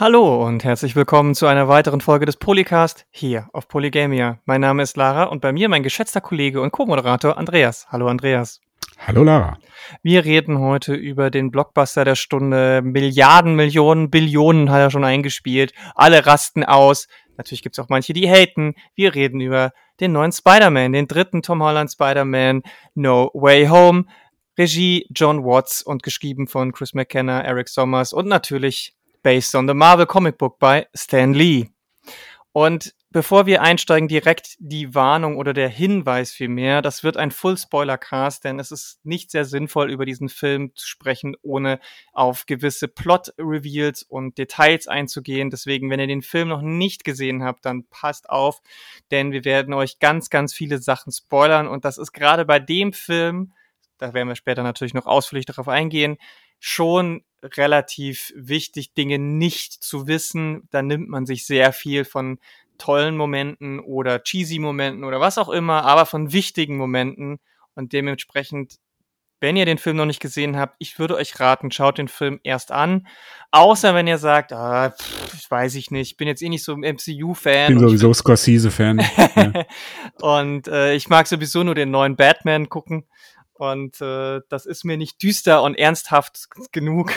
Hallo und herzlich willkommen zu einer weiteren Folge des Polycast hier auf Polygamia. Mein Name ist Lara und bei mir mein geschätzter Kollege und Co-Moderator Andreas. Hallo Andreas. Hallo Lara. Wir reden heute über den Blockbuster der Stunde. Milliarden, Millionen, Billionen hat er schon eingespielt. Alle rasten aus. Natürlich gibt's auch manche, die haten. Wir reden über den neuen Spider-Man, den dritten Tom Holland Spider-Man No Way Home. Regie John Watts und geschrieben von Chris McKenna, Eric Sommers und natürlich based on the Marvel Comic Book by Stan Lee. Und bevor wir einsteigen, direkt die Warnung oder der Hinweis vielmehr, das wird ein Full-Spoiler-Cast, denn es ist nicht sehr sinnvoll, über diesen Film zu sprechen, ohne auf gewisse Plot-Reveals und Details einzugehen. Deswegen, wenn ihr den Film noch nicht gesehen habt, dann passt auf, denn wir werden euch ganz, ganz viele Sachen spoilern und das ist gerade bei dem Film, da werden wir später natürlich noch ausführlich darauf eingehen, schon relativ wichtig, Dinge nicht zu wissen. Da nimmt man sich sehr viel von tollen Momenten oder cheesy Momenten oder was auch immer, aber von wichtigen Momenten. Und dementsprechend, wenn ihr den Film noch nicht gesehen habt, ich würde euch raten, schaut den Film erst an. Außer wenn ihr sagt, ah, pff, weiß ich nicht, ich bin jetzt eh nicht so ein MCU-Fan. Ich bin sowieso Scorsese-Fan. ja. Und äh, ich mag sowieso nur den neuen Batman gucken. Und äh, das ist mir nicht düster und ernsthaft genug.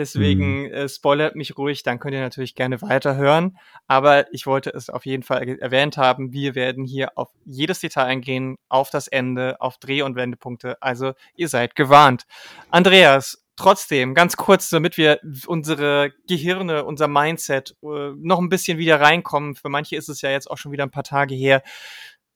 Deswegen mhm. äh, spoilert mich ruhig, dann könnt ihr natürlich gerne weiterhören. Aber ich wollte es auf jeden Fall erwähnt haben. Wir werden hier auf jedes Detail eingehen, auf das Ende, auf Dreh- und Wendepunkte. Also ihr seid gewarnt. Andreas, trotzdem, ganz kurz, damit wir unsere Gehirne, unser Mindset äh, noch ein bisschen wieder reinkommen. Für manche ist es ja jetzt auch schon wieder ein paar Tage her.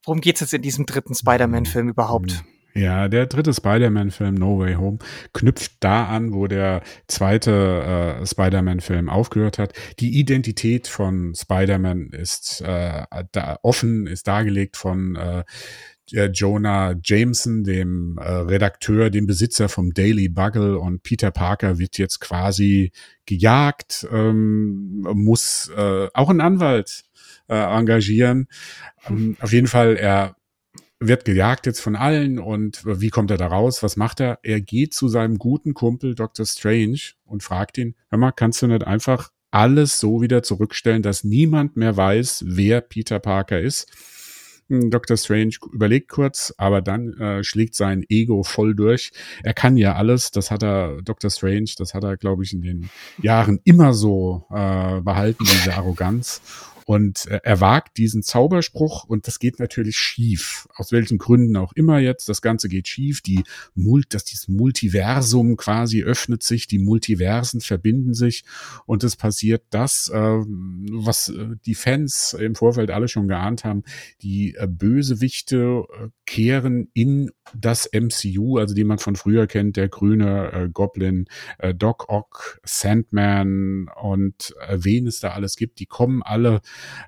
Worum geht's jetzt in diesem dritten Spider-Man-Film überhaupt? Mhm. Ja, der dritte Spider-Man-Film No Way Home knüpft da an, wo der zweite äh, Spider-Man-Film aufgehört hat. Die Identität von Spider-Man ist äh, da offen, ist dargelegt von äh, Jonah Jameson, dem äh, Redakteur, dem Besitzer vom Daily Bugle und Peter Parker wird jetzt quasi gejagt, ähm, muss äh, auch einen Anwalt äh, engagieren. Ähm, auf jeden Fall, er wird gejagt jetzt von allen und wie kommt er da raus? Was macht er? Er geht zu seinem guten Kumpel Dr. Strange und fragt ihn, hör mal, kannst du nicht einfach alles so wieder zurückstellen, dass niemand mehr weiß, wer Peter Parker ist? Hm, Dr. Strange überlegt kurz, aber dann äh, schlägt sein Ego voll durch. Er kann ja alles, das hat er, Dr. Strange, das hat er, glaube ich, in den Jahren immer so äh, behalten, diese Arroganz. Und äh, er wagt diesen Zauberspruch und das geht natürlich schief. Aus welchen Gründen auch immer jetzt. Das Ganze geht schief. Die Mult, dass dieses Multiversum quasi öffnet sich, die Multiversen verbinden sich und es passiert das, äh, was äh, die Fans im Vorfeld alle schon geahnt haben. Die äh, Bösewichte äh, kehren in das MCU, also die man von früher kennt, der grüne äh, Goblin, äh, Doc Ock, Sandman und äh, wen es da alles gibt, die kommen alle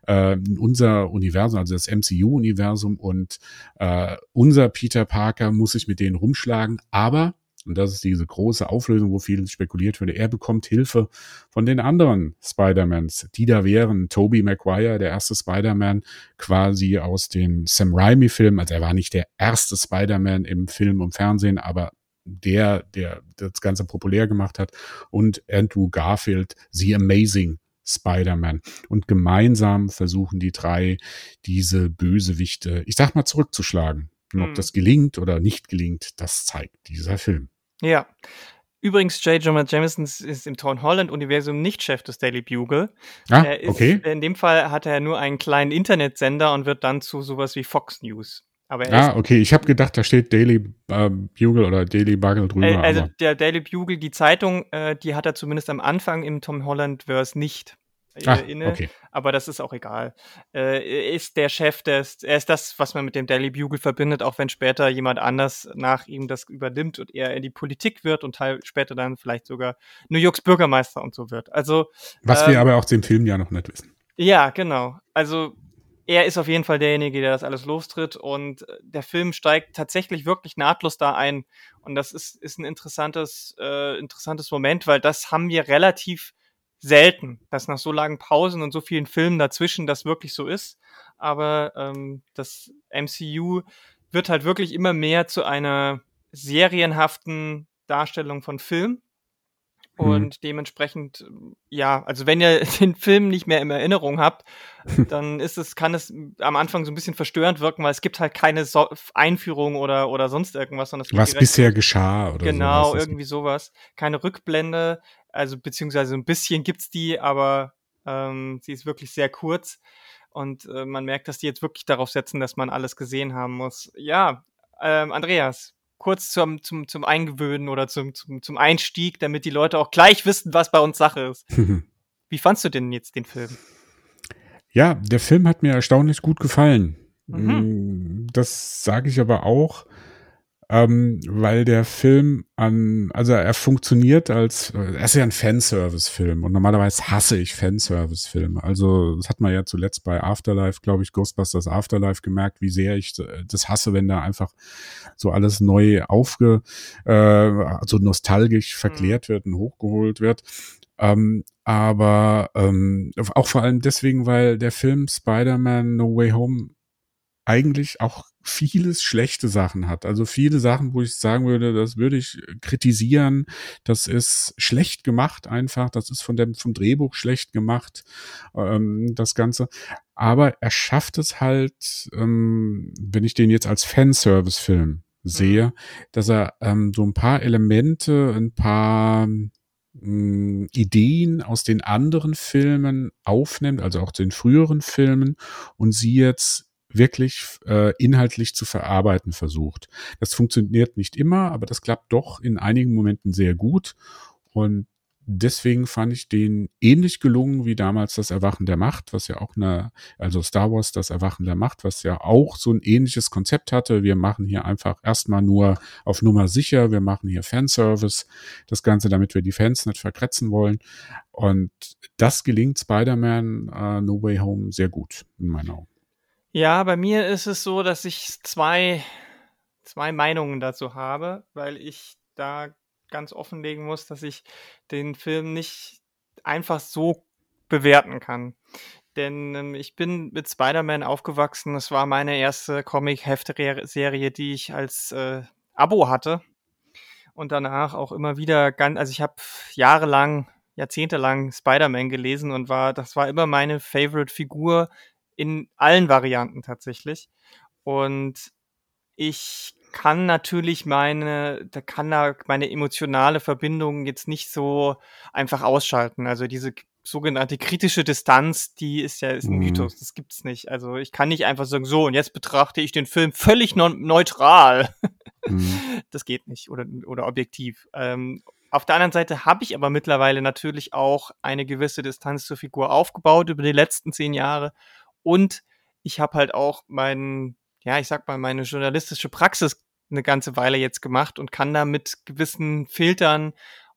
äh, in unser Universum, also das MCU-Universum und äh, unser Peter Parker muss sich mit denen rumschlagen, aber und das ist diese große Auflösung, wo viel spekuliert wurde. Er bekommt Hilfe von den anderen Spider-Mans, die da wären. Tobey Maguire, der erste Spider-Man, quasi aus den Sam Raimi-Filmen. Also er war nicht der erste Spider-Man im Film und Fernsehen, aber der, der das Ganze populär gemacht hat. Und Andrew Garfield, The Amazing Spider-Man. Und gemeinsam versuchen die drei, diese Bösewichte, ich sag mal, zurückzuschlagen. Und ob hm. das gelingt oder nicht gelingt, das zeigt dieser Film. Ja. Übrigens, J. Jonah Jameson ist im Tom Holland-Universum nicht Chef des Daily Bugle. Ah, ist, okay. In dem Fall hat er nur einen kleinen Internetsender und wird dann zu sowas wie Fox News. Aber ah, okay. Ich habe gedacht, da steht Daily äh, Bugle oder Daily Bugle drüber. Äh, also der Daily Bugle, die Zeitung, äh, die hat er zumindest am Anfang im Tom Holland-Verse nicht. Ach, inne, okay. aber das ist auch egal. Äh, er ist der Chef des, er ist das, was man mit dem Daily Bugle verbindet, auch wenn später jemand anders nach ihm das übernimmt und er in die Politik wird und teil, später dann vielleicht sogar New Yorks Bürgermeister und so wird. Also was ähm, wir aber auch dem Film ja noch nicht wissen. Ja, genau. Also er ist auf jeden Fall derjenige, der das alles lostritt und der Film steigt tatsächlich wirklich nahtlos da ein und das ist, ist ein interessantes, äh, interessantes Moment, weil das haben wir relativ selten, dass nach so langen Pausen und so vielen Filmen dazwischen das wirklich so ist. Aber ähm, das MCU wird halt wirklich immer mehr zu einer serienhaften Darstellung von Film. Und mhm. dementsprechend, ja, also wenn ihr den Film nicht mehr in Erinnerung habt, dann ist es, kann es am Anfang so ein bisschen verstörend wirken, weil es gibt halt keine so Einführung oder, oder sonst irgendwas. Sondern Was bisher geschah oder Genau, sowas. irgendwie sowas. Keine Rückblende, also beziehungsweise ein bisschen gibt's die, aber ähm, sie ist wirklich sehr kurz. Und äh, man merkt, dass die jetzt wirklich darauf setzen, dass man alles gesehen haben muss. Ja, ähm, Andreas, kurz zum, zum, zum Eingewöhnen oder zum, zum, zum Einstieg, damit die Leute auch gleich wissen, was bei uns Sache ist. Wie fandst du denn jetzt den Film? Ja, der Film hat mir erstaunlich gut gefallen. Mhm. Mm, das sage ich aber auch, ähm, weil der Film an, also er funktioniert als, er ist ja ein Fanservice-Film und normalerweise hasse ich Fanservice-Filme. Also das hat man ja zuletzt bei Afterlife, glaube ich, Ghostbusters Afterlife gemerkt, wie sehr ich das hasse, wenn da einfach so alles neu aufge, äh, also nostalgisch verklärt mhm. wird und hochgeholt wird. Ähm, aber ähm, auch vor allem deswegen, weil der Film Spider-Man No Way Home eigentlich auch vieles schlechte Sachen hat. Also viele Sachen, wo ich sagen würde, das würde ich kritisieren. Das ist schlecht gemacht einfach. Das ist von dem, vom Drehbuch schlecht gemacht, ähm, das Ganze. Aber er schafft es halt, ähm, wenn ich den jetzt als Fanservice-Film sehe, mhm. dass er ähm, so ein paar Elemente, ein paar hm, Ideen aus den anderen Filmen aufnimmt, also auch den früheren Filmen und sie jetzt wirklich äh, inhaltlich zu verarbeiten versucht. Das funktioniert nicht immer, aber das klappt doch in einigen Momenten sehr gut. Und deswegen fand ich den ähnlich gelungen wie damals das Erwachen der Macht, was ja auch eine, also Star Wars, das Erwachen der Macht, was ja auch so ein ähnliches Konzept hatte. Wir machen hier einfach erstmal nur auf Nummer sicher, wir machen hier Fanservice, das Ganze, damit wir die Fans nicht verkretzen wollen. Und das gelingt Spider-Man uh, No Way Home sehr gut, in meinen Augen. Ja, bei mir ist es so, dass ich zwei, zwei Meinungen dazu habe, weil ich da ganz offenlegen muss, dass ich den Film nicht einfach so bewerten kann. Denn ähm, ich bin mit Spider-Man aufgewachsen. Es war meine erste Comic-Heft-Serie, die ich als äh, Abo hatte. Und danach auch immer wieder ganz, also ich habe jahrelang, jahrzehntelang Spider-Man gelesen und war, das war immer meine Favorite-Figur in allen Varianten tatsächlich. Und ich kann natürlich meine, da kann da meine emotionale Verbindung jetzt nicht so einfach ausschalten. Also diese sogenannte kritische Distanz, die ist ja ist ein mhm. Mythos, das gibt's nicht. Also ich kann nicht einfach sagen, so und jetzt betrachte ich den Film völlig neutral. Mhm. Das geht nicht oder oder objektiv. Ähm, auf der anderen Seite habe ich aber mittlerweile natürlich auch eine gewisse Distanz zur Figur aufgebaut über die letzten zehn Jahre und ich habe halt auch meinen, ja, ich sag mal, meine journalistische Praxis eine ganze Weile jetzt gemacht und kann da mit gewissen Filtern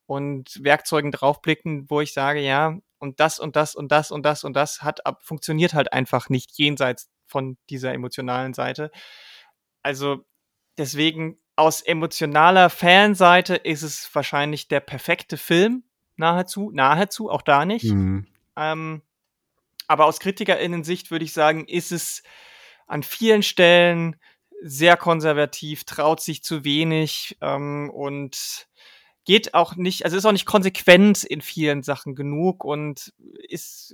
und Werkzeugen draufblicken, wo ich sage, ja, und das und das und das und das und das hat ab, funktioniert halt einfach nicht jenseits von dieser emotionalen Seite. Also deswegen aus emotionaler Fanseite ist es wahrscheinlich der perfekte Film, nahezu, nahezu, auch da nicht. Mhm. Ähm, aber aus KritikerInnen-Sicht würde ich sagen, ist es an vielen Stellen sehr konservativ, traut sich zu wenig ähm, und geht auch nicht, also ist auch nicht konsequent in vielen Sachen genug und ist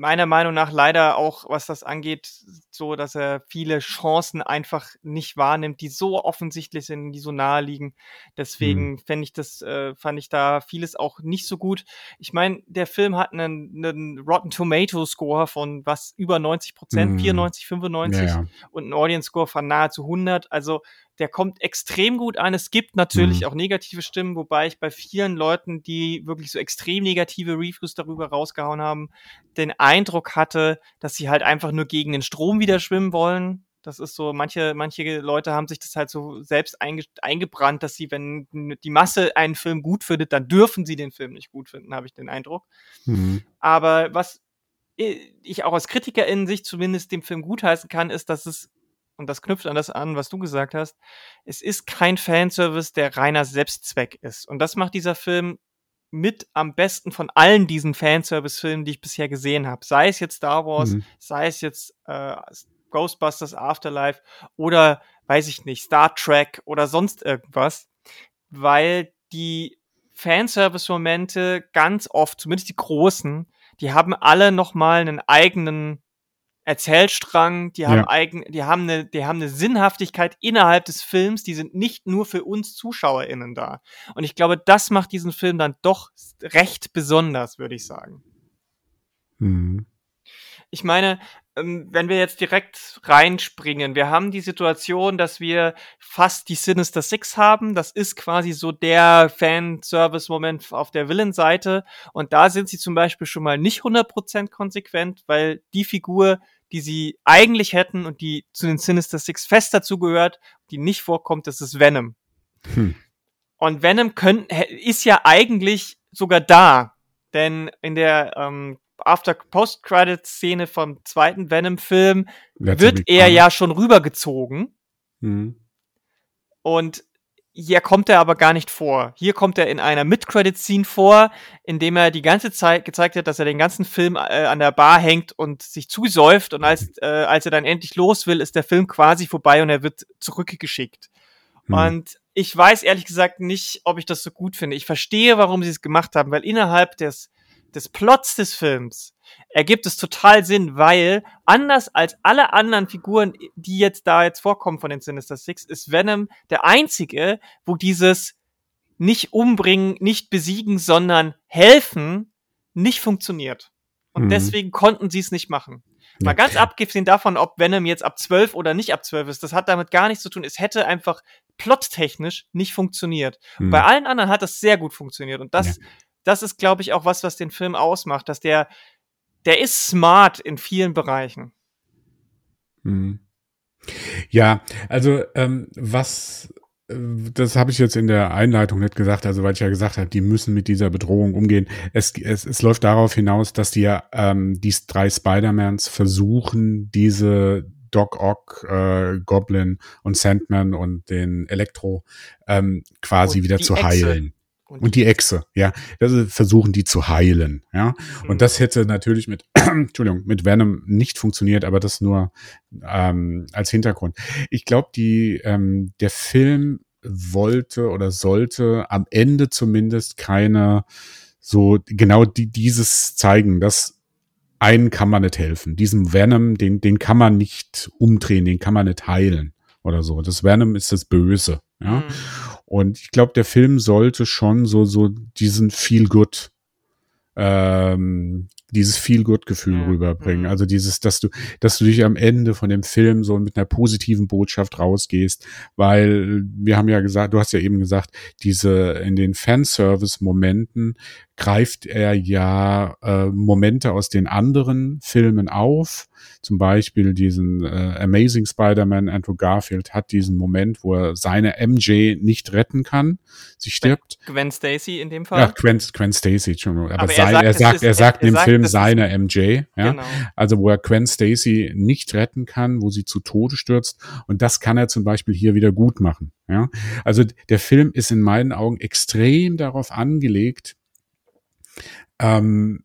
meiner Meinung nach leider auch, was das angeht, so, dass er viele Chancen einfach nicht wahrnimmt, die so offensichtlich sind, die so nahe liegen. Deswegen mhm. fände ich das, äh, fand ich da vieles auch nicht so gut. Ich meine, der Film hat einen, einen Rotten Tomato Score von was über 90 Prozent, mhm. 94, 95 ja, ja. und einen Audience Score von nahezu 100. Also der kommt extrem gut an. Es gibt natürlich mhm. auch negative Stimmen, wobei ich bei vielen Leuten, die wirklich so extrem negative Reviews darüber rausgehauen haben, den Eindruck hatte, dass sie halt einfach nur gegen den Strom wieder schwimmen wollen. Das ist so, manche, manche Leute haben sich das halt so selbst einge eingebrannt, dass sie, wenn die Masse einen Film gut findet, dann dürfen sie den Film nicht gut finden, habe ich den Eindruck. Mhm. Aber was ich auch als Kritiker in sich zumindest dem Film gutheißen kann, ist, dass es und das knüpft an das an, was du gesagt hast, es ist kein Fanservice, der reiner Selbstzweck ist. Und das macht dieser Film mit am besten von allen diesen Fanservice-Filmen, die ich bisher gesehen habe. Sei es jetzt Star Wars, mhm. sei es jetzt äh, Ghostbusters Afterlife oder weiß ich nicht, Star Trek oder sonst irgendwas, weil die Fanservice-Momente ganz oft, zumindest die großen, die haben alle nochmal einen eigenen Erzählstrang, die haben Ja. eigen, die haben eine, die haben eine Sinnhaftigkeit innerhalb des Films, die sind nicht nur für uns ZuschauerInnen da. Und ich glaube, das macht diesen Film dann doch recht besonders, würde ich sagen. Mhm. Ich meine, ähm, wenn wir jetzt direkt reinspringen, wir haben die Situation, dass wir fast die Sinister Six haben. Das ist quasi so der Fanservice-Moment auf der Villain-Seite. Und da sind sie zum Beispiel schon mal nicht 100% konsequent, weil die Figur, die sie eigentlich hätten und die zu den Sinister Six fest dazugehört, die nicht vorkommt, das ist Venom. Hm. Und Venom könnt, ist ja eigentlich sogar da. Denn in der ähm, After-Post-Credit-Szene vom zweiten Venom-Film That's a wird er ja schon rübergezogen. Mhm. Und hier kommt er aber gar nicht vor. Hier kommt er in einer Mid-Credit-Scene vor, in dem er die ganze Zeit gezeigt hat, dass er den ganzen Film äh, an der Bar hängt und sich zusäuft. Und als, äh, als er dann endlich los will, ist der Film quasi vorbei und er wird zurückgeschickt. Hm. Und ich weiß ehrlich gesagt nicht, ob ich das so gut finde. Ich verstehe, warum sie es gemacht haben, weil innerhalb des, des Plots des Films ergibt es total Sinn, weil anders als alle anderen Figuren, die jetzt da jetzt vorkommen von den Sinister Six, ist Venom der einzige, wo dieses nicht umbringen, nicht besiegen, sondern helfen nicht funktioniert. Und Mhm. deswegen konnten sie es nicht machen. Mal Ja. ganz abgesehen davon, ob Venom jetzt ab 12 oder nicht ab 12 ist, das hat damit gar nichts zu tun. Es hätte einfach plottechnisch nicht funktioniert. Mhm. Bei allen anderen hat das sehr gut funktioniert. Und das, das ist, glaube ich, auch was, was den Film ausmacht, dass der, der ist smart in vielen Bereichen. Mhm. Ja, also ähm, was, äh, das habe ich jetzt in der Einleitung nicht gesagt, also weil ich ja gesagt habe, die müssen mit dieser Bedrohung umgehen. Es, es, es läuft darauf hinaus, dass die ja ähm, die drei Spider-Mans versuchen, diese Doc Ock, äh, Goblin und Sandman und den Elektro ähm, quasi Und wieder zu Echse. heilen. Und die Echse, ja. Das ist, versuchen die zu heilen, ja. Mhm. Und das hätte natürlich mit, Entschuldigung, mit Venom nicht funktioniert, aber das nur ähm, als Hintergrund. Ich glaube, die ähm, der Film wollte oder sollte am Ende zumindest keine so genau die, dieses zeigen, dass einen kann man nicht helfen. Diesem Venom, den, den kann man nicht umdrehen, den kann man nicht heilen oder so. Das Venom ist das Böse, ja. Mhm. Und ich glaube, der Film sollte schon so, so diesen Feel-Good, ähm, dieses Feel-Good-Gefühl Ja. rüberbringen. Mhm. Also dieses, dass du, dass du dich am Ende von dem Film so mit einer positiven Botschaft rausgehst, weil wir haben ja gesagt, du hast ja eben gesagt, diese in den Fanservice-Momenten greift er ja äh, Momente aus den anderen Filmen auf. Zum Beispiel diesen äh, Amazing Spider-Man, Andrew Garfield hat diesen Moment, wo er seine MJ nicht retten kann. Sie stirbt. Gwen Stacy in dem Fall. Ja, Gwen, Gwen Stacy, Entschuldigung. Aber, Aber er sein, sagt, er sagt, er sagt er sagt, Film ist- seine MJ, ja. Genau. Also wo er Gwen Stacy nicht retten kann, wo sie zu Tode stürzt. Und das kann er zum Beispiel hier wieder gut machen. Ja? Also der Film ist in meinen Augen extrem darauf angelegt, ähm,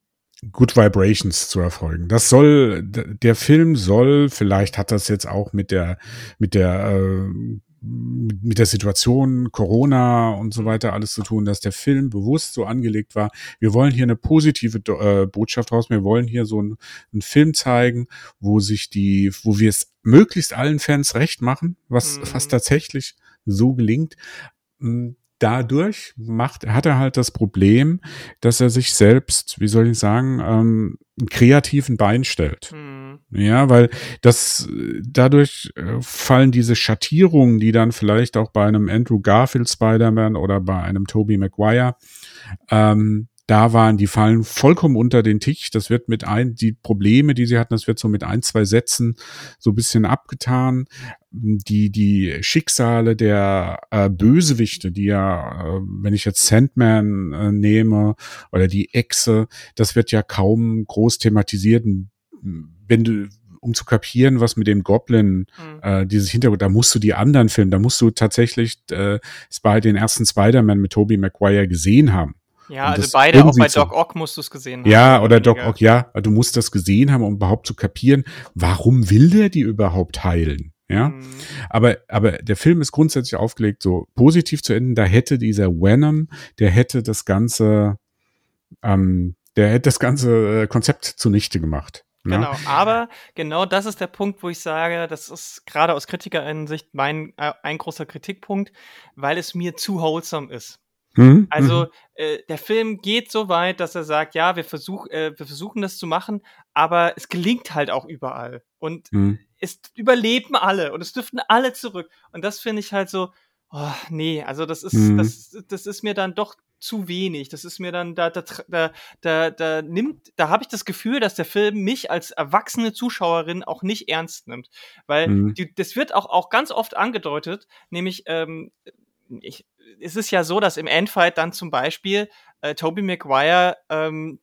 Good Vibrations zu erfolgen. Das soll, der Film soll, vielleicht hat das jetzt auch mit der, mit der, äh, mit der Situation Corona und so weiter alles zu tun, dass der Film bewusst so angelegt war. Wir wollen hier eine positive äh, Botschaft raus. Wir wollen hier so einen, einen Film zeigen, wo sich die, wo wir es möglichst allen Fans recht machen, was Mhm. fast tatsächlich so gelingt. Mm, Dadurch macht, hat er halt das Problem, dass er sich selbst, wie soll ich sagen, ähm, einen kreativen Bein stellt. Mhm. Ja, weil das dadurch äh, fallen diese Schattierungen, die dann vielleicht auch bei einem Andrew Garfield Spider-Man oder bei einem Tobey Maguire ähm, da waren, die fallen vollkommen unter den Tisch. Das wird mit ein, die Probleme, die sie hatten, das wird so mit ein, zwei Sätzen so ein bisschen abgetan. Die, die Schicksale der äh, Bösewichte, die ja, äh, wenn ich jetzt Sandman äh, nehme oder die Echse, das wird ja kaum groß thematisiert. Wenn du, um zu kapieren, was mit dem Goblin, Mhm. äh, dieses Hintergrund, da musst du die anderen Filme, da musst du tatsächlich äh, Spy, den ersten Spider-Man mit Tobey Maguire gesehen haben. Ja, Und also beide, auch bei Doc Ock musst du es gesehen haben. Ja, oder Doc weniger. Ock, ja, du musst das gesehen haben, um überhaupt zu kapieren, warum will der die überhaupt heilen? Ja, mhm. aber, aber der Film ist grundsätzlich aufgelegt, so positiv zu enden. Da hätte dieser Venom, der hätte das ganze, ähm, der hätte das ganze äh, Konzept zunichte gemacht. Ne? Genau, aber genau das ist der Punkt, wo ich sage, das ist gerade aus Kritikersicht mein äh, ein großer Kritikpunkt, weil es mir zu wholesome ist. Mhm. Also mhm. äh, der Film geht so weit, dass er sagt, ja, wir, versuch, äh, wir versuchen das zu machen, aber es gelingt halt auch überall. Und mhm. es überleben alle und es dürften alle zurück. Und das finde ich halt so, oh, nee, also das ist, mhm. das, das ist mir dann doch zu wenig. Das ist mir dann, da, da, da, da, da nimmt, da habe ich das Gefühl, dass der Film mich als erwachsene Zuschauerin auch nicht ernst nimmt. Weil mhm. die, das wird auch, auch ganz oft angedeutet, nämlich, ähm, ich, es ist ja so, dass im Endfight dann zum Beispiel äh, Tobey Maguire ähm,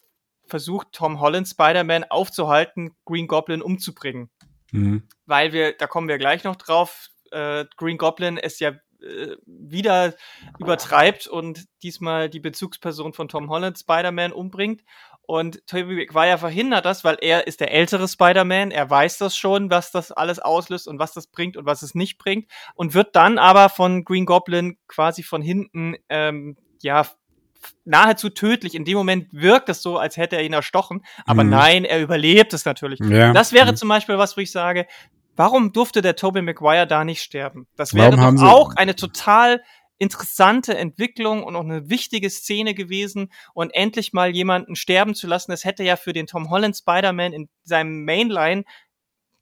versucht, Tom Holland Spider-Man aufzuhalten, Green Goblin umzubringen. Mhm. Weil wir, da kommen wir gleich noch drauf, äh, Green Goblin ist ja äh, wieder übertreibt und diesmal die Bezugsperson von Tom Holland Spider-Man umbringt. Und Tobey Maguire verhindert das, weil er ist der ältere Spider-Man. Er weiß das schon, was das alles auslöst und was das bringt und was es nicht bringt. Und wird dann aber von Green Goblin quasi von hinten, ähm, ja, nahezu tödlich. In dem Moment wirkt es so, als hätte er ihn erstochen. Aber mhm. nein, er überlebt es natürlich. Ja. Das wäre mhm. zum Beispiel was, wo ich sage, warum durfte der Tobey Maguire da nicht sterben? Das wäre doch auch eine total interessante Entwicklung und auch eine wichtige Szene gewesen und endlich mal jemanden sterben zu lassen. Das hätte ja für den Tom Holland Spider-Man in seinem Mainline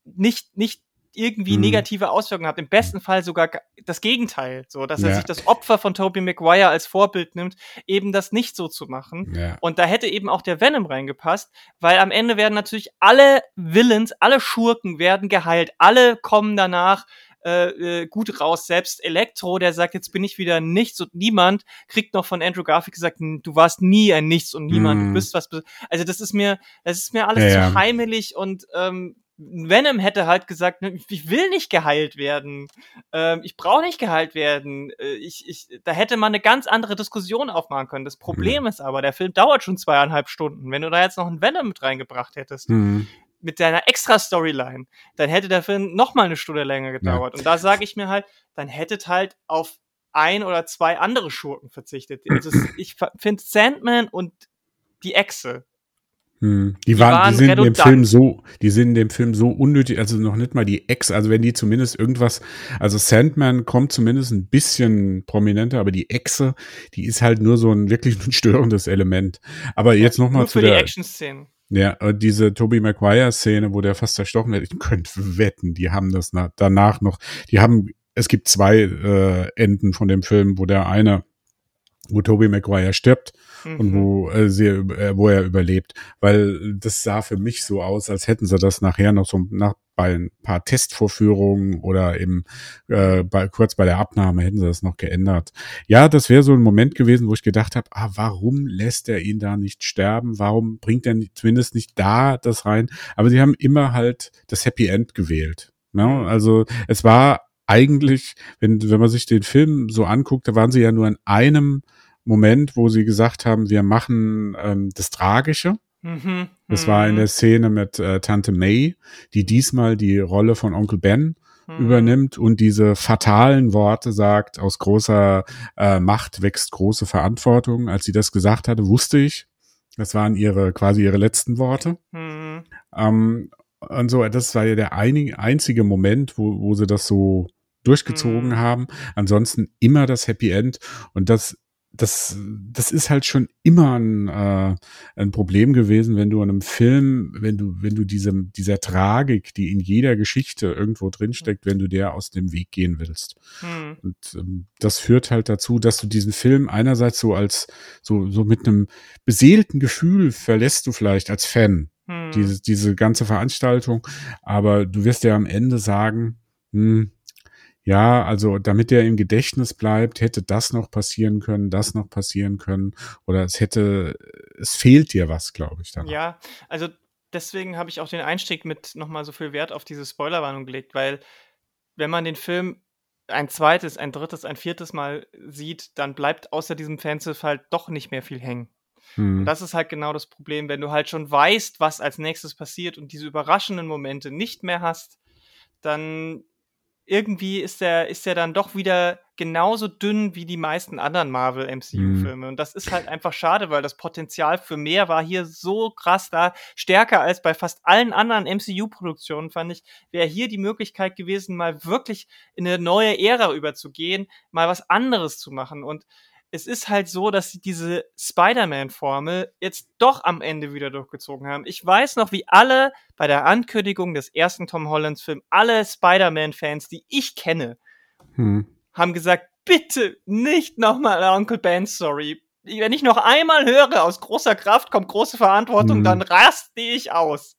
nicht, nicht irgendwie mhm. negative Auswirkungen hat. Im besten Fall sogar das Gegenteil, so dass ja. er sich das Opfer von Tobey Maguire als Vorbild nimmt, eben das nicht so zu machen. Ja. Und da hätte eben auch der Venom reingepasst, weil am Ende werden natürlich alle Villains, alle Schurken werden geheilt, alle kommen danach äh, äh, gut raus. Selbst Elektro, der sagt, jetzt bin ich wieder nichts und niemand, kriegt noch von Andrew Garfield gesagt, du warst nie ein Nichts und niemand, mm. du mhm. bist was. Also das ist mir, das ist mir alles ja, zu heimelig und ähm, Venom hätte halt gesagt, ne, ich will nicht geheilt werden. Ähm, ich brauche nicht geheilt werden. Äh, ich, ich, da hätte man eine ganz andere Diskussion aufmachen können. Das Problem mhm. ist aber, der Film dauert schon zweieinhalb Stunden. Wenn du da jetzt noch einen Venom mit reingebracht hättest, mhm. mit deiner extra Storyline, dann hätte der Film noch mal eine Stunde länger gedauert. Ja. Und da sage ich mir halt, dann hättet halt auf ein oder zwei andere Schurken verzichtet. Also ich finde Sandman und die Echse hm. Die, waren, waren, die sind redundant. in dem Film so, die sind in dem Film so unnötig, also noch nicht mal die Ex, also wenn die zumindest irgendwas, also Sandman kommt zumindest ein bisschen prominenter, aber die Echse, die ist halt nur so ein wirklich ein störendes Element. Aber jetzt ja, nochmal zu der Action-Szenen. Ja, diese Tobey Maguire-Szene, wo der fast zerstochen wird, ich könnte wetten, die haben das danach noch, die haben, es gibt zwei äh, Enden von dem Film, wo der eine wo Toby Maguire stirbt mhm. und wo, äh, sie, äh, wo er überlebt. Weil das sah für mich so aus, als hätten sie das nachher noch so nach bei ein paar Testvorführungen oder eben äh, bei, kurz bei der Abnahme hätten sie das noch geändert. Ja, das wäre so ein Moment gewesen, wo ich gedacht habe, ah, warum lässt er ihn da nicht sterben? Warum bringt er nicht, zumindest nicht da das rein? Aber sie haben immer halt das Happy End gewählt. Ne? Also es war eigentlich, wenn, wenn man sich den Film so anguckt, da waren sie ja nur in einem Moment, wo sie gesagt haben, wir machen ähm, das Tragische. Mhm, das war in mhm. der Szene mit äh, Tante May, die diesmal die Rolle von Onkel Ben mhm. übernimmt und diese fatalen Worte sagt, aus großer äh, Macht wächst große Verantwortung. Als sie das gesagt hatte, wusste ich, das waren ihre quasi ihre letzten Worte. Mhm. Ähm, und so, das war ja der ein, einzige Moment, wo, wo sie das so durchgezogen mhm. haben. Ansonsten immer das Happy End. Und das das, das ist halt schon immer ein, äh, ein Problem gewesen, wenn du in einem Film, wenn du, wenn du diesem, dieser Tragik, die in jeder Geschichte irgendwo drinsteckt, wenn du der aus dem Weg gehen willst. Hm. Und ähm, das führt halt dazu, dass du diesen Film einerseits so als, so, so mit einem beseelten Gefühl verlässt du vielleicht als Fan hm. diese, diese ganze Veranstaltung, aber du wirst ja am Ende sagen, hm, ja, also damit er im Gedächtnis bleibt, hätte das noch passieren können, das noch passieren können oder es hätte, es fehlt dir was, glaube ich. Danach. Ja, also deswegen habe ich auch den Einstieg mit nochmal so viel Wert auf diese Spoilerwarnung gelegt, weil wenn man den Film ein zweites, ein drittes, ein viertes Mal sieht, dann bleibt außer diesem Fansif halt doch nicht mehr viel hängen. Hm. Und das ist halt genau das Problem, wenn du halt schon weißt, was als nächstes passiert und diese überraschenden Momente nicht mehr hast, dann irgendwie ist der, ist der dann doch wieder genauso dünn wie die meisten anderen Marvel MCU-Filme. Mhm. Und das ist halt einfach schade, weil das Potenzial für mehr war hier so krass da, stärker als bei fast allen anderen MCU-Produktionen, fand ich, wäre hier die Möglichkeit gewesen, mal wirklich in eine neue Ära überzugehen, mal was anderes zu machen. Und es ist halt so, dass sie diese Spider-Man-Formel jetzt doch am Ende wieder durchgezogen haben. Ich weiß noch, wie alle bei der Ankündigung des ersten Tom Hollands-Film, alle Spider-Man-Fans, die ich kenne, hm. haben gesagt, bitte nicht nochmal Uncle Ben Story. Wenn ich noch einmal höre, aus großer Kraft kommt große Verantwortung, hm. dann raste ich aus.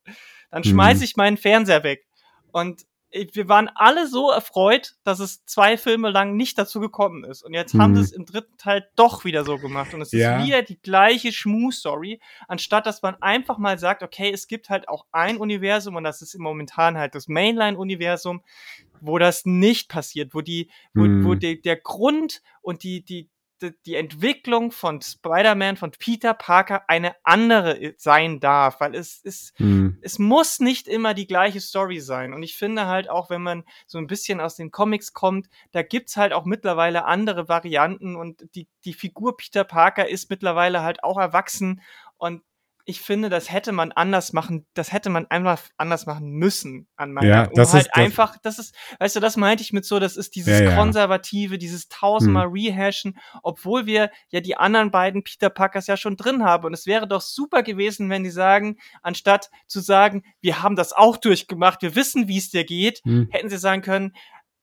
Dann hm. ich meinen Fernseher weg. Und wir waren alle so erfreut, dass es zwei Filme lang nicht dazu gekommen ist. Und jetzt haben sie es im dritten Teil doch wieder so gemacht. Und es ja. ist wieder die gleiche Schmu-Story, anstatt dass man einfach mal sagt, okay, es gibt halt auch ein Universum und das ist momentan halt das Mainline-Universum, wo das nicht passiert, wo die, wo, hm. wo die, der Grund und die, die, die Entwicklung von Spider-Man, von Peter Parker eine andere sein darf, weil es ist, mhm. es muss nicht immer die gleiche Story sein. Und ich finde halt auch, wenn man so ein bisschen aus den Comics kommt, da gibt's halt auch mittlerweile andere Varianten und die, die Figur Peter Parker ist mittlerweile halt auch erwachsen und ich finde, das hätte man anders machen, das hätte man einfach anders machen müssen an meiner, ja, das um halt ist, einfach, das ist, weißt du, das meinte ich mit so, das ist dieses ja, ja. konservative, dieses tausendmal hm. rehashen, obwohl wir ja die anderen beiden Peter Parkers ja schon drin haben und es wäre doch super gewesen, wenn die sagen, anstatt zu sagen, wir haben das auch durchgemacht, wir wissen, wie es dir geht, hm. hätten sie sagen können,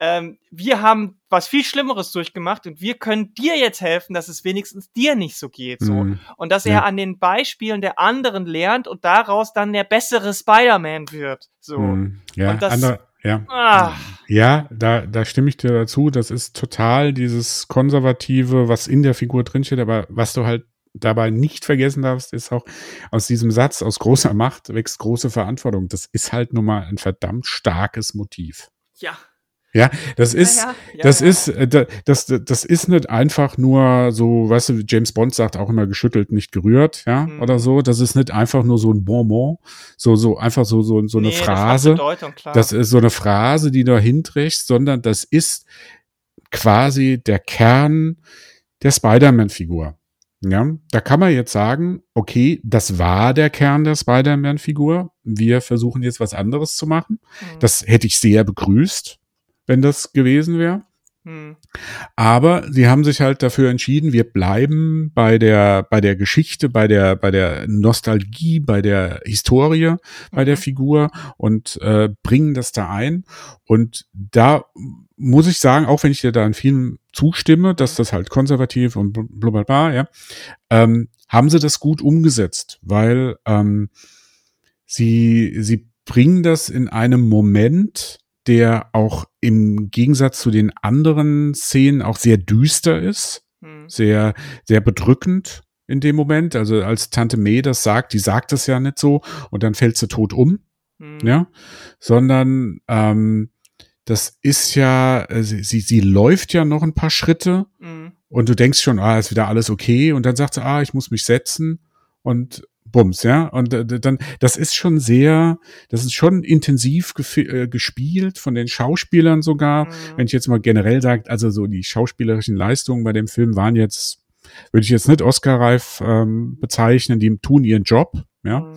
ähm, wir haben was viel Schlimmeres durchgemacht und wir können dir jetzt helfen, dass es wenigstens dir nicht so geht. So. Mhm. Und dass er ja. an den Beispielen der anderen lernt und daraus dann der bessere Spider-Man wird. So. Mhm. Ja, und das, andere, ja. Ah. ja, da, da stimme ich dir dazu. Das ist total dieses Konservative, was in der Figur drinsteht, aber was du halt dabei nicht vergessen darfst, ist auch aus diesem Satz, aus großer Macht wächst große Verantwortung. Das ist halt nun mal ein verdammt starkes Motiv. Ja, ja, das ist, ja, ja, das ja. ist, äh, das, das ist nicht einfach nur so, weißt du, James Bond sagt auch immer geschüttelt, nicht gerührt, ja, mhm. oder so. Das ist nicht einfach nur so ein Bonbon, so, so, einfach so, so, so eine nee, Phrase. Das, Bedeutung, das ist so eine Phrase, die du hinträgst, sondern das ist quasi der Kern der Spider-Man-Figur. Ja, da kann man jetzt sagen, okay, das war der Kern der Spider-Man-Figur. Wir versuchen jetzt was anderes zu machen. Mhm. Das hätte ich sehr begrüßt wenn das gewesen wäre. Hm. Aber sie haben sich halt dafür entschieden, wir bleiben bei der, bei der Geschichte, bei der, bei der Nostalgie, bei der Historie, bei mhm. der Figur und äh, bringen das da ein. Und da muss ich sagen, auch wenn ich dir da in vielen zustimme, dass das halt konservativ und blablabla, ja, ähm, haben sie das gut umgesetzt, weil ähm, sie, sie bringen das in einem Moment, der auch im Gegensatz zu den anderen Szenen auch sehr düster ist, hm. sehr, sehr bedrückend in dem Moment. Also als Tante May das sagt, die sagt es ja nicht so und dann fällt sie tot um, hm. ja, sondern ähm, das ist ja, äh, sie, sie, sie läuft ja noch ein paar Schritte hm. und du denkst schon, ah, ist wieder alles okay und dann sagt sie, ah, ich muss mich setzen und Bums, ja. Und äh, dann, das ist schon sehr, das ist schon intensiv äh, gespielt von den Schauspielern sogar. Mhm. Wenn ich jetzt mal generell sage, also so die schauspielerischen Leistungen bei dem Film waren jetzt, würde ich jetzt nicht Oscar-reif ähm, bezeichnen, die tun ihren Job, ja. Mhm.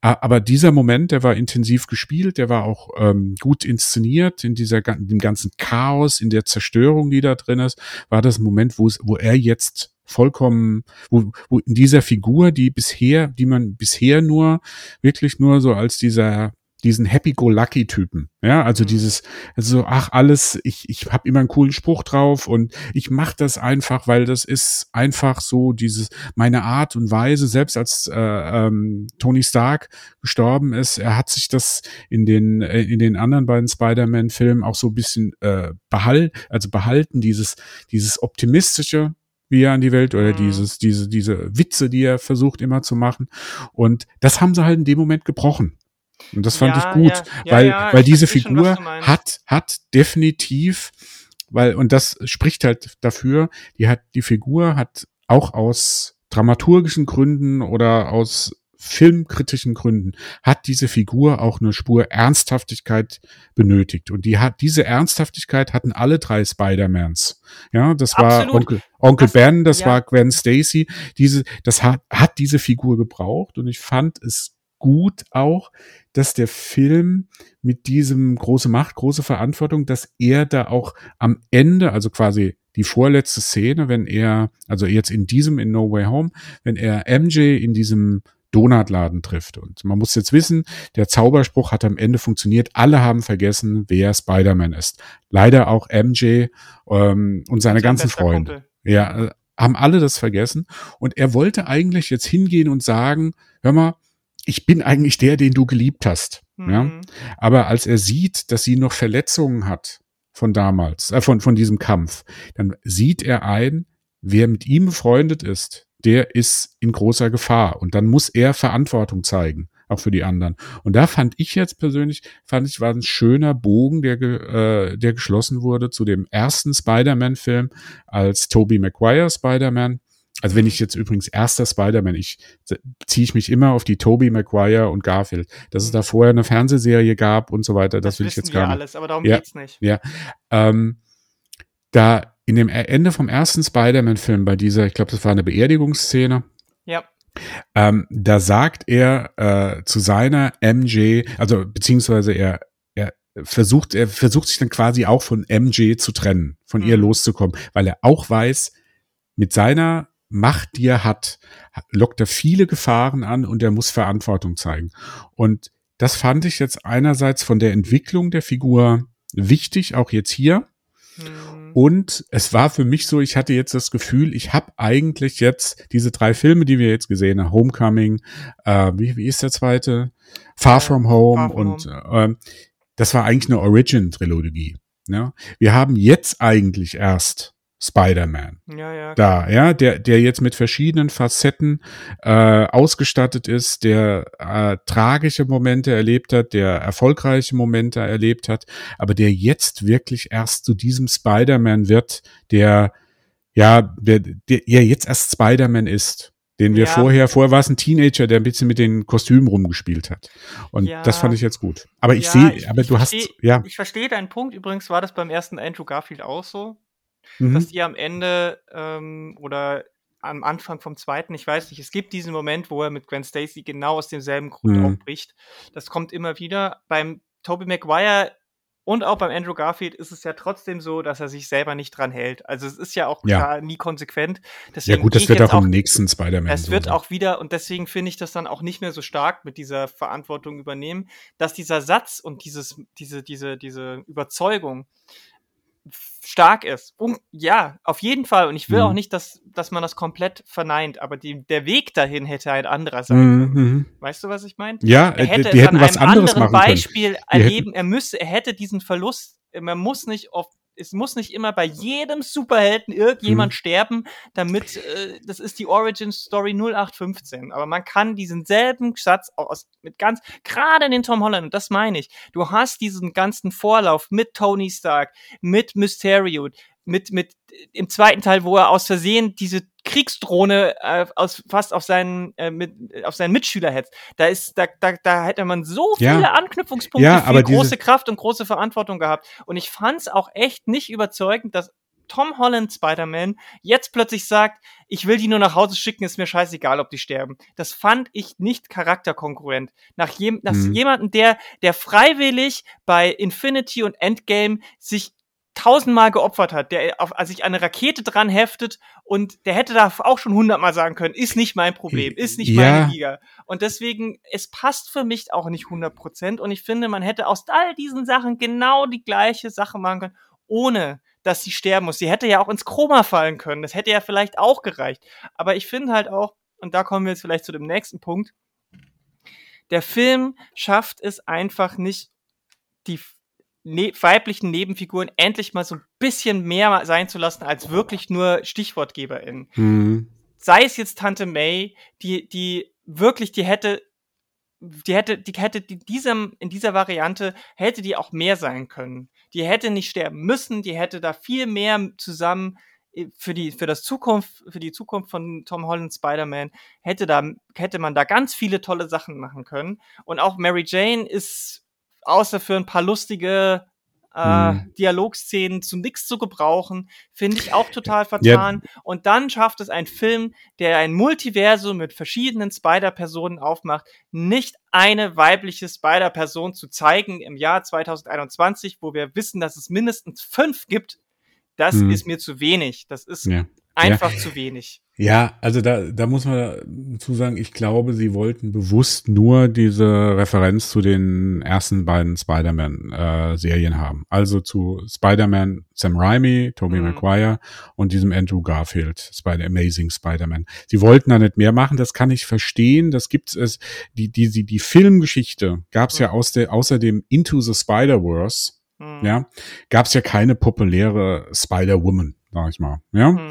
Aber dieser Moment, der war intensiv gespielt, der war auch ähm, gut inszeniert in dieser dem ganzen Chaos, in der Zerstörung, die da drin ist, war das ein Moment, wo es, wo er jetzt vollkommen, wo, wo in dieser Figur, die bisher, die man bisher nur wirklich nur so als dieser diesen Happy-Go-Lucky-Typen. Ja, also mhm. dieses, also ach alles, ich, ich habe immer einen coolen Spruch drauf und ich mache das einfach, weil das ist einfach so dieses, meine Art und Weise, selbst als äh, ähm, Tony Stark gestorben ist, er hat sich das in den, äh, in den anderen beiden Spider-Man-Filmen auch so ein bisschen äh, behalten, also behalten, dieses, dieses optimistische, wie er an die Welt oder mhm. dieses, diese, diese Witze, die er versucht immer zu machen. Und das haben sie halt in dem Moment gebrochen. Und das fand ja, ich gut, ja, weil, ja, weil diese Figur schon, hat, hat definitiv, weil, und das spricht halt dafür, die hat, die Figur hat auch aus dramaturgischen Gründen oder aus filmkritischen Gründen hat diese Figur auch eine Spur Ernsthaftigkeit benötigt. Und die hat, diese Ernsthaftigkeit hatten alle drei Spider-Mans. Ja, das Absolut. war Onkel, Onkel das, Ben, das ja. war Gwen Stacy. Diese, das hat, hat diese Figur gebraucht. Und ich fand es gut auch, dass der Film mit diesem große Macht, große Verantwortung, dass er da auch am Ende, also quasi die vorletzte Szene, wenn er, also jetzt in diesem in No Way Home, wenn er MJ in diesem Donutladen trifft. Und man muss jetzt wissen, der Zauberspruch hat am Ende funktioniert. Alle haben vergessen, wer Spider-Man ist. Leider auch MJ ähm, und seine ganzen Freunde. Kumpel. Ja, äh, haben alle das vergessen. Und er wollte eigentlich jetzt hingehen und sagen, hör mal, ich bin eigentlich der, den du geliebt hast. Mhm. Ja? Aber als er sieht, dass sie noch Verletzungen hat von damals, äh, von, von diesem Kampf, dann sieht er ein, wer mit ihm befreundet ist, der ist in großer Gefahr. Und dann muss er Verantwortung zeigen, auch für die anderen. Und da fand ich jetzt persönlich, fand ich, war ein schöner Bogen, der, äh, der geschlossen wurde zu dem ersten Spider-Man-Film als Tobey Maguire Spider-Man. Also wenn mhm. ich jetzt übrigens erster Spider-Man, ich ziehe ich mich immer auf die Tobey Maguire und Garfield, dass es da vorher eine Fernsehserie gab und so weiter, das, das will ich jetzt gar nicht. alles, aber darum ja, geht's nicht. Ja, ähm, da in dem Ende vom ersten Spider-Man-Film bei dieser, ich glaube, das war eine Beerdigungsszene. Ja. Ähm, da sagt er äh, zu seiner MJ, also beziehungsweise er, er versucht, er versucht sich dann quasi auch von MJ zu trennen, von mhm. ihr loszukommen, weil er auch weiß, mit seiner Macht, die er hat, lockt er viele Gefahren an und er muss Verantwortung zeigen. Und das fand ich jetzt einerseits von der Entwicklung der Figur wichtig, auch jetzt hier. Mhm. Und es war für mich so, ich hatte jetzt das Gefühl, ich habe eigentlich jetzt diese drei Filme, die wir jetzt gesehen haben, Homecoming, äh, wie, wie ist der zweite? Far From Home Far from und Home. Äh, das war eigentlich eine Origin-Trilogie. Ne? Wir haben jetzt eigentlich erst Spider-Man. Ja, ja. Da, ja, der, der jetzt mit verschiedenen Facetten äh, ausgestattet ist, der äh, tragische Momente erlebt hat, der erfolgreiche Momente erlebt hat, aber der jetzt wirklich erst zu diesem Spider-Man wird, der ja, der, der ja jetzt erst Spider-Man ist. Den wir ja. vorher, vorher war es ein Teenager, der ein bisschen mit den Kostümen rumgespielt hat. Und ja. das fand ich jetzt gut. Aber ich ja, sehe, aber du versteh, hast, ja. Ich verstehe deinen Punkt. Übrigens war das beim ersten Andrew Garfield auch so mhm. dass die am Ende ähm, oder am Anfang vom zweiten, ich weiß nicht, es gibt diesen Moment, wo er mit Gwen Stacy genau aus demselben Grund mhm. aufbricht. Das kommt immer wieder. Beim Tobey Maguire und auch beim Andrew Garfield ist es ja trotzdem so, dass er sich selber nicht dran hält. Also es ist ja auch ja. klar nie konsequent. Deswegen ja gut, das wird auch im nächsten Spider-Man. Es so wird sein. auch wieder, und deswegen finde ich das dann auch nicht mehr so stark mit dieser Verantwortung übernehmen, dass dieser Satz und dieses, diese, diese, diese Überzeugung, stark ist. Und ja, auf jeden Fall. Und ich will mhm. auch nicht, dass, dass man das komplett verneint, aber die, der Weg dahin hätte ein anderer sein können. Mhm. Weißt du, was ich meine? Ja, er hätte die, die hätten was anderes machen Beispiel können. erleben. Er müsste, er hätte diesen Verlust, man muss nicht auf es muss nicht immer bei jedem Superhelden irgendjemand hm. sterben, damit, äh, das ist die Origin Story 0815. Aber man kann diesen selben Satz aus, mit ganz, gerade in den Tom Holland, und das meine ich, du hast diesen ganzen Vorlauf mit Tony Stark, mit Mysterio, mit, mit im zweiten Teil, wo er aus Versehen diese Kriegsdrohne äh, aus, fast auf seinen, äh, mit, auf seinen Mitschüler hetzt. Da ist, da, da, da hätte man so viele ja. Anknüpfungspunkte ja, für große Kraft und große Verantwortung gehabt. Und ich fand es auch echt nicht überzeugend, dass Tom Holland Spider-Man jetzt plötzlich sagt, ich will die nur nach Hause schicken, ist mir scheißegal, ob die sterben. Das fand ich nicht charakterkonkurrent. Nach, jem, nach mhm. jemanden, der, der freiwillig bei Infinity und Endgame sich tausendmal geopfert hat, der auf, also sich eine Rakete dran heftet und der hätte da auch schon hundertmal sagen können, ist nicht mein Problem, ist nicht ja. meine Liga. Und deswegen, es passt für mich auch nicht hundert Prozent und ich finde, man hätte aus all diesen Sachen genau die gleiche Sache machen können, ohne dass sie sterben muss. Sie hätte ja auch ins Chroma fallen können, das hätte ja vielleicht auch gereicht. Aber ich finde halt auch, und da kommen wir jetzt vielleicht zu dem nächsten Punkt, der Film schafft es einfach nicht, die ne weiblichen Nebenfiguren endlich mal so ein bisschen mehr sein zu lassen, als wirklich nur StichwortgeberInnen. Mhm. Sei es jetzt Tante May, die, die wirklich, die hätte, die hätte, die hätte die diesem, in dieser Variante hätte die auch mehr sein können. Die hätte nicht sterben müssen, die hätte da viel mehr zusammen für die, für das Zukunft, für die Zukunft von Tom Holland Spider-Man hätte da, hätte man da ganz viele tolle Sachen machen können. Und auch Mary Jane ist außer für ein paar lustige äh, hm. Dialogszenen zu nichts zu gebrauchen, finde ich auch total vertan. Ja. Und dann schafft es ein Film, der ein Multiversum mit verschiedenen Spider-Personen aufmacht, nicht eine weibliche Spider-Person zu zeigen im Jahr 2021, wo wir wissen, dass es mindestens fünf gibt. Das hm. ist mir zu wenig. Das ist ja. Einfach ja. zu wenig. Ja, also da, da muss man dazu sagen, ich glaube, sie wollten bewusst nur diese Referenz zu den ersten beiden Spider-Man-Serien äh, haben. Also zu Spider-Man Sam Raimi, Tobey mhm. Maguire und diesem Andrew Garfield, Spider Amazing Spider-Man. Sie wollten da nicht mehr machen, das kann ich verstehen. Das gibt's es. Die, die, die, die Filmgeschichte gab's mhm. ja aus der, außerdem Into the Spider-Verse. Mhm. Ja, gab's ja keine populäre Spider-Woman, sag ich mal. Ja. Mhm.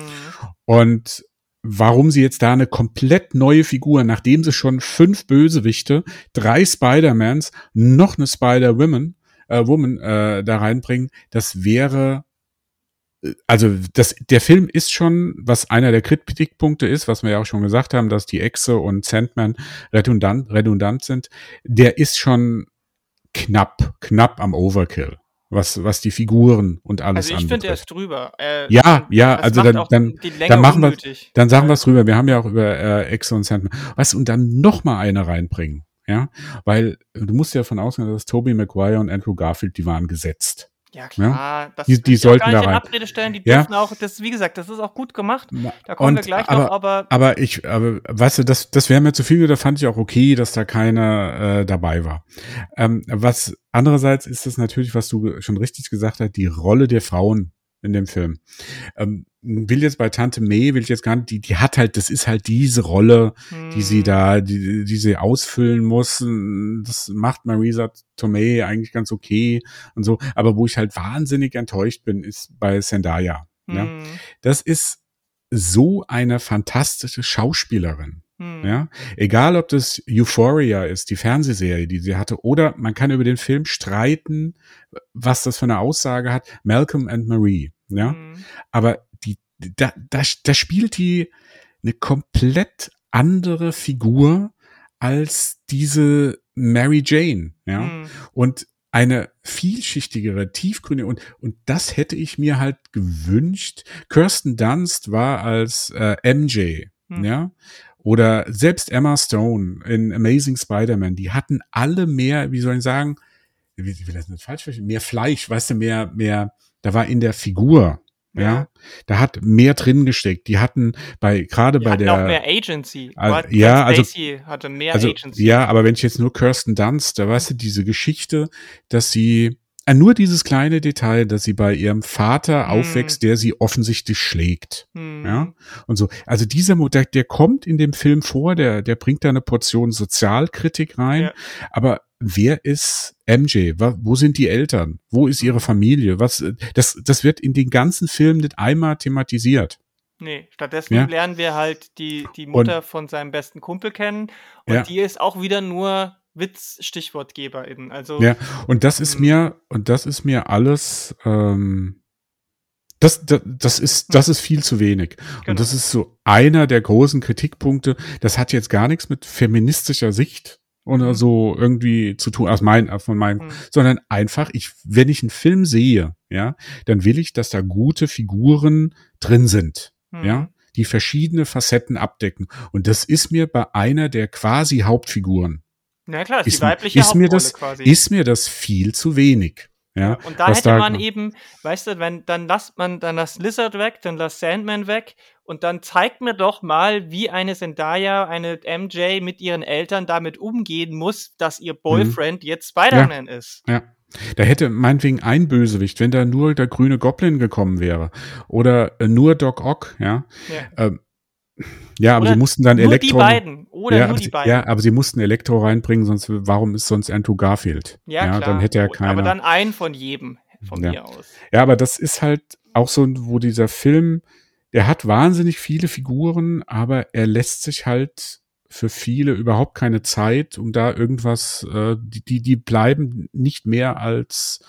Und warum sie jetzt da eine komplett neue Figur, nachdem sie schon fünf Bösewichte, drei Spider-Mans, noch eine Spider-Woman äh, Woman, äh, da reinbringen, das wäre äh, also das, der Film ist schon, was einer der Kritikpunkte ist, was wir ja auch schon gesagt haben, dass die Exe und Sandman redundant, redundant sind, der ist schon knapp, knapp am Overkill was, was die Figuren und alles Also ich finde, er ist drüber. Äh, ja, ja, also dann, dann, dann machen wir, dann sagen wir es drüber. Wir haben ja auch über äh, Exe und Sandman. Was, und dann noch mal eine reinbringen. Ja, weil du musst ja davon ausgehen, dass Tobey Maguire und Andrew Garfield, die waren gesetzt. Ja, klar. Ja? Das die, die sollten da rein. Abrede stellen, die ja? dürfen auch, das, wie gesagt, das ist auch gut gemacht. Da kommen und, wir gleich aber, noch, aber. Aber ich, aber, weißt du, das, das wäre mir zu viel, da fand ich auch okay, dass da keiner äh, dabei war. Ähm, was andererseits ist das natürlich, was du schon richtig gesagt hast, die Rolle der Frauen in dem Film. Ähm, will jetzt bei Tante May, will ich jetzt gar nicht, die, die hat halt, das ist halt diese Rolle, hm. die sie hm. da, die, die sie ausfüllen muss. Das macht Marisa Tomei eigentlich ganz okay und so. Aber wo ich halt wahnsinnig enttäuscht bin, ist bei Zendaya. Hm. Ja? Das ist so eine fantastische Schauspielerin. Hm. Ja, egal ob das Euphoria ist, die Fernsehserie, die sie hatte, oder man kann über den Film streiten, was das für eine Aussage hat. Malcolm and Marie. Ja, hm. aber die, da, da, da spielt die eine komplett andere Figur als diese Mary Jane. Ja, hm. und eine vielschichtigere, tiefgründige und und das hätte ich mir halt gewünscht. Kirsten Dunst war als äh, MJ, hm. ja, oder selbst Emma Stone in Amazing Spider-Man, die hatten alle mehr, wie soll ich sagen, wie will das nicht falsch verstehen, mehr Fleisch, weißt du, mehr, mehr, da war in der Figur, ja. ja. Da hat mehr drin gesteckt. Die hatten bei gerade bei der auch mehr Agency. Also, ja, also hatte mehr also, Agency. Ja, aber wenn ich jetzt nur Kirsten Dunst, da weißt du diese Geschichte, dass sie nur dieses kleine Detail, dass sie bei ihrem Vater hm. aufwächst, der sie offensichtlich schlägt. Hm. Ja. Und so. Also dieser der, der kommt in dem Film vor, der, der bringt da eine Portion Sozialkritik rein. Ja. Aber wer ist MJ? Wo sind die Eltern? Wo ist ihre Familie? Was, das, das wird in den ganzen Filmen nicht einmal thematisiert. Nee, stattdessen ja. lernen wir halt die, die Mutter und, von seinem besten Kumpel kennen. Und ja. die ist auch wieder nur Witz StichwortgeberInnen. Also ja, und das ist mir und das ist mir alles. Ähm, das, das, das ist, das ist viel zu wenig. Genau. Und das ist so einer der großen Kritikpunkte. Das hat jetzt gar nichts mit feministischer Sicht oder mhm. so irgendwie zu tun, aus mein, von meinem, mhm. sondern einfach, ich, wenn ich einen Film sehe, ja, dann will ich, dass da gute Figuren drin sind, mhm. ja, die verschiedene Facetten abdecken. Und das ist mir bei einer der quasi Hauptfiguren na klar, ist, die weibliche ist mir das, quasi. Ist mir das viel zu wenig. Ja, und da hätte da man eben, weißt du, wenn, dann lasst man, dann lass Lizard weg, dann lass Sandman weg und dann zeigt mir doch mal, wie eine Zendaya, eine MJ mit ihren Eltern damit umgehen muss, dass ihr mhm. Boyfriend mhm. jetzt Spider-Man ja. ist. Ja. Da hätte meinetwegen ein Bösewicht, wenn da nur der grüne Goblin gekommen wäre oder nur Doc Ock, ja, ja. Ähm, ja, aber oder sie mussten dann nur Elektro. Die beiden. Oder ja, nur die sie, beiden. Ja, aber sie mussten Elektro reinbringen, sonst warum ist sonst Andrew Garfield? Ja, ja klar. Dann hätte er keiner. Aber dann einen von jedem, von ja. mir aus. Ja, aber das ist halt auch so, wo dieser Film, der hat wahnsinnig viele Figuren, aber er lässt sich halt für viele überhaupt keine Zeit, um da irgendwas, äh, die, die, die bleiben nicht mehr als,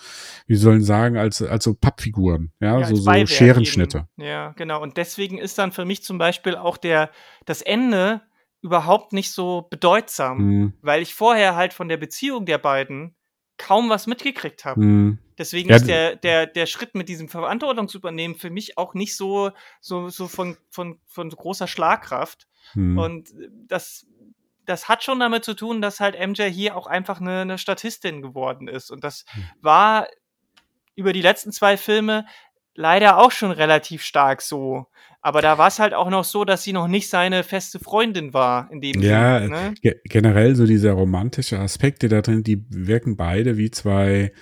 wie sollen sagen, als, als so Pappfiguren, ja, Ja, so, so Scherenschnitte. eben. Ja, genau. Und deswegen ist dann für mich zum Beispiel auch der, das Ende überhaupt nicht so bedeutsam, Hm, weil ich vorher halt von der Beziehung der beiden kaum was mitgekriegt habe. hm, Deswegen Ja, ist der, der, der Schritt mit diesem Verantwortungsübernehmen für mich auch nicht so, so, so von, von, von großer Schlagkraft. Hm. Und das, das hat schon damit zu tun, dass halt MJ hier auch einfach eine, eine Statistin geworden ist. Und das Hm. war über die letzten zwei Filme leider auch schon relativ stark so. Aber da war es halt auch noch so, dass sie noch nicht seine feste Freundin war, in dem Ja, Sinne. Ne? Ge generell so dieser romantische Aspekte da drin, die wirken beide wie zwei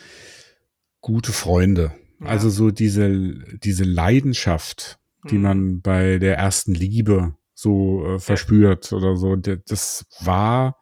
gute Freunde. Ja. Also so diese, diese Leidenschaft, die Mhm. man bei der ersten Liebe so äh, verspürt oder so, das war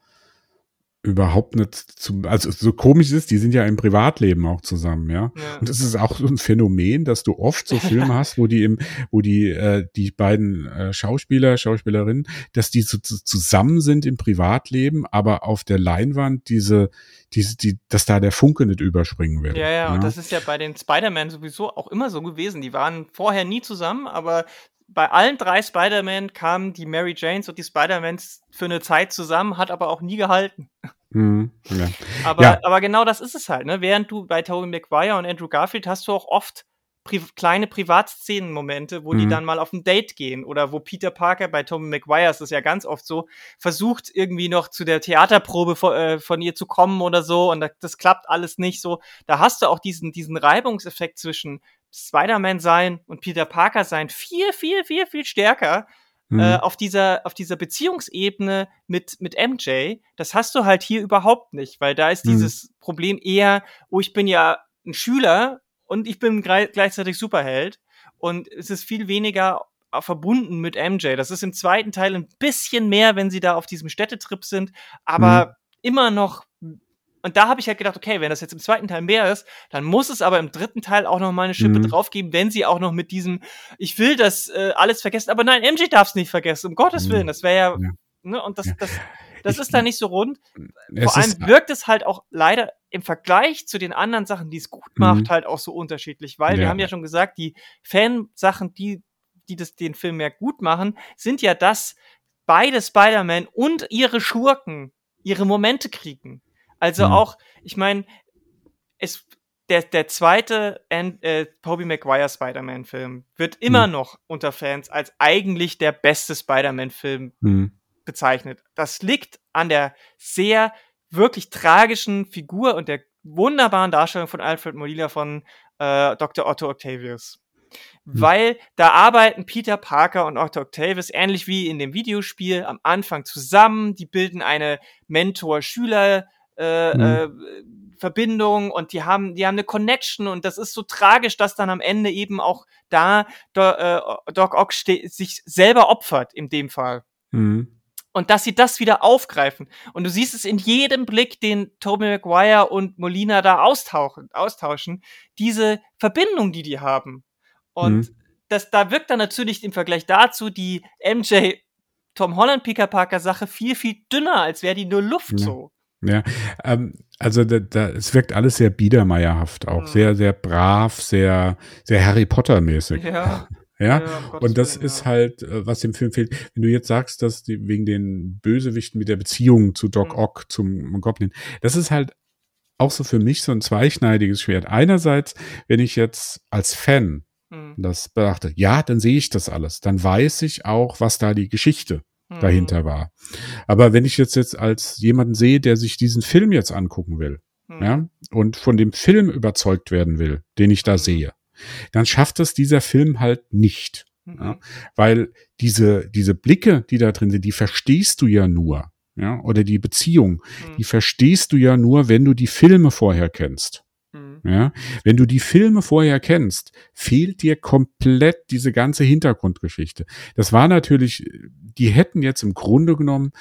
überhaupt nicht zu, also so komisch ist, die sind ja im Privatleben auch zusammen, ja. Ja. Und es ist auch so ein Phänomen, dass du oft so Filme hast, wo die im, wo die, äh, die beiden äh, Schauspieler, Schauspielerinnen, dass die so zu, zusammen sind im Privatleben, aber auf der Leinwand diese, diese, die, dass da der Funke nicht überspringen will. Ja, ja, und das ist ja bei den Spider-Man sowieso auch immer so gewesen. Die waren vorher nie zusammen, aber bei allen drei Spider-Man kamen die Mary Janes und die Spider-Mans für eine Zeit zusammen, hat aber auch nie gehalten. Mhm, ja. Aber, Ja. aber genau das ist es halt, ne? Während du bei Tobey Maguire und Andrew Garfield hast du auch oft pri kleine Privatszenenmomente, wo die Mhm. dann mal auf ein Date gehen oder wo Peter Parker bei Tobey Maguire ist das ja ganz oft so, versucht irgendwie noch zu der Theaterprobe von, äh, von ihr zu kommen oder so und da, das klappt alles nicht so. Da hast du auch diesen, diesen Reibungseffekt zwischen Spider-Man sein und Peter Parker sein viel, viel, viel, viel stärker Mhm. äh, auf dieser auf dieser Beziehungsebene mit mit MJ, das hast du halt hier überhaupt nicht, weil da ist Mhm. dieses Problem eher, oh, ich bin ja ein Schüler und ich bin gleichzeitig Superheld und es ist viel weniger äh, verbunden mit MJ. Das ist im zweiten Teil ein bisschen mehr, wenn sie da auf diesem Städtetrip sind, aber immer noch und da habe ich halt gedacht, okay, wenn das jetzt im zweiten Teil mehr ist, dann muss es aber im dritten Teil auch noch mal eine Schippe Mhm. draufgeben, wenn sie auch noch mit diesem, ich will das äh, alles vergessen, aber nein, MJ darf es nicht vergessen, um Gottes Mhm. Willen, das wäre ja, Ja. ne, und das, das, das Ich- ist da nicht so rund. Vor allem ist- wirkt es halt auch leider im Vergleich zu den anderen Sachen, die es gut macht, Mhm. halt auch so unterschiedlich, weil wir Ja. haben ja schon gesagt, die Fansachen, die, die das, den Film mehr gut machen, sind ja, dass beide Spider-Man und ihre Schurken ihre Momente kriegen. Also Mhm. auch, ich meine, es, der, der zweite An- äh, Tobey Maguire Spider-Man-Film wird immer Mhm. noch unter Fans als eigentlich der beste Spider-Man-Film Mhm. bezeichnet. Das liegt an der sehr wirklich tragischen Figur und der wunderbaren Darstellung von Alfred Molina von äh, Dr. Otto Octavius. Weil da arbeiten Peter Parker und Otto Octavius ähnlich wie in dem Videospiel am Anfang zusammen. Die bilden eine Mentor-Schüler- äh, Mhm. äh, Verbindung und die haben, die haben eine Connection und das ist so tragisch, dass dann am Ende eben auch da Do, äh, Doc Ock sich selber opfert in dem Fall Mhm. und dass sie das wieder aufgreifen. Und du siehst es in jedem Blick, den Tobey Maguire und Molina da austauchen, austauschen, diese Verbindung, die die haben. Und Mhm. das, da wirkt dann natürlich im Vergleich dazu die MJ Tom Holland Peter Parker Sache viel, viel dünner, als wäre die nur Luft Ja. so. Ja, ähm, also da, da, es wirkt alles sehr biedermeierhaft auch, Mhm. sehr, sehr brav, sehr, sehr Harry Potter mäßig. Ja. Ja, Gottes und das Willen, ist ja. halt, äh, was dem Film fehlt. Wenn du jetzt sagst, dass die wegen den Bösewichten mit der Beziehung zu Doc Mhm. Ock, zum Goblin, das ist halt auch so für mich so ein zweischneidiges Schwert. Einerseits, wenn ich jetzt als Fan Mhm. das beachte, ja, dann sehe ich das alles. Dann weiß ich auch, was da die Geschichte Mhm. dahinter war. Aber wenn ich jetzt jetzt als jemanden sehe, der sich diesen Film jetzt angucken will, Mhm. ja, und von dem Film überzeugt werden will, den ich da Mhm. sehe, dann schafft es dieser Film halt nicht. Mhm. Ja, weil diese, diese Blicke, die da drin sind, die verstehst du ja nur. Ja, oder die Beziehung, Mhm. die verstehst du ja nur, wenn du die Filme vorher kennst. Ja, wenn du die Filme vorher kennst, fehlt dir komplett diese ganze Hintergrundgeschichte. Das war natürlich, die hätten jetzt im Grunde genommen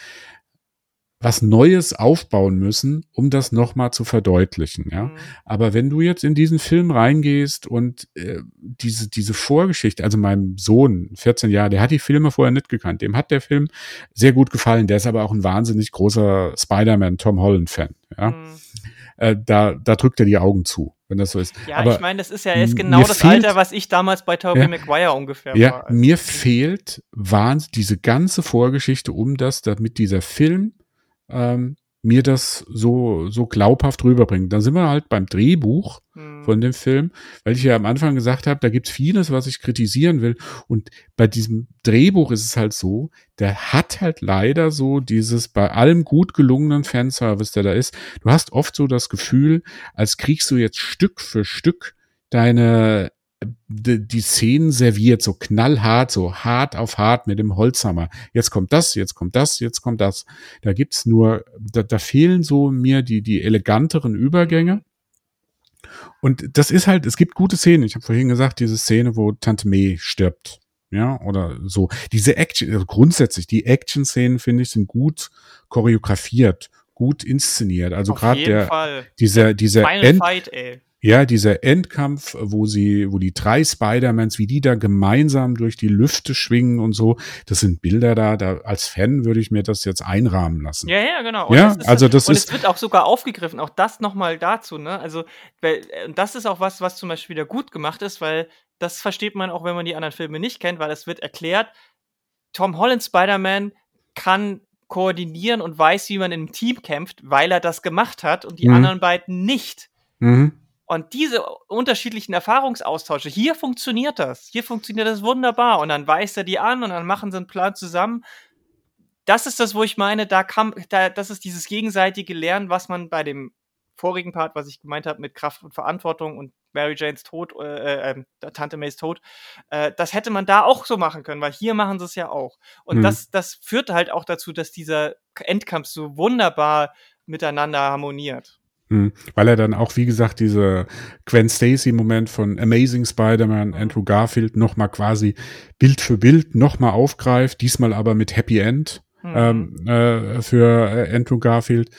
was Neues aufbauen müssen, um das nochmal zu verdeutlichen. Ja, mhm. aber wenn du jetzt in diesen Film reingehst und äh, diese diese Vorgeschichte, also meinem Sohn, 14 Jahre, der hat die Filme vorher nicht gekannt, dem hat der Film sehr gut gefallen. Der ist aber auch ein wahnsinnig großer Spider-Man Tom Holland Fan. Ja, mhm. Äh, da da drückt er die Augen zu wenn das so ist. Ja, aber ich meine, das ist ja ist genau das fehlt, Alter, was ich damals bei Tobey ja, Maguire ungefähr ja, war. Also mir fehlt wahnsinnig diese ganze Vorgeschichte um das, damit dieser Film ähm, mir das so, so glaubhaft rüberbringen. Dann sind wir halt beim Drehbuch hm. von dem Film, weil ich ja am Anfang gesagt habe, da gibt's vieles, was ich kritisieren will. Und bei diesem Drehbuch ist es halt so, der hat halt leider so dieses bei allem gut gelungenen Fanservice, der da ist. Du hast oft so das Gefühl, als kriegst du jetzt Stück für Stück deine die, Szenen serviert, so knallhart, so hart auf hart mit dem Holzhammer. Jetzt kommt das, jetzt kommt das, jetzt kommt das. Da gibt's nur, da, da fehlen so mir die, die eleganteren Übergänge. Und das ist halt, es gibt gute Szenen. Ich habe vorhin gesagt, diese Szene, wo Tante May stirbt. Ja, oder so. Diese Action, also grundsätzlich, die Action-Szenen, finde ich, sind gut choreografiert, gut inszeniert. Also gerade der, Fall. dieser, dieser Final End, Fight, ey ja, dieser Endkampf, wo sie, wo die drei Spider-Mans, wie die da gemeinsam durch die Lüfte schwingen und so, das sind Bilder da, da als Fan würde ich mir das jetzt einrahmen lassen. Ja, ja, genau. Und ja, das also das und ist. Und es wird auch sogar aufgegriffen, auch das nochmal dazu, ne? Also, weil, das ist auch was, was zum Beispiel wieder gut gemacht ist, weil das versteht man auch, wenn man die anderen Filme nicht kennt, weil es wird erklärt, Tom Holland Spider-Man kann koordinieren und weiß, wie man im Team kämpft, weil er das gemacht hat und die mhm. anderen beiden nicht. Mhm. Und diese unterschiedlichen Erfahrungsaustausche, hier funktioniert das. Hier funktioniert das wunderbar. Und dann weist er die an und dann machen sie einen Plan zusammen. Das ist das, wo ich meine, da kam, da, das ist dieses gegenseitige Lernen, was man bei dem vorigen Part, was ich gemeint habe, mit Kraft und Verantwortung und Mary Janes Tod, äh, äh, Tante Mays Tod, äh, das hätte man da auch so machen können, weil hier machen sie es ja auch. Und mhm. das, das führt halt auch dazu, dass dieser Endkampf so wunderbar miteinander harmoniert. Hm. Weil er dann auch, wie gesagt, diese Gwen Stacy-Moment von Amazing Spider-Man, Andrew Garfield, nochmal quasi Bild für Bild nochmal aufgreift, diesmal aber mit Happy End mhm. ähm, äh, für äh, Andrew Garfield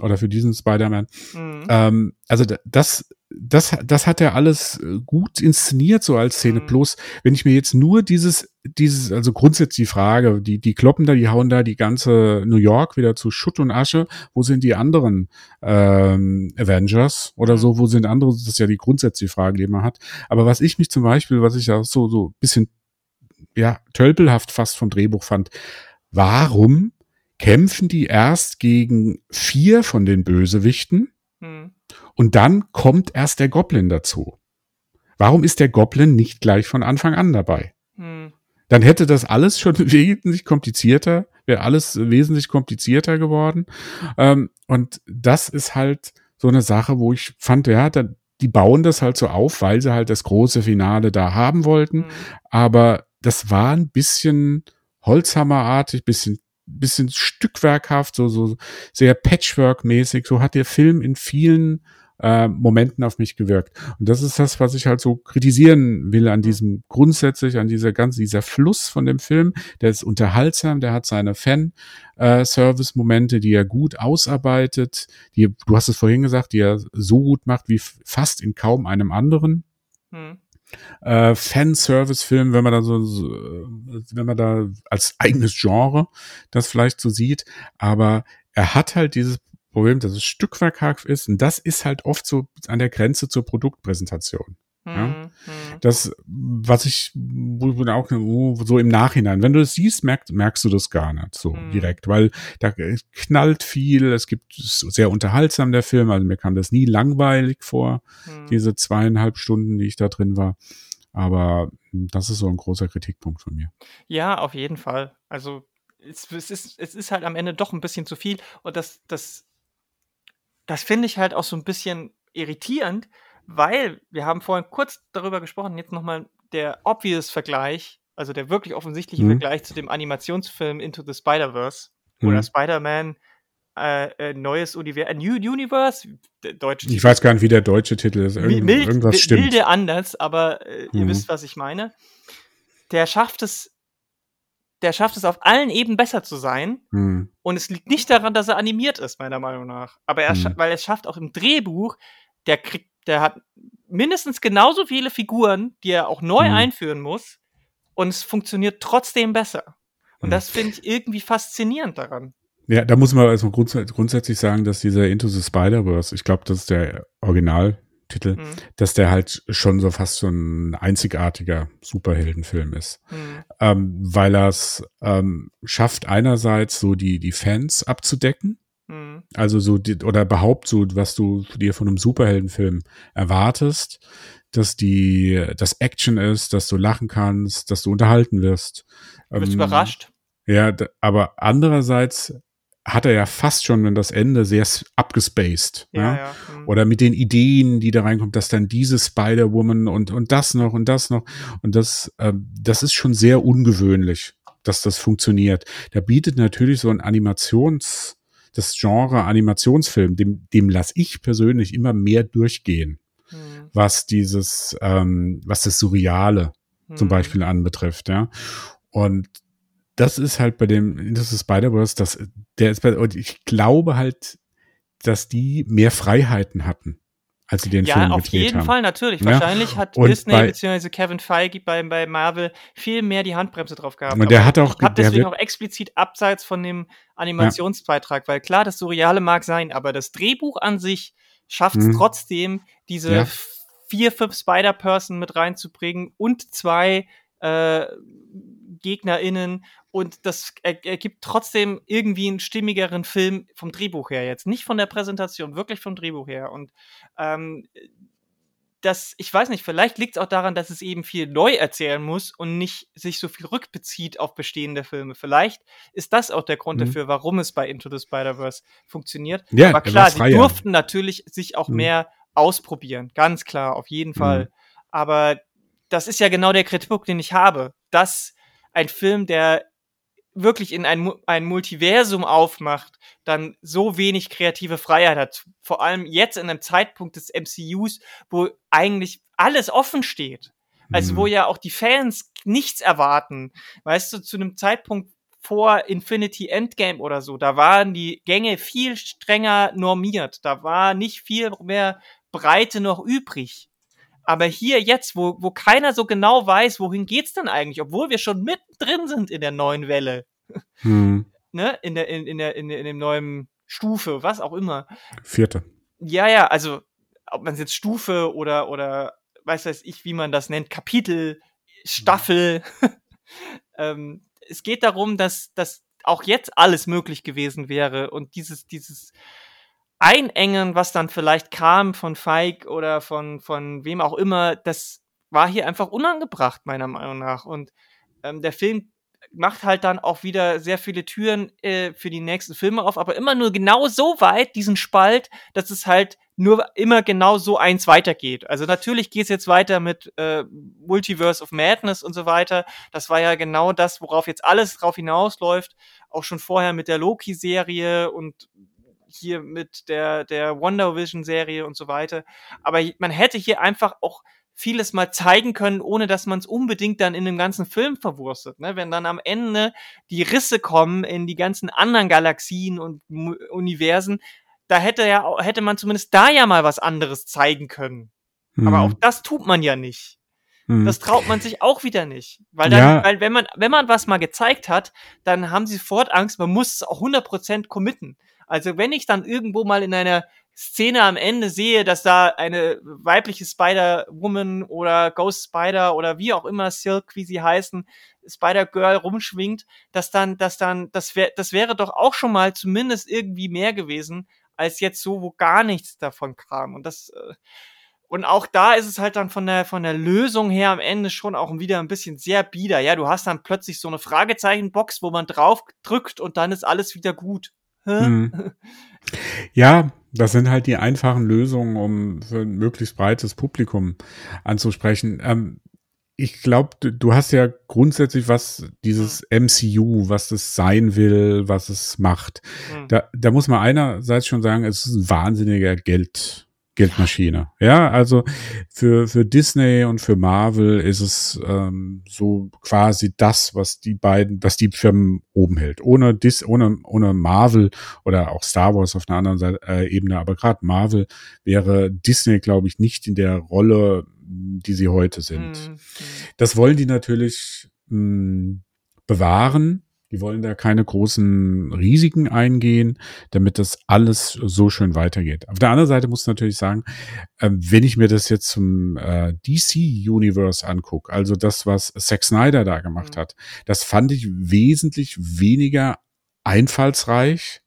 oder für diesen Spider-Man. Mhm. Ähm, also das das, das hat er alles äh, gut inszeniert, so als Szene. Mhm. Plus, wenn ich mir jetzt nur dieses, dieses, also grundsätzlich die Frage, die, die kloppen da, die hauen da die ganze New York wieder zu Schutt und Asche. Wo sind die anderen ähm, Avengers oder mhm. so? Wo sind andere? Das ist ja die grundsätzliche Frage, die man hat. Aber was ich mich zum Beispiel, was ich ja so, so bisschen, ja, tölpelhaft fast vom Drehbuch fand, warum kämpfen die erst gegen vier von den Bösewichten? Mhm und dann kommt erst der Goblin dazu. Warum ist der Goblin nicht gleich von Anfang an dabei? Hm. Dann hätte das alles schon wesentlich komplizierter, wäre alles wesentlich komplizierter geworden. Ähm, und das ist halt so eine Sache, wo ich fand, ja, da, die bauen das halt so auf, weil sie halt das große Finale da haben wollten. Mhm. Aber das war ein bisschen Holzhammerartig, bisschen bisschen stückwerkhaft, so so sehr Patchwork-mäßig. So hat der Film in vielen äh, Momenten auf mich gewirkt. Und das ist das, was ich halt so kritisieren will an mhm. diesem grundsätzlich, an dieser ganzen, dieser Fluss von dem Film. Der ist unterhaltsam, der hat seine Fan-Service-Momente, die er gut ausarbeitet, die, du hast es vorhin gesagt, die er so gut macht wie fast in kaum einem anderen. Hm. Äh, Fanservice-Film, wenn man da so, so, wenn man da als eigenes Genre das vielleicht so sieht, aber er hat halt dieses Problem, dass es Stückwerk ist und das ist halt oft so an der Grenze zur Produktpräsentation. Ja? Mhm. Das, was ich wo, auch so im Nachhinein, wenn du es siehst, merkst, merkst du das gar nicht so mhm. direkt, weil da knallt viel, es gibt sehr unterhaltsam der Film, also mir kam das nie langweilig vor, mhm. diese zweieinhalb Stunden, die ich da drin war. Aber das ist so ein großer Kritikpunkt von mir. Ja, auf jeden Fall. Also es, es, ist, es ist halt am Ende doch ein bisschen zu viel und das, das das finde ich halt auch so ein bisschen irritierend, weil wir haben vorhin kurz darüber gesprochen, jetzt nochmal der obvious Vergleich, also der wirklich offensichtliche mhm. Vergleich zu dem Animationsfilm Into the Spider-Verse mhm. oder Spider-Man äh, neues Universum, A New Universe, deutsche Ich weiß gar nicht, wie der deutsche Titel ist. Irgend, Mild, irgendwas stimmt. Milde anders, aber äh, mhm. ihr wisst, was ich meine. Der schafft es der schafft es auf allen Ebenen besser zu sein. Hm. Und es liegt nicht daran, dass er animiert ist, meiner Meinung nach. Aber er, Hm. weil er es schafft auch im Drehbuch, der kriegt, der hat mindestens genauso viele Figuren, die er auch neu Hm. einführen muss. Und es funktioniert trotzdem besser. Und Hm. das finde ich irgendwie faszinierend daran. Ja, da muss man erstmal grunds grundsätzlich sagen, dass dieser Into the Spider-Verse, ich glaube, das ist der Originaltitel, Hm. dass der halt schon so fast so ein einzigartiger Superheldenfilm ist. Hm. Ähm, weil er es ähm, schafft, einerseits so die, die Fans abzudecken, Hm. also so, oder überhaupt so, was du dir von einem Superheldenfilm erwartest, dass die, das Action ist, dass du lachen kannst, dass du unterhalten wirst. Du bist Ähm, überrascht. Ja, aber andererseits hat er ja fast schon, wenn das Ende sehr abgespaced. Ja, Ja, ja. hm. Oder mit den Ideen, die da reinkommt, dass dann diese Spider-Woman und, und das noch und das noch. Und das, ähm, das ist schon sehr ungewöhnlich, dass das funktioniert. Da bietet natürlich so ein Animations, das Genre Animationsfilm, dem, dem lasse ich persönlich immer mehr durchgehen, Hm. was dieses, ähm, was das Surreale zum Hm. Beispiel anbetrifft, ja. Und das ist halt bei dem Into the Spider-Verse, das, der ist bei, und ich glaube halt, dass die mehr Freiheiten hatten, als sie den Ja, Film auf gedreht jeden haben. Fall, natürlich. Ja, Wahrscheinlich hat und Disney bzw. Kevin Feige bei, bei Marvel viel mehr die Handbremse drauf gehabt. Und der hat auch- ich hab der deswegen auch explizit abseits von dem Animationsbeitrag, weil klar, das Surreale mag sein, aber das Drehbuch an sich schafft es Mhm. trotzdem, diese Ja. vier, fünf Spider-Person mit reinzubringen und zwei äh, GegnerInnen und das er- ergibt trotzdem irgendwie einen stimmigeren Film vom Drehbuch her jetzt. Nicht von der Präsentation, wirklich vom Drehbuch her. Und ähm, das, ich weiß nicht, vielleicht liegt es auch daran, dass es eben viel neu erzählen muss und nicht sich so viel rückbezieht auf bestehende Filme. Vielleicht ist das auch der Grund Mhm. dafür, warum es bei Into the Spider-Verse funktioniert. Ja, Aber er klar, sie durften natürlich sich auch Mhm. mehr ausprobieren. Ganz klar, auf jeden Fall. Aber das ist ja genau der Kritikpunkt, den ich habe. Dass ein Film, der wirklich in ein, ein Multiversum aufmacht, dann so wenig kreative Freiheit hat. Vor allem jetzt in einem Zeitpunkt des MCUs, wo eigentlich alles offen steht. Also Mhm. wo ja auch die Fans nichts erwarten. Weißt du, zu einem Zeitpunkt vor Infinity Endgame oder so, da waren die Gänge viel strenger normiert. Da war nicht viel mehr Breite noch übrig. Aber hier jetzt, wo, wo keiner so genau weiß, wohin geht's denn eigentlich, obwohl wir schon mittendrin sind in der neuen Welle, Hm. ne, in der, in, in der, in, der, in dem neuen Stufe, was auch immer. Vierte. Ja, ja, also, ob man es jetzt Stufe oder, oder, weiß weiß ich, wie man das nennt, Kapitel, Staffel. ähm, es geht darum, dass, dass auch jetzt alles möglich gewesen wäre und dieses, dieses Einengen, was dann vielleicht kam von Feig oder von, von wem auch immer, das war hier einfach unangebracht, meiner Meinung nach. Und ähm, der Film macht halt dann auch wieder sehr viele Türen äh, für die nächsten Filme auf, aber immer nur genau so weit, diesen Spalt, dass es halt nur immer genau so eins weitergeht. Also natürlich geht es jetzt weiter mit äh, Multiverse of Madness und so weiter. Das war ja genau das, worauf jetzt alles drauf hinausläuft. Auch schon vorher mit der Loki-Serie und hier mit der, der Wonder Vision-Serie und so weiter. Aber man hätte hier einfach auch vieles mal zeigen können, ohne dass man es unbedingt dann in dem ganzen Film verwurstet. Ne? Wenn dann am Ende die Risse kommen in die ganzen anderen Galaxien und Universen, da hätte ja hätte man zumindest da ja mal was anderes zeigen können. Aber auch das tut man ja nicht. Hm. Das traut man sich auch wieder nicht. Weil dann, Ja. weil wenn man, wenn man was mal gezeigt hat, dann haben sie sofort Angst, man muss es auch 100% committen. Also wenn ich dann irgendwo mal in einer Szene am Ende sehe, dass da eine weibliche Spider-Woman oder Ghost Spider oder wie auch immer Silk, wie sie heißen, Spider-Girl rumschwingt, dass dann, dass dann, das wäre, das wäre doch auch schon mal zumindest irgendwie mehr gewesen, als jetzt so, wo gar nichts davon kam. Und das, äh, und auch da ist es halt dann von der, von der Lösung her am Ende schon auch wieder ein bisschen sehr bieder. Ja, du hast dann plötzlich so eine Fragezeichenbox, wo man drauf drückt und dann ist alles wieder gut. Hm. Ja, das sind halt die einfachen Lösungen, um für ein möglichst breites Publikum anzusprechen. Ähm, ich glaube, du, du hast ja grundsätzlich was dieses MCU, was es sein will, was es macht. Hm. Da, da muss man einerseits schon sagen, es ist ein wahnsinniger Geld, Geldmaschine. Ja, also für, für Disney und für Marvel ist es ähm, so quasi das, was die beiden, was die Firmen oben hält. Ohne Dis, ohne, ohne Marvel oder auch Star Wars auf einer anderen Seite, äh, Ebene, aber gerade Marvel wäre Disney, glaube ich, nicht in der Rolle, die sie heute sind. Mhm. Das wollen die natürlich mh, bewahren die wollen da keine großen Risiken eingehen, damit das alles so schön weitergeht. Auf der anderen Seite muss ich natürlich sagen, äh, wenn ich mir das jetzt zum äh, DC-Universe angucke, also das, was Zack Snyder da gemacht mhm. hat, das fand ich wesentlich weniger einfallsreich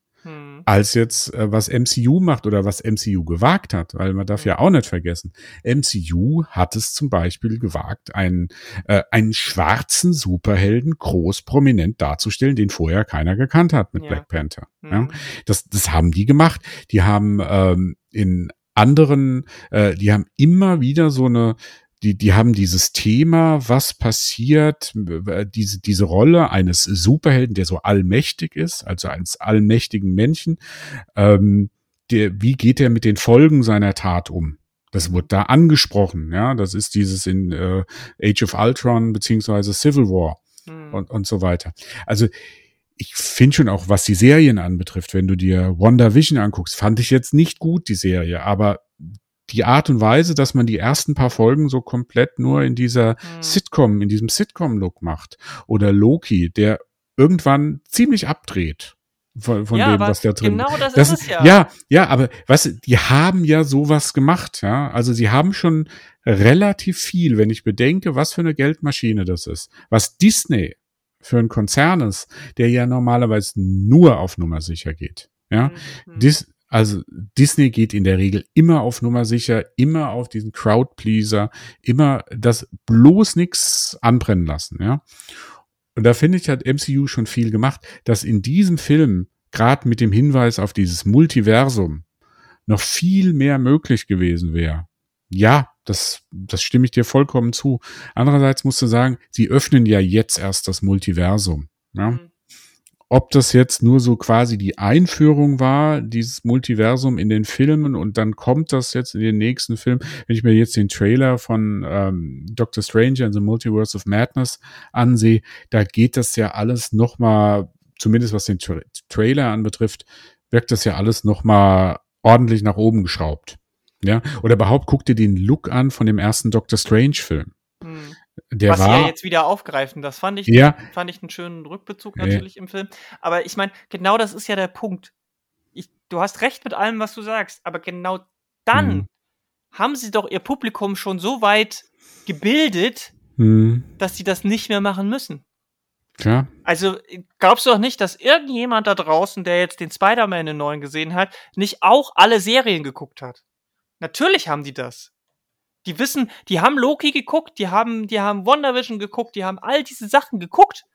hm. als jetzt, äh, was MCU macht oder was MCU gewagt hat, weil man darf hm. ja auch nicht vergessen, MCU hat es zum Beispiel gewagt, einen, äh, einen schwarzen Superhelden groß prominent darzustellen, den vorher keiner gekannt hat mit ja. Black Panther. Hm. Ja? Das, das haben die gemacht. Die haben ähm, in anderen, äh, die haben immer wieder so eine die, die haben dieses Thema, was passiert, äh, diese, diese Rolle eines Superhelden, der so allmächtig ist, also eines allmächtigen Menschen, ähm, der, wie geht er mit den Folgen seiner Tat um? Das wird da angesprochen, ja. Das ist dieses in äh, Age of Ultron beziehungsweise Civil War mhm. und, und so weiter. Also ich finde schon auch, was die Serien anbetrifft, wenn du dir WandaVision anguckst, fand ich jetzt nicht gut, die Serie, aber die Art und Weise, dass man die ersten paar Folgen so komplett nur in dieser mhm. Sitcom, in diesem Sitcom-Look macht. Oder Loki, der irgendwann ziemlich abdreht von, von ja, dem, was da drin Genau das, das ist es ja. Ja, ja, aber was, die haben ja sowas gemacht, ja. Also sie haben schon relativ viel, wenn ich bedenke, was für eine Geldmaschine das ist. Was Disney für ein Konzern ist, der ja normalerweise nur auf Nummer sicher geht. Ja, mhm. Dis also Disney geht in der Regel immer auf Nummer sicher, immer auf diesen Crowdpleaser, immer das bloß nichts anbrennen lassen, ja. Und da finde ich, hat MCU schon viel gemacht, dass in diesem Film, gerade mit dem Hinweis auf dieses Multiversum, noch viel mehr möglich gewesen wäre. Ja, das, das stimme ich dir vollkommen zu. Andererseits musst du sagen, sie öffnen ja jetzt erst das Multiversum. Ja? Mhm. Ob das jetzt nur so quasi die Einführung war, dieses Multiversum in den Filmen und dann kommt das jetzt in den nächsten Film. Wenn ich mir jetzt den Trailer von ähm, Doctor Strange and the Multiverse of Madness ansehe, da geht das ja alles nochmal, zumindest was den Tra Trailer anbetrifft, wirkt das ja alles nochmal ordentlich nach oben geschraubt. Ja, oder überhaupt guck dir den Look an von dem ersten Doctor Strange Film. Hm. Der was war, sie ja jetzt wieder aufgreifen. Das fand ich, ja. fand ich einen schönen Rückbezug natürlich ja. im Film. Aber ich meine, genau das ist ja der Punkt. Ich, du hast recht mit allem, was du sagst, aber genau dann mhm. haben sie doch ihr Publikum schon so weit gebildet, mhm. dass sie das nicht mehr machen müssen. Ja. Also glaubst du doch nicht, dass irgendjemand da draußen, der jetzt den Spider-Man in neuen gesehen hat, nicht auch alle Serien geguckt hat? Natürlich haben die das. Die wissen, die haben Loki geguckt, die haben, die haben WandaVision geguckt, die haben all diese Sachen geguckt.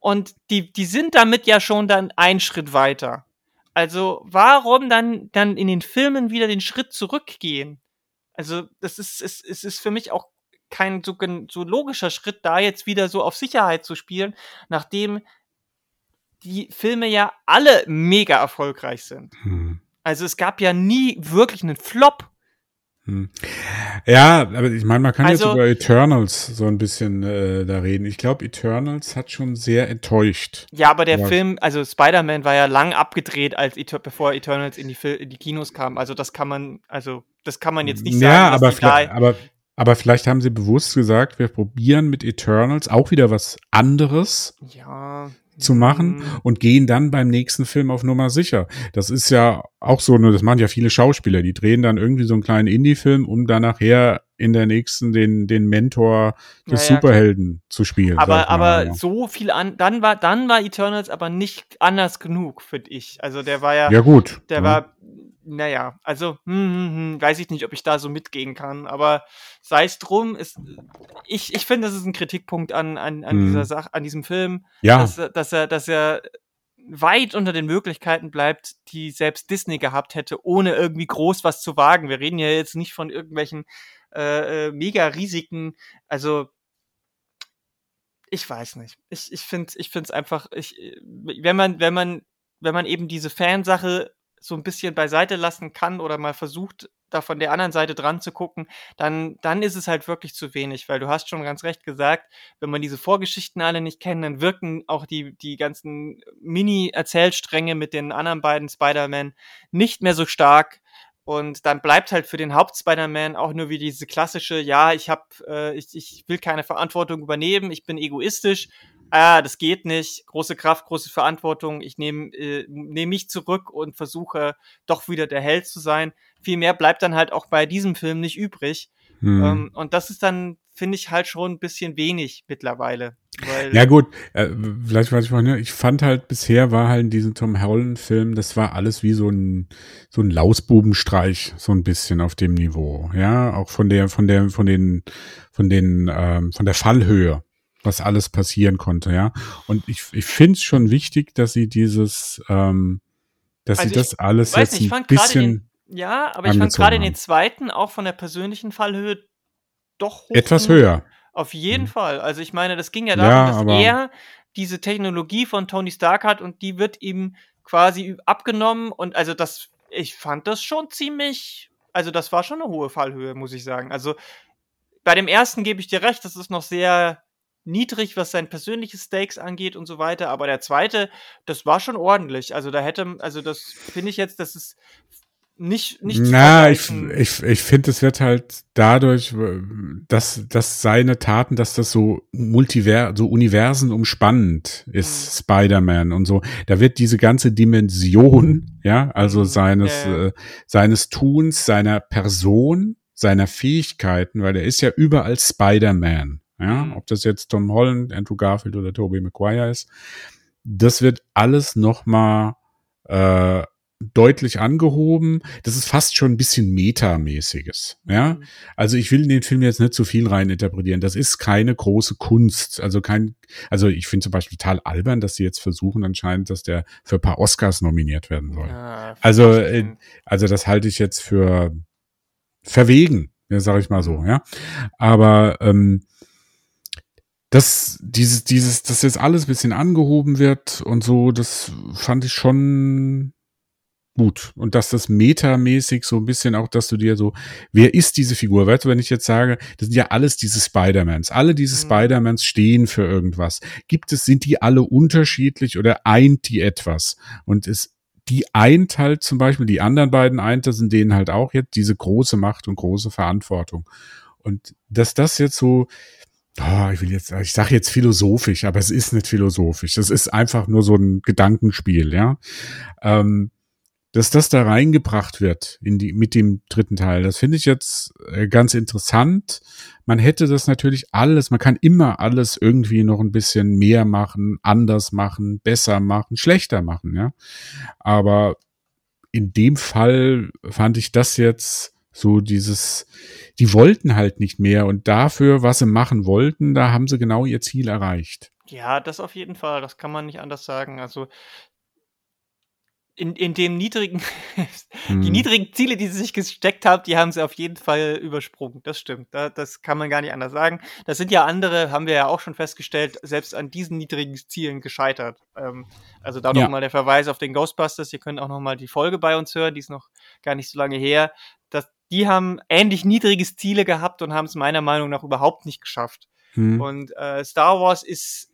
Und die, die sind damit ja schon dann einen Schritt weiter. Also, warum dann, dann in den Filmen wieder den Schritt zurückgehen? Also, das ist, es, es ist für mich auch kein so, so logischer Schritt, da jetzt wieder so auf Sicherheit zu spielen, nachdem die Filme ja alle mega erfolgreich sind. Hm. Also es gab ja nie wirklich einen Flop. Ja, aber ich meine, man kann also, jetzt über Eternals so ein bisschen äh, da reden. Ich glaube, Eternals hat schon sehr enttäuscht. Ja, aber der aber Film, also Spider-Man war ja lang abgedreht, als bevor Eternals in die, in die Kinos kam. Also das kann man, also das kann man jetzt nicht sagen. Ja, aber, vielleicht, aber, aber vielleicht haben sie bewusst gesagt, wir probieren mit Eternals auch wieder was anderes. Ja zu machen mhm. und gehen dann beim nächsten Film auf Nummer sicher. Das ist ja auch so, das machen ja viele Schauspieler, die drehen dann irgendwie so einen kleinen Indie-Film, um dann nachher in der nächsten den, den Mentor des ja, ja, Superhelden klar. zu spielen. Aber, aber so viel an, dann war, dann war Eternals aber nicht anders genug, finde ich. Also der war ja, ja gut. Der ja. war naja, also hm, hm, hm, weiß ich nicht, ob ich da so mitgehen kann, aber sei es drum, ist, ich, ich finde, das ist ein Kritikpunkt an, an, an hm. dieser Sache, an diesem Film, ja. dass, dass er, dass er weit unter den Möglichkeiten bleibt, die selbst Disney gehabt hätte, ohne irgendwie groß was zu wagen. Wir reden ja jetzt nicht von irgendwelchen äh, äh Mega-Risiken, also ich weiß nicht. Ich, ich finde ich finde es einfach, ich, wenn man, wenn man, wenn man eben diese Fansache so ein bisschen beiseite lassen kann oder mal versucht, da von der anderen Seite dran zu gucken, dann, dann ist es halt wirklich zu wenig, weil du hast schon ganz recht gesagt, wenn man diese Vorgeschichten alle nicht kennt, dann wirken auch die, die ganzen Mini-Erzählstränge mit den anderen beiden Spider-Man nicht mehr so stark. Und dann bleibt halt für den Haupt-Spider-Man auch nur wie diese klassische, ja, ich hab, äh, ich, ich will keine Verantwortung übernehmen, ich bin egoistisch, ah, das geht nicht, große Kraft, große Verantwortung, ich nehme äh, nehm mich zurück und versuche doch wieder der Held zu sein. Viel mehr bleibt dann halt auch bei diesem Film nicht übrig. Hm. Ähm, und das ist dann, finde ich, halt schon ein bisschen wenig mittlerweile. Weil ja gut, äh, vielleicht weiß ich mal, ne, ich fand halt bisher war halt in diesem Tom Holland-Film, das war alles wie so ein so ein Lausbubenstreich, so ein bisschen auf dem Niveau. Ja, auch von der, von der, von den, von den, ähm, von der Fallhöhe was alles passieren konnte, ja. Und ich, ich finde es schon wichtig, dass sie dieses, ähm, dass also sie das alles jetzt nicht, ein bisschen. Den, ja, aber ich fand gerade in den zweiten auch von der persönlichen Fallhöhe doch hoch etwas höher. Auf jeden mhm. Fall. Also ich meine, das ging ja darum, ja, dass er diese Technologie von Tony Stark hat und die wird ihm quasi abgenommen und also das, ich fand das schon ziemlich, also das war schon eine hohe Fallhöhe, muss ich sagen. Also bei dem ersten gebe ich dir recht, das ist noch sehr niedrig, was sein persönliches Stakes angeht und so weiter. Aber der zweite, das war schon ordentlich. Also da hätte, also das finde ich jetzt, das ist nicht, nicht Na, ich, ich, ich finde, es wird halt dadurch, dass, dass seine Taten, dass das so multiver, so Universen umspannend ist, mhm. Spider-Man und so. Da wird diese ganze Dimension, ja, also mhm. seines, ja. äh, seines Tuns, seiner Person, seiner Fähigkeiten, weil er ist ja überall Spider-Man. Ja, mhm. ob das jetzt Tom Holland, Andrew Garfield oder Tobey Maguire ist. Das wird alles nochmal äh, deutlich angehoben. Das ist fast schon ein bisschen metamäßiges. Ja, mhm. also ich will in den Film jetzt nicht zu viel rein interpretieren. Das ist keine große Kunst. Also kein, also ich finde zum Beispiel total albern, dass sie jetzt versuchen anscheinend, dass der für ein paar Oscars nominiert werden soll. Ja, also, äh, also das halte ich jetzt für verwegen, ja, sage ich mal so. Ja, aber ähm, dass dieses, dieses, dass jetzt alles ein bisschen angehoben wird und so, das fand ich schon gut. Und dass das metamäßig so ein bisschen auch, dass du dir so, wer ist diese Figur? Weißt du, wenn ich jetzt sage, das sind ja alles diese Spider-Mans. Alle diese mhm. Spider-Mans stehen für irgendwas. Gibt es, sind die alle unterschiedlich oder eint die etwas? Und es, die eint halt zum Beispiel, die anderen beiden eint, das sind denen halt auch jetzt diese große Macht und große Verantwortung. Und dass das jetzt so, oh, ich will jetzt, ich sage jetzt philosophisch, aber es ist nicht philosophisch. Das ist einfach nur so ein Gedankenspiel, ja. Ähm, dass das da reingebracht wird in die, mit dem dritten Teil, das finde ich jetzt äh, ganz interessant. Man hätte das natürlich alles, man kann immer alles irgendwie noch ein bisschen mehr machen, anders machen, besser machen, schlechter machen, ja. Aber in dem Fall fand ich das jetzt so dieses, die wollten halt nicht mehr und dafür, was sie machen wollten, da haben sie genau ihr Ziel erreicht. Ja, das auf jeden Fall, das kann man nicht anders sagen. Also in, in dem niedrigen, hm. die niedrigen Ziele, die sie sich gesteckt haben, die haben sie auf jeden Fall übersprungen. Das stimmt. Da, das kann man gar nicht anders sagen. Das sind ja andere, haben wir ja auch schon festgestellt, selbst an diesen niedrigen Zielen gescheitert. Ähm, also da ja. nochmal der Verweis auf den Ghostbusters. Ihr könnt auch nochmal die Folge bei uns hören, die ist noch gar nicht so lange her. Das, die haben ähnlich niedriges Ziele gehabt und haben es meiner Meinung nach überhaupt nicht geschafft. Hm. Und äh, Star Wars ist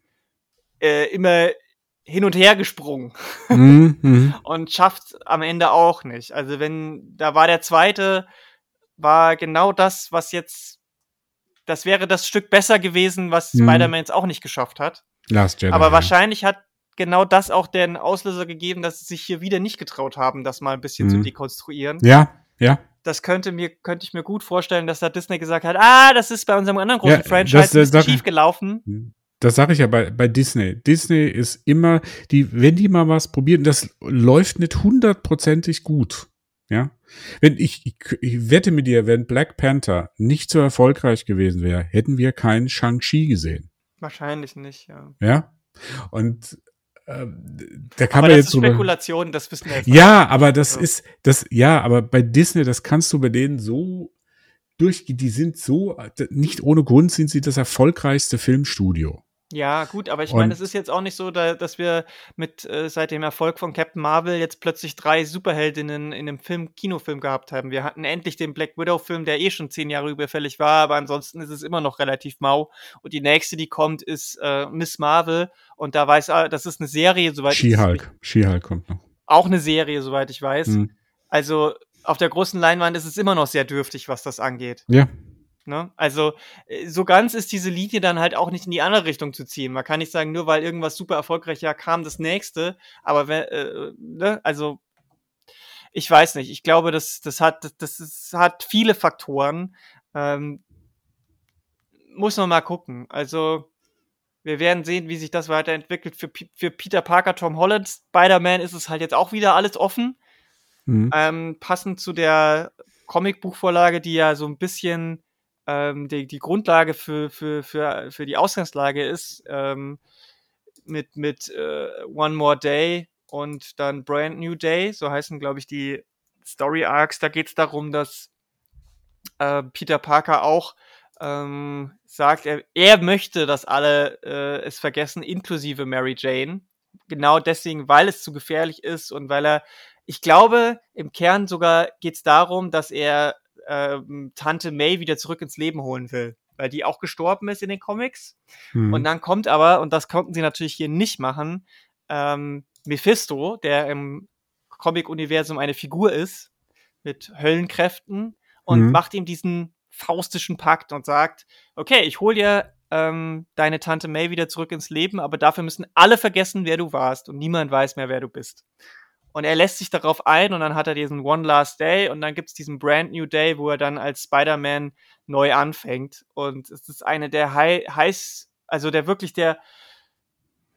äh, immer hin und her gesprungen mhm, mhm. und schafft am Ende auch nicht. Also wenn da war der zweite war genau das, was jetzt das wäre das Stück besser gewesen, was mhm. Spider-Man jetzt auch nicht geschafft hat. Last Jedi, Aber wahrscheinlich hat genau das auch den Auslöser gegeben, dass sie sich hier wieder nicht getraut haben, das mal ein bisschen zu mhm. dekonstruieren. Ja, ja. Das könnte mir könnte ich mir gut vorstellen, dass da Disney gesagt hat, ah, das ist bei unserem anderen großen ja, Franchise das, das, schief gelaufen. Das sage ich ja bei, bei Disney. Disney ist immer, die, wenn die mal was probieren, das läuft nicht hundertprozentig gut. Ja. Wenn ich, ich, ich wette mit dir, wenn Black Panther nicht so erfolgreich gewesen wäre, hätten wir keinen Shang-Chi gesehen. Wahrscheinlich nicht, ja. Ja. Und äh, da kann aber man das jetzt ist Spekulation, das wissen wir jetzt. Ja, aber das so. ist das ja, aber bei Disney, das kannst du bei denen so durch die sind so nicht ohne Grund sind sie das erfolgreichste Filmstudio. Ja, gut, aber ich meine, es ist jetzt auch nicht so, da, dass wir mit äh, seit dem Erfolg von Captain Marvel jetzt plötzlich drei Superheldinnen in einem Film, Kinofilm gehabt haben. Wir hatten endlich den Black Widow-Film, der eh schon zehn Jahre überfällig war, aber ansonsten ist es immer noch relativ mau. Und die nächste, die kommt, ist äh, Miss Marvel. Und da weiß er, das ist eine Serie, soweit ich She-Hulk. She-Hulk kommt noch. auch eine Serie, soweit ich weiß. Hm. Also auf der großen Leinwand ist es immer noch sehr dürftig, was das angeht. Ja, Ne? Also äh, so ganz ist diese Linie dann halt auch nicht in die andere Richtung zu ziehen. Man kann nicht sagen, nur weil irgendwas super erfolgreich ja kam das nächste, aber wenn, äh, ne? also ich weiß nicht. Ich glaube, das, das hat, das ist, hat viele Faktoren. Ähm, muss man mal gucken. Also wir werden sehen, wie sich das weiterentwickelt. Für, für Peter Parker, Tom Holland, Spider-Man ist es halt jetzt auch wieder alles offen. hm. Ähm, passend zu der Comicbuchvorlage, die ja so ein bisschen ähm, die, die Grundlage für, für, für, für die Ausgangslage ist, ähm, mit, mit äh, One More Day und dann Brand New Day, so heißen, glaube ich, die Story Arcs. Da geht es darum, dass äh, Peter Parker auch ähm, sagt, er, er möchte, dass alle äh, es vergessen, inklusive Mary Jane. Genau deswegen, weil es zu gefährlich ist und weil er, ich glaube, im Kern sogar geht es darum, dass er ähm, Tante May wieder zurück ins Leben holen will, weil die auch gestorben ist in den Comics. Hm. Und dann kommt aber, und das konnten sie natürlich hier nicht machen, ähm, Mephisto, der im Comic-Universum eine Figur ist, mit Höllenkräften und Mhm. macht ihm diesen faustischen Pakt und sagt, okay, ich hol dir ähm, deine Tante May wieder zurück ins Leben, aber dafür müssen alle vergessen, wer du warst und niemand weiß mehr, wer du bist. Und er lässt sich darauf ein und dann hat er diesen One Last Day und dann gibt's diesen Brand New Day, wo er dann als Spider-Man neu anfängt. Und es ist eine der hei heiß, also der wirklich der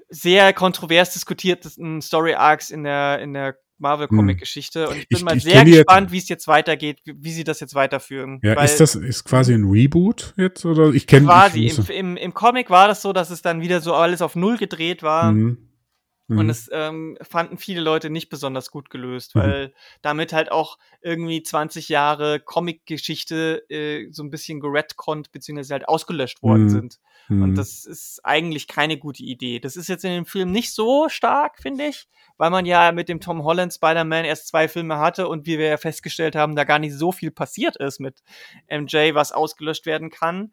sehr kontrovers diskutiertesten Story Arcs in der, in der Marvel-Comic-Geschichte. Und ich bin Ich- mal ich sehr gespannt, wie es jetzt weitergeht, wie, wie sie das jetzt weiterführen. ja, Weil ist das ist quasi ein Reboot jetzt oder ich kenne quasi im, im, im Comic war das so, dass es dann wieder so alles auf Null gedreht war. Mhm. Mhm. Und es ähm, fanden viele Leute nicht besonders gut gelöst, Mhm. weil damit halt auch irgendwie 20 Jahre Comic-Geschichte äh, so ein bisschen geredconnt beziehungsweise halt ausgelöscht worden Mhm. sind. Mhm. Und das ist eigentlich keine gute Idee. Das ist jetzt in dem Film nicht so stark, finde ich, weil man ja mit dem Tom Holland Spider-Man erst zwei Filme hatte und wie wir ja festgestellt haben, da gar nicht so viel passiert ist mit MJ, was ausgelöscht werden kann.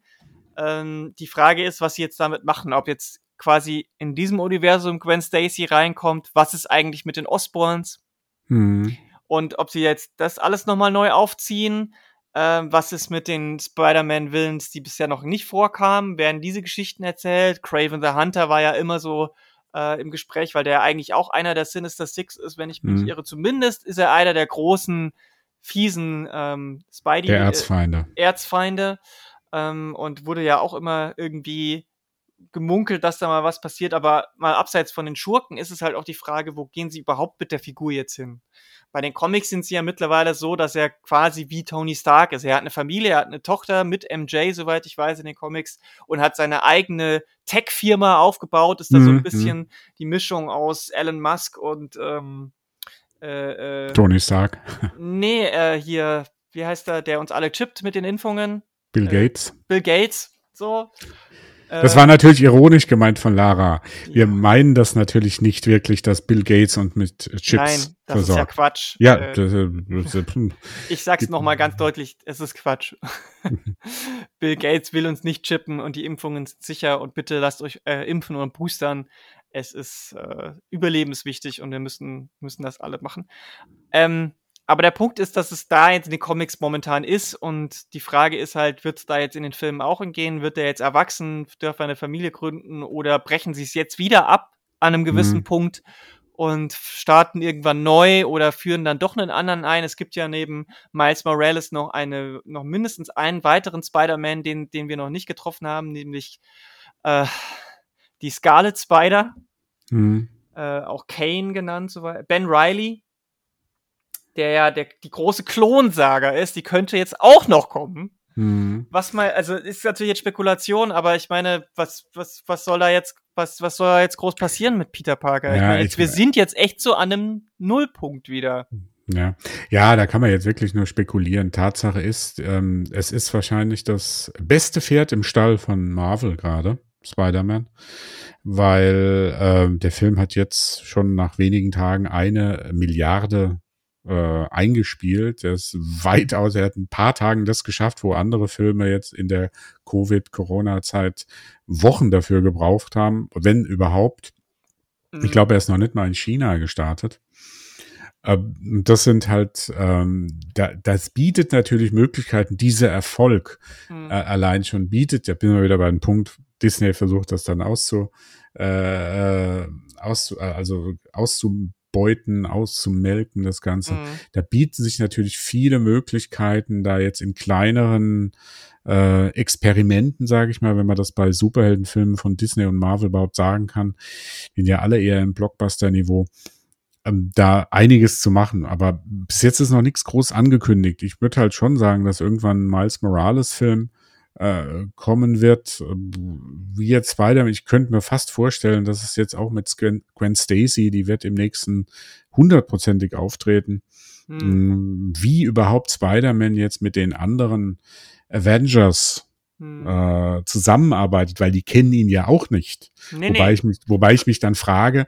Ähm, die Frage ist, was sie jetzt damit machen, ob jetzt quasi in diesem Universum Gwen Stacy reinkommt, was ist eigentlich mit den Osborns Mhm. und ob sie jetzt das alles nochmal neu aufziehen. Ähm, was ist mit den Spider-Man-Villains, die bisher noch nicht vorkamen? Werden diese Geschichten erzählt? Craven the Hunter war ja immer so äh, im Gespräch, weil der eigentlich auch einer der Sinister Six ist, wenn ich mich nicht Mhm. irre. Zumindest ist er einer der großen, fiesen ähm, Spidey. Der äh, Erzfeinde. Erzfeinde ähm, und wurde ja auch immer irgendwie gemunkelt, dass da mal was passiert, aber mal abseits von den Schurken ist es halt auch die Frage, wo gehen sie überhaupt mit der Figur jetzt hin? Bei den Comics sind sie ja mittlerweile so, dass er quasi wie Tony Stark ist. Er hat eine Familie, er hat eine Tochter mit MJ, soweit ich weiß, in den Comics und hat seine eigene Tech-Firma aufgebaut. Ist da so Mhm, ein bisschen die Mischung aus Elon Musk und ähm, äh, äh, Tony Stark. nee, äh, hier, wie heißt er, der uns alle chippt mit den Impfungen? Bill Äh, Gates. Bill Gates, so. Das war natürlich ironisch gemeint von Lara. Wir ja. meinen das natürlich nicht wirklich, dass Bill Gates und mit Chips Nein, das ist ja versorgt. Quatsch. Ja, Äh, das, äh, äh, ich sag's noch mal ganz deutlich, es ist Quatsch. Bill Gates will uns nicht chippen und die Impfungen sind sicher und bitte lasst euch äh, impfen und boostern. Es ist äh, überlebenswichtig und wir müssen, müssen das alle machen. Ähm, aber der Punkt ist, dass es da jetzt in den Comics momentan ist und die Frage ist halt, wird es da jetzt in den Filmen auch entgehen? Wird er jetzt erwachsen, darf er eine Familie gründen oder brechen sie es jetzt wieder ab an einem gewissen Mhm. Punkt und starten irgendwann neu oder führen dann doch einen anderen ein? Es gibt ja neben Miles Morales noch eine, noch mindestens einen weiteren Spider-Man, den, den wir noch nicht getroffen haben, nämlich äh, die Scarlet Spider Hm. äh, auch Kane genannt, so Ben Riley, der ja der, die große Klonsaga ist, die könnte jetzt auch noch kommen. Hm. Was mal, also ist natürlich jetzt Spekulation, aber ich meine, was, was, was soll da jetzt, was, was soll da jetzt groß passieren mit Peter Parker? ich Ja, meine, jetzt, ich- wir sind jetzt echt so an einem Nullpunkt wieder. Ja. ja, da kann man jetzt wirklich nur spekulieren. Tatsache ist, ähm, es ist wahrscheinlich das beste Pferd im Stall von Marvel gerade. Spider-Man, weil äh, der Film hat jetzt schon nach wenigen Tagen eine Milliarde äh, eingespielt. Er ist weitaus, er hat ein paar Tagen das geschafft, wo andere Filme jetzt in der Covid-Corona-Zeit Wochen dafür gebraucht haben, wenn überhaupt. Ich Mhm. glaube, er ist noch nicht mal in China gestartet. Ähm, Das sind halt, ähm, da, das bietet natürlich Möglichkeiten, dieser Erfolg Mhm. äh, allein schon bietet. Da bin ich wieder bei dem Punkt, Disney versucht das dann auszu, äh, äh, auszu, äh, also auszubeuten, auszumelken, das Ganze. Mhm. Da bieten sich natürlich viele Möglichkeiten, da jetzt in kleineren äh, Experimenten, sage ich mal, wenn man das bei Superheldenfilmen von Disney und Marvel überhaupt sagen kann, die sind ja alle eher im Blockbuster-Niveau, ähm, da einiges zu machen. Aber bis jetzt ist noch nichts groß angekündigt. Ich würde halt schon sagen, dass irgendwann ein Miles Morales-Film äh, kommen wird, äh, wie jetzt Spider-Man. Ich könnte mir fast vorstellen, dass es jetzt auch mit Gwen, Gwen Stacy, die wird im nächsten hundertprozentig auftreten. Mhm. Mm, Wie überhaupt Spider-Man jetzt mit den anderen Avengers Mhm. äh, zusammenarbeitet, weil die kennen ihn ja auch nicht. nee, wobei, nee. Ich mich, wobei ich mich dann frage,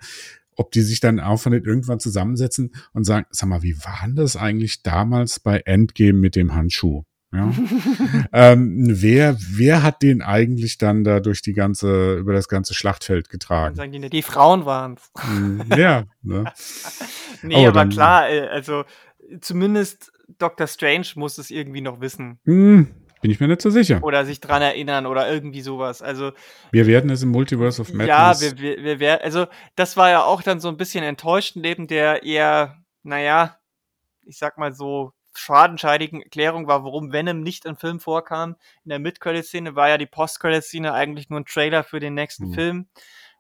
ob die sich dann auch von irgendwann zusammensetzen und sagen, sag mal, wie war denn das eigentlich damals bei Endgame mit dem Handschuh? Ja? ähm, wer, wer hat den eigentlich dann da durch die ganze, über das ganze Schlachtfeld getragen? sagen die, die Frauen waren's. Hm, ja, ne? Nee, Oh, aber dann- klar, äh, also zumindest Dr. Strange muss es irgendwie noch wissen. Hm, bin ich mir nicht so sicher. Oder sich dran erinnern oder irgendwie sowas. Also, Wir werden es im Multiverse of ja, Madness. wir, wir, wir, wär- also das war ja auch dann so ein bisschen enttäuschend neben der eher, naja, ich sag mal so, schadenscheidigen Erklärung war, warum Venom nicht im Film vorkam. In der Mid-Credit-Szene war ja die Post-Credit-Szene eigentlich nur ein Trailer für den nächsten Hm. Film.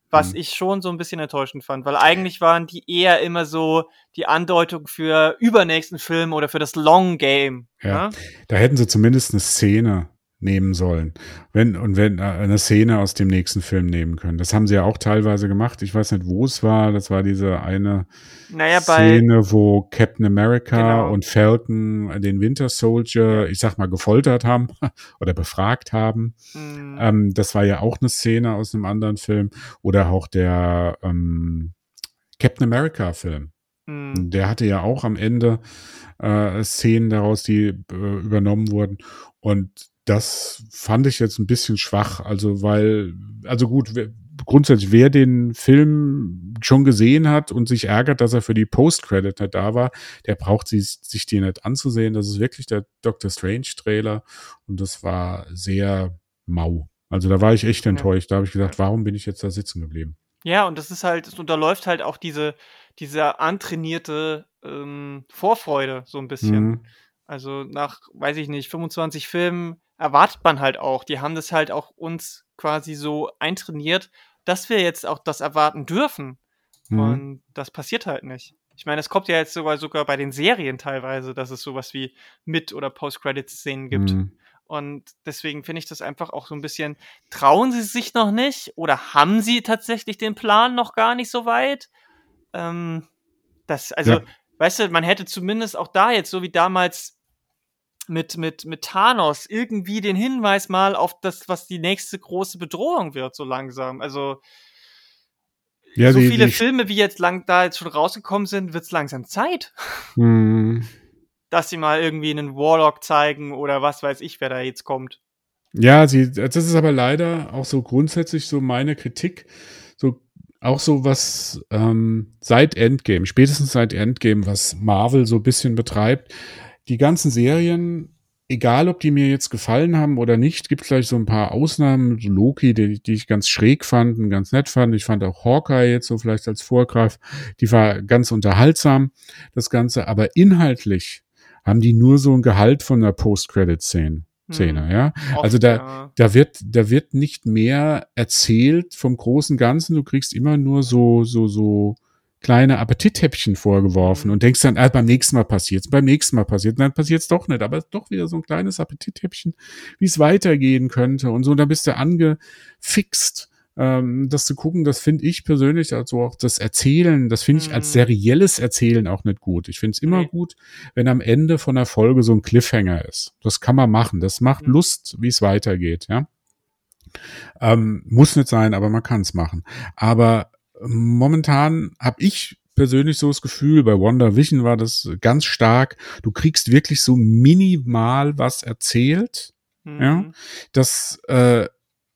Was Hm. ich schon so ein bisschen enttäuschend fand, weil eigentlich waren die eher immer so die Andeutung für übernächsten Film oder für das Long Game. Ja. ne? Da hätten sie zumindest eine Szene nehmen sollen. Wenn, und wenn, äh, eine Szene aus dem nächsten Film nehmen können. Das haben sie ja auch teilweise gemacht. Ich weiß nicht, wo es war. Das war diese eine Naja, Szene, wo Captain America Genau. und Falcon den Winter Soldier, ich sag mal, gefoltert haben oder befragt haben. mh, Ähm, das war ja auch eine Szene aus einem anderen Film. Oder auch der ähm, Captain America Film. mh, Der hatte ja auch am Ende äh, Szenen daraus, die äh, übernommen wurden. Und das fand ich jetzt ein bisschen schwach. Also, weil, also gut, grundsätzlich, wer den Film schon gesehen hat und sich ärgert, dass er für die Post-Credit nicht da war, der braucht sich, sich die nicht anzusehen. Das ist wirklich der Doctor Strange-Trailer. Und das war sehr mau. Also da war ich echt enttäuscht. Da habe ich gesagt, warum bin ich jetzt da sitzen geblieben? Ja, und das ist halt, es unterläuft halt auch diese, diese antrainierte ähm, Vorfreude so ein bisschen. Mhm. Also nach, weiß ich nicht, 25 Filmen erwartet man halt auch. Die haben das halt auch uns quasi so eintrainiert, dass wir jetzt auch das erwarten dürfen. Mhm. Und das passiert halt nicht. Ich meine, es kommt ja jetzt sogar, sogar bei den Serien teilweise, dass es sowas wie Mit- oder Post-Credit-Szenen gibt. Mhm. Und deswegen finde ich das einfach auch so ein bisschen, trauen sie sich noch nicht oder haben sie tatsächlich den Plan noch gar nicht so weit? Ähm, das, also, Ja. weißt du, man hätte zumindest auch da jetzt, so wie damals mit, mit, mit Thanos, irgendwie den Hinweis mal auf das, was die nächste große Bedrohung wird, so langsam. Also, Ja, so die- viele die- Filme, wie jetzt lang da jetzt schon rausgekommen sind, wird es langsam Zeit, Mhm. dass sie mal irgendwie einen Warlock zeigen oder was weiß ich, wer da jetzt kommt. Ja, sie, das ist aber leider auch so grundsätzlich so meine Kritik. So, auch so was ähm, seit Endgame, spätestens seit Endgame, was Marvel so ein bisschen betreibt. Die ganzen Serien, egal ob die mir jetzt gefallen haben oder nicht, gibt vielleicht so ein paar Ausnahmen. Loki, die, die ich ganz schräg fand und ganz nett fand. Ich fand auch Hawkeye jetzt so vielleicht als Vorgreif. Die war ganz unterhaltsam, das Ganze. Aber inhaltlich haben die nur so ein Gehalt von der Post-Credit-Szene. Szene, Hm. ja. Oft, Also da- ja. Da wird, da wird nicht mehr erzählt vom großen Ganzen. Du kriegst immer nur so, so, so kleine Appetithäppchen vorgeworfen Mhm. und denkst dann, ah, beim nächsten Mal passiert's, beim nächsten Mal passiert's, dann passiert's doch nicht, aber es ist doch wieder so ein kleines Appetithäppchen, wie es weitergehen könnte und so. Da bist du angefixt, ähm, das zu gucken. Das finde ich persönlich, also auch das Erzählen, das finde ich als Mhm. serielles Erzählen auch nicht gut. Ich finde es immer Nee. gut, wenn am Ende von der Folge so ein Cliffhanger ist. Das kann man machen. Das macht Mhm. Lust, wie es weitergeht, ja. Ähm, muss nicht sein, aber man kann es machen. Aber momentan habe ich persönlich so das Gefühl, bei Wonder Vision war das ganz stark. Du kriegst wirklich so minimal was erzählt. Mhm. Ja, das, äh,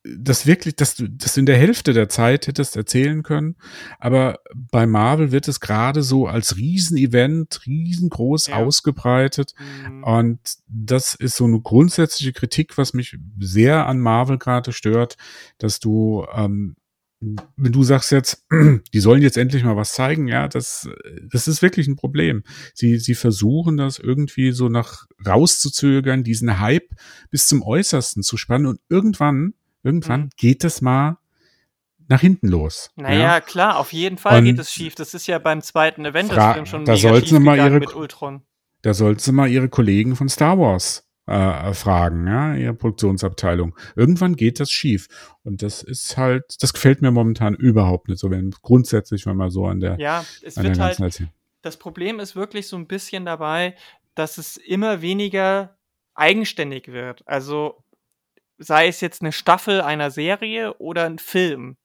das wirklich, dass du, dass du in der Hälfte der Zeit hättest erzählen können. Aber bei Marvel wird es gerade so als Riesenevent, riesengroß ja. ausgebreitet. Mhm. Und das ist so eine grundsätzliche Kritik, was mich sehr an Marvel gerade stört, dass du ähm, wenn du sagst jetzt, die sollen jetzt endlich mal was zeigen, ja, das, das ist wirklich ein Problem. Sie, sie versuchen das irgendwie so nach rauszuzögern, diesen Hype bis zum Äußersten zu spannen und irgendwann, irgendwann mhm. geht es mal nach hinten los. Naja, ja? klar, auf jeden Fall und geht es schief. Das ist ja beim zweiten Avengers-Film schon da mega schief mal ihre, mit Ultron. Da sollten sie mal ihre Kollegen von Star Wars äh, fragen, ja, ihre Produktionsabteilung. Irgendwann geht das schief. Und das ist halt, das gefällt mir momentan überhaupt nicht so, wenn grundsätzlich, wenn man so an der. Ja, es wird halt. Erzählen. Das Problem ist wirklich so ein bisschen dabei, dass es immer weniger eigenständig wird. Also sei es jetzt eine Staffel einer Serie oder ein Film.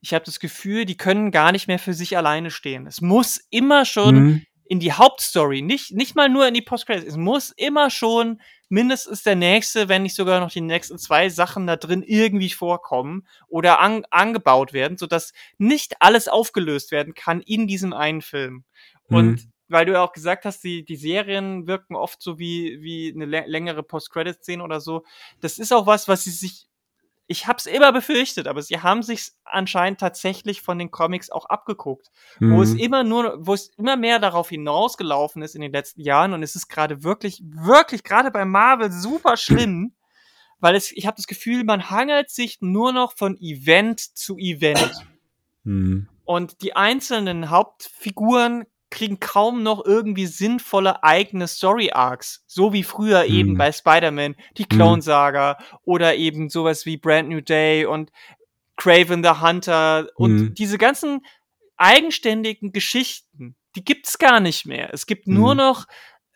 Ich habe das Gefühl, die können gar nicht mehr für sich alleine stehen. Es muss immer schon mhm. In die Hauptstory, nicht, nicht mal nur in die Postcredits. Es muss immer schon mindestens der nächste, wenn nicht sogar noch die nächsten zwei Sachen da drin irgendwie vorkommen oder an, angebaut werden, sodass nicht alles aufgelöst werden kann in diesem einen Film. Mhm. Und weil du ja auch gesagt hast, die, die Serien wirken oft so wie, wie eine längere Post-Credit-Szene oder so. Das ist auch was, was sie sich ich habe es immer befürchtet, aber sie haben sich anscheinend tatsächlich von den Comics auch abgeguckt, mhm. wo es mhm. immer nur, wo es immer mehr darauf hinausgelaufen ist in den letzten Jahren und es ist gerade wirklich, wirklich gerade bei Marvel super schlimm, weil es, ich habe das Gefühl, man hangelt sich nur noch von Event zu Event. Mhm. Und die einzelnen Hauptfiguren kriegen kaum noch irgendwie sinnvolle eigene Story-Arcs. So wie früher mhm. eben bei Spider-Man, die Clone-Saga mhm. oder eben sowas wie Brand New Day und Craven the Hunter und mhm. diese ganzen eigenständigen Geschichten, die gibt's gar nicht mehr. Es gibt nur mhm. noch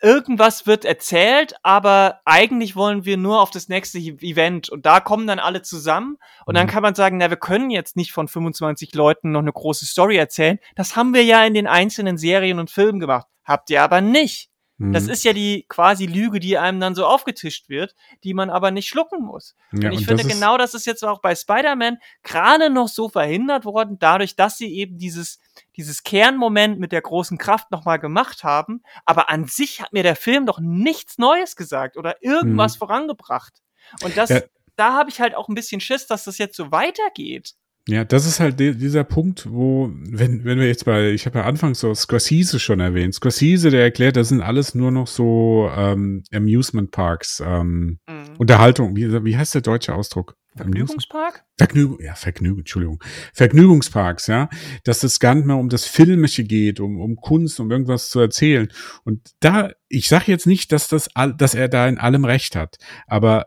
irgendwas wird erzählt, aber eigentlich wollen wir nur auf das nächste Event und da kommen dann alle zusammen und dann mhm. kann man sagen, na, wir können jetzt nicht von 25 Leuten noch eine große Story erzählen. Das haben wir ja in den einzelnen Serien und Filmen gemacht. Habt ihr aber nicht. Das mhm. ist ja die quasi Lüge, die einem dann so aufgetischt wird, die man aber nicht schlucken muss. Ja, und ich und finde genau, das ist jetzt auch bei Spider-Man gerade noch so verhindert worden, dadurch, dass sie eben dieses, dieses Kernmoment mit der großen Kraft nochmal gemacht haben. Aber an sich hat mir der Film doch nichts Neues gesagt oder irgendwas mhm. vorangebracht. Und das, ja. da habe ich halt auch ein bisschen Schiss, dass das jetzt so weitergeht. Ja, das ist halt dieser Punkt, wo, wenn, wenn wir jetzt bei, ich habe ja anfangs so Scorsese schon erwähnt. Scorsese, der erklärt, das sind alles nur noch so ähm, Amusement Parks, ähm, mhm. Unterhaltung, wie, wie heißt der deutsche Ausdruck? Vergnügungspark? Vergnügung, ja, Vergnügung, Entschuldigung. Vergnügungsparks, ja. Dass es gar nicht mehr um das Filmische geht, um, um Kunst, um irgendwas zu erzählen. Und da, ich sage jetzt nicht, dass das, dass er da in allem recht hat, aber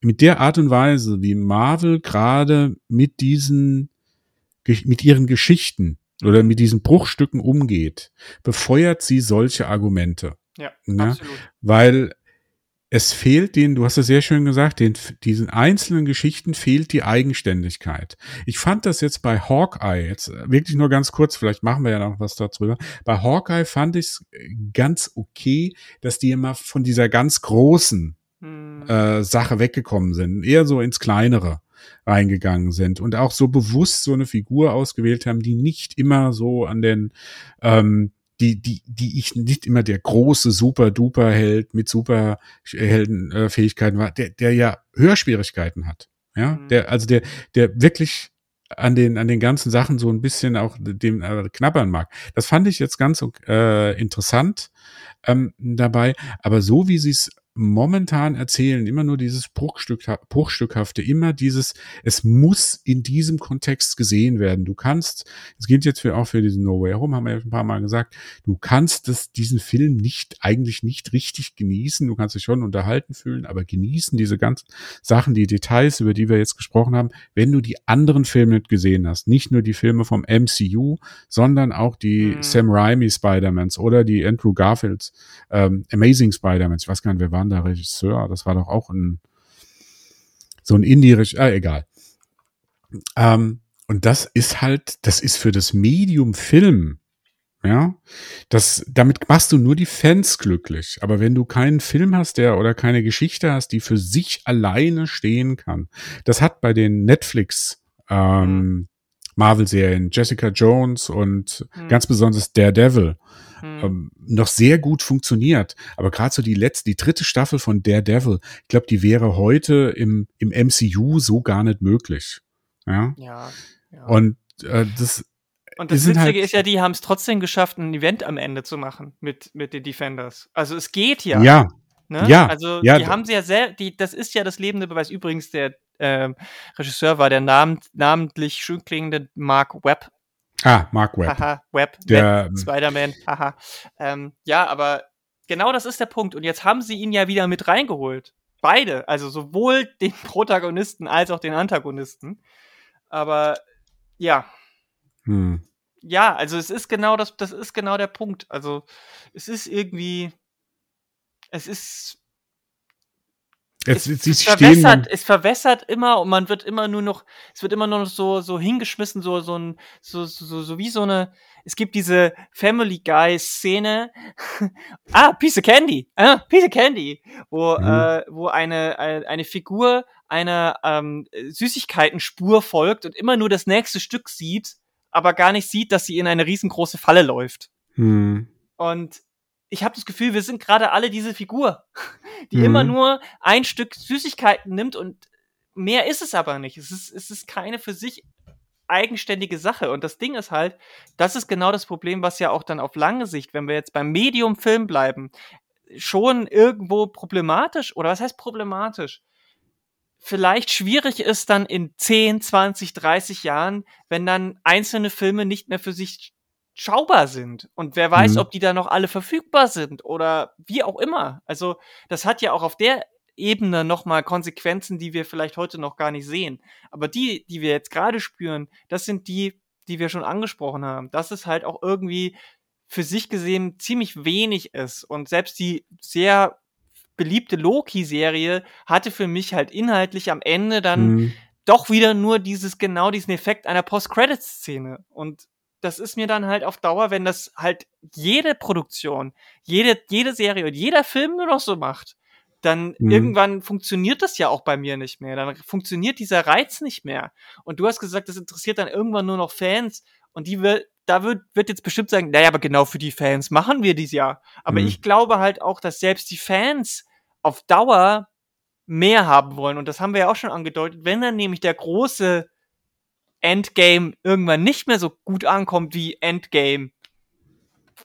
mit der Art und Weise, wie Marvel gerade mit diesen, mit ihren Geschichten oder mit diesen Bruchstücken umgeht, befeuert sie solche Argumente. Ja, ja? absolut. Weil es fehlt denen, du hast es sehr schön gesagt, den, diesen einzelnen Geschichten fehlt die Eigenständigkeit. Ich fand das jetzt bei Hawkeye, jetzt wirklich nur ganz kurz, vielleicht machen wir ja noch was dazu. Bei Hawkeye fand ich es ganz okay, dass die immer von dieser ganz großen hm. äh, Sache weggekommen sind, eher so ins Kleinere reingegangen sind und auch so bewusst so eine Figur ausgewählt haben, die nicht immer so an den ähm, die, die, die ich nicht immer der große Super-Duper-Held mit Superheldenfähigkeiten äh, war, der, der ja Hörschwierigkeiten hat. Ja, mhm. der, also der, der wirklich an den, an den ganzen Sachen so ein bisschen auch dem äh, knabbern mag. Das fand ich jetzt ganz äh, interessant ähm, dabei. Aber so wie sie es momentan erzählen, immer nur dieses Bruchstück, Bruchstückhafte, immer dieses, es muss in diesem Kontext gesehen werden. Du kannst, es gilt jetzt für, auch für diesen No Way Home, haben wir ja ein paar Mal gesagt, du kannst das, diesen Film nicht, eigentlich nicht richtig genießen. Du kannst dich schon unterhalten fühlen, aber genießen diese ganzen Sachen, die Details, über die wir jetzt gesprochen haben, wenn du die anderen Filme nicht gesehen hast. Nicht nur die Filme vom MCU, sondern auch die mhm. Sam Raimi Spider-Mans oder die Andrew Garfields ähm, Amazing Spider-Mans. Ich weiß gar nicht, wer waren da Regisseur? Das war doch auch ein so ein indie ah, egal. Ähm, und das ist halt, das ist für das Medium Film ja, das, damit machst du nur die Fans glücklich. Aber wenn du keinen Film hast, der oder keine Geschichte hast, die für sich alleine stehen kann, das hat bei den Netflix ähm, mhm. Marvel-Serien Jessica Jones und mhm. ganz besonders Daredevil mhm. ähm, noch sehr gut funktioniert. Aber gerade so die letzte, die dritte Staffel von Daredevil, ich glaube, die wäre heute im, im MCU so gar nicht möglich. Ja. ja, ja. Und äh, das und das Witzige halt ist ja, die haben es trotzdem geschafft, ein Event am Ende zu machen mit, mit den Defenders. Also es geht ja. Ja. Ne? Ja. Also ja. die haben sie ja sehr, die, das ist ja das lebende Beweis. Übrigens, der ähm, Regisseur war der nam namentlich schön klingende Mark Webb. Ah, Mark Webb. Haha, Webb, der ähm, Spider-Man, haha. Ähm, ja, aber genau das ist der Punkt. Und jetzt haben sie ihn ja wieder mit reingeholt. Beide, also sowohl den Protagonisten als auch den Antagonisten. Aber ja. Hm ja, also es ist genau das, das ist genau der Punkt. Also es ist irgendwie, es ist es, es, es, verwässert, es verwässert immer und man wird immer nur noch, es wird immer nur noch so, so hingeschmissen, so, so ein, so, so, so wie so eine, es gibt diese Family Guy Szene, ah, Piece of Candy, ah, Piece of Candy, wo, mhm. äh, wo eine, eine, eine Figur einer ähm, Süßigkeitenspur folgt und immer nur das nächste Stück sieht aber gar nicht sieht, dass sie in eine riesengroße Falle läuft. Hm. Und ich habe das Gefühl, wir sind gerade alle diese Figur, die hm. immer nur ein Stück Süßigkeiten nimmt und mehr ist es aber nicht. Es ist, es ist keine für sich eigenständige Sache. Und das Ding ist halt, das ist genau das Problem, was ja auch dann auf lange Sicht, wenn wir jetzt beim Medium-Film bleiben, schon irgendwo problematisch, oder was heißt problematisch? vielleicht schwierig ist dann in 10, 20, 30 Jahren, wenn dann einzelne Filme nicht mehr für sich schaubar sind. Und wer weiß, mhm. ob die da noch alle verfügbar sind oder wie auch immer. Also das hat ja auch auf der Ebene nochmal Konsequenzen, die wir vielleicht heute noch gar nicht sehen. Aber die, die wir jetzt gerade spüren, das sind die, die wir schon angesprochen haben. Dass es halt auch irgendwie für sich gesehen ziemlich wenig ist. Und selbst die sehr beliebte Loki-Serie hatte für mich halt inhaltlich am Ende dann mhm. doch wieder nur dieses, genau diesen Effekt einer Post-Credits-Szene. Und das ist mir dann halt auf Dauer, wenn das halt jede Produktion, jede, jede Serie und jeder Film nur noch so macht, dann mhm. irgendwann funktioniert das ja auch bei mir nicht mehr. Dann funktioniert dieser Reiz nicht mehr. Und du hast gesagt, das interessiert dann irgendwann nur noch Fans und die wird, da wird, wird jetzt bestimmt sagen, naja, aber genau für die Fans machen wir dies ja. Aber mhm. ich glaube halt auch, dass selbst die Fans auf Dauer mehr haben wollen. Und das haben wir ja auch schon angedeutet. Wenn dann nämlich der große Endgame irgendwann nicht mehr so gut ankommt wie Endgame,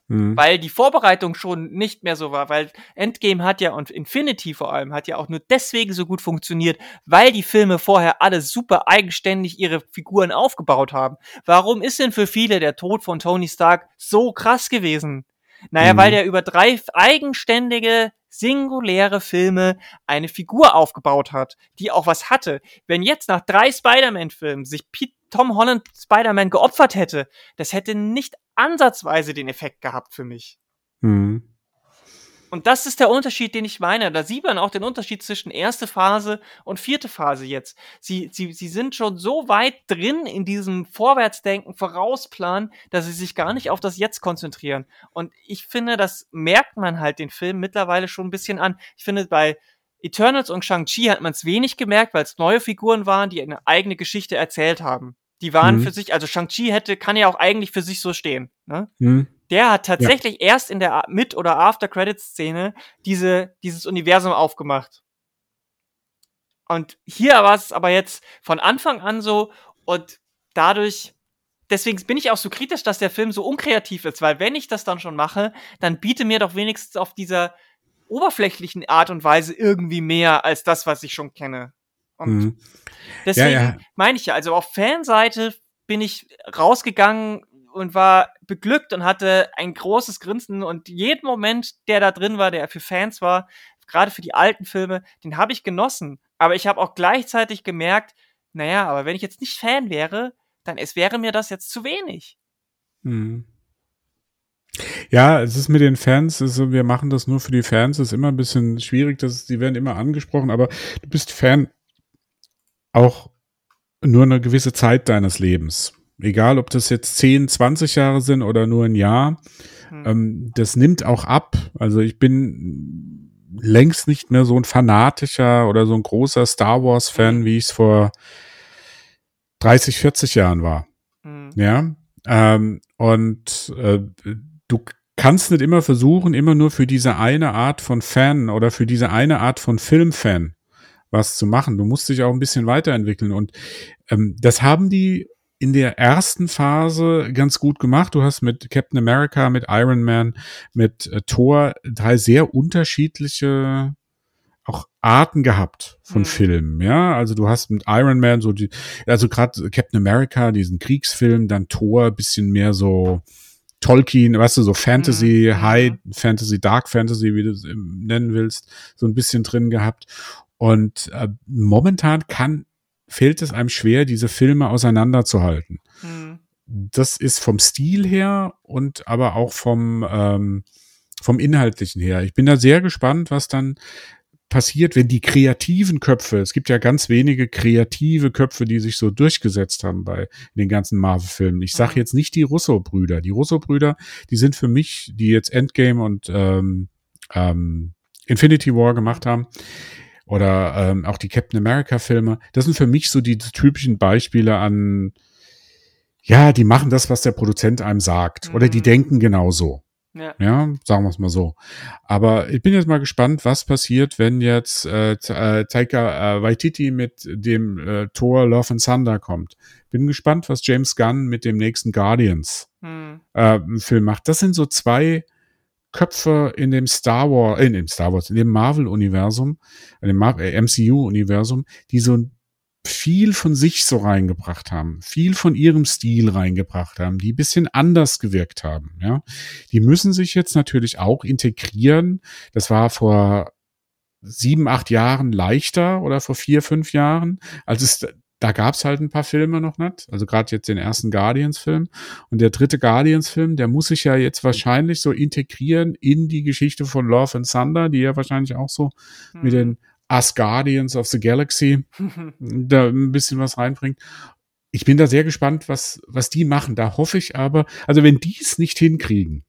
mhm. weil die Vorbereitung schon nicht mehr so war, weil Endgame hat ja und Infinity vor allem hat ja auch nur deswegen so gut funktioniert, weil die Filme vorher alle super eigenständig ihre Figuren aufgebaut haben. Warum ist denn für viele der Tod von Tony Stark so krass gewesen? Naja, mhm. weil der über drei eigenständige singuläre Filme eine Figur aufgebaut hat, die auch was hatte. Wenn jetzt nach drei Spider-Man-Filmen sich Pete, Tom Holland Spider-Man geopfert hätte, das hätte nicht ansatzweise den Effekt gehabt für mich. Mhm. Und das ist der Unterschied, den ich meine. Da sieht man auch den Unterschied zwischen erste Phase und vierte Phase jetzt. Sie, sie, sie sind schon so weit drin in diesem Vorwärtsdenken, Vorausplan, dass sie sich gar nicht auf das Jetzt konzentrieren. Und ich finde, das merkt man halt den Film mittlerweile schon ein bisschen an. Ich finde, bei Eternals und Shang-Chi hat man es wenig gemerkt, weil es neue Figuren waren, die eine eigene Geschichte erzählt haben. Die waren mhm. für sich, also Shang-Chi hätte, kann ja auch eigentlich für sich so stehen. Ne? Mhm. Der hat tatsächlich ja. erst in der Mit- oder After-Credits-Szene diese, dieses Universum aufgemacht. Und hier war es aber jetzt von Anfang an so und dadurch, deswegen bin ich auch so kritisch, dass der Film so unkreativ ist, weil wenn ich das dann schon mache, dann biete mir doch wenigstens auf dieser oberflächlichen Art und Weise irgendwie mehr als das, was ich schon kenne. Und mhm. deswegen ja, ja. meine ich ja, also auf Fanseite bin ich rausgegangen und war beglückt und hatte ein großes Grinsen und jeden Moment, der da drin war, der für Fans war, gerade für die alten Filme, den habe ich genossen. Aber ich habe auch gleichzeitig gemerkt, naja, aber wenn ich jetzt nicht Fan wäre, dann es wäre mir das jetzt zu wenig. Hm. Ja, es ist mit den Fans, also wir machen das nur für die Fans, ist immer ein bisschen schwierig, dass die werden immer angesprochen, aber du bist Fan auch nur eine gewisse Zeit deines Lebens. Egal, ob das jetzt 10, 20 Jahre sind oder nur ein Jahr. Hm. Ähm, das nimmt auch ab. Also ich bin längst nicht mehr so ein fanatischer oder so ein großer Star Wars-Fan, hm. wie ich es vor 30, 40 Jahren war. Hm. Ja. Ähm, und äh, du kannst nicht immer versuchen, immer nur für diese eine Art von Fan oder für diese eine Art von Filmfan was zu machen. Du musst dich auch ein bisschen weiterentwickeln. Und ähm, das haben die in der ersten Phase ganz gut gemacht. Du hast mit Captain America, mit Iron Man, mit äh, Thor drei sehr unterschiedliche auch Arten gehabt von mhm. Filmen, ja. Also du hast mit Iron Man so die, also gerade Captain America, diesen Kriegsfilm, dann Thor, bisschen mehr so Tolkien, weißt du, so Fantasy, mhm. High Fantasy, Dark Fantasy, wie du es nennen willst, so ein bisschen drin gehabt. Und äh, momentan kann, fehlt es einem schwer, diese Filme auseinanderzuhalten. Mhm. Das ist vom Stil her und aber auch vom, ähm, vom Inhaltlichen her. Ich bin da sehr gespannt, was dann passiert, wenn die kreativen Köpfe, es gibt ja ganz wenige kreative Köpfe, die sich so durchgesetzt haben bei den ganzen Marvel-Filmen. Ich sage mhm. jetzt nicht die Russo-Brüder. Die Russo-Brüder, die sind für mich, die jetzt Endgame und ähm, ähm, Infinity War gemacht haben, oder ähm, auch die Captain America-Filme, das sind für mich so die typischen Beispiele an, ja, die machen das, was der Produzent einem sagt. Mhm. Oder die mhm. denken genauso. Ja. ja, sagen wir es mal so. Aber ich bin jetzt mal gespannt, was passiert, wenn jetzt äh, äh, Taika äh, Waititi mit dem äh, Tor Love and Thunder kommt. Bin gespannt, was James Gunn mit dem nächsten Guardians hm. äh, Film macht. Das sind so zwei Köpfe in dem Star Wars, äh, in dem Star Wars, in dem Marvel-Universum, in dem äh, MCU-Universum, die so viel von sich so reingebracht haben, viel von ihrem Stil reingebracht haben, die bisschen anders gewirkt haben, ja. Die müssen sich jetzt natürlich auch integrieren. Das war vor sieben, acht Jahren leichter oder vor vier, fünf Jahren, als es da gab's halt ein paar Filme noch nicht. Also gerade jetzt den ersten Guardians-Film. Und der dritte Guardians-Film, der muss sich ja jetzt wahrscheinlich so integrieren in die Geschichte von Love and Thunder, die ja wahrscheinlich auch so mhm. mit den Us Guardians of the Galaxy da ein bisschen was reinbringt. Ich bin da sehr gespannt, was, was die machen. Da hoffe ich aber, also wenn die es nicht hinkriegen,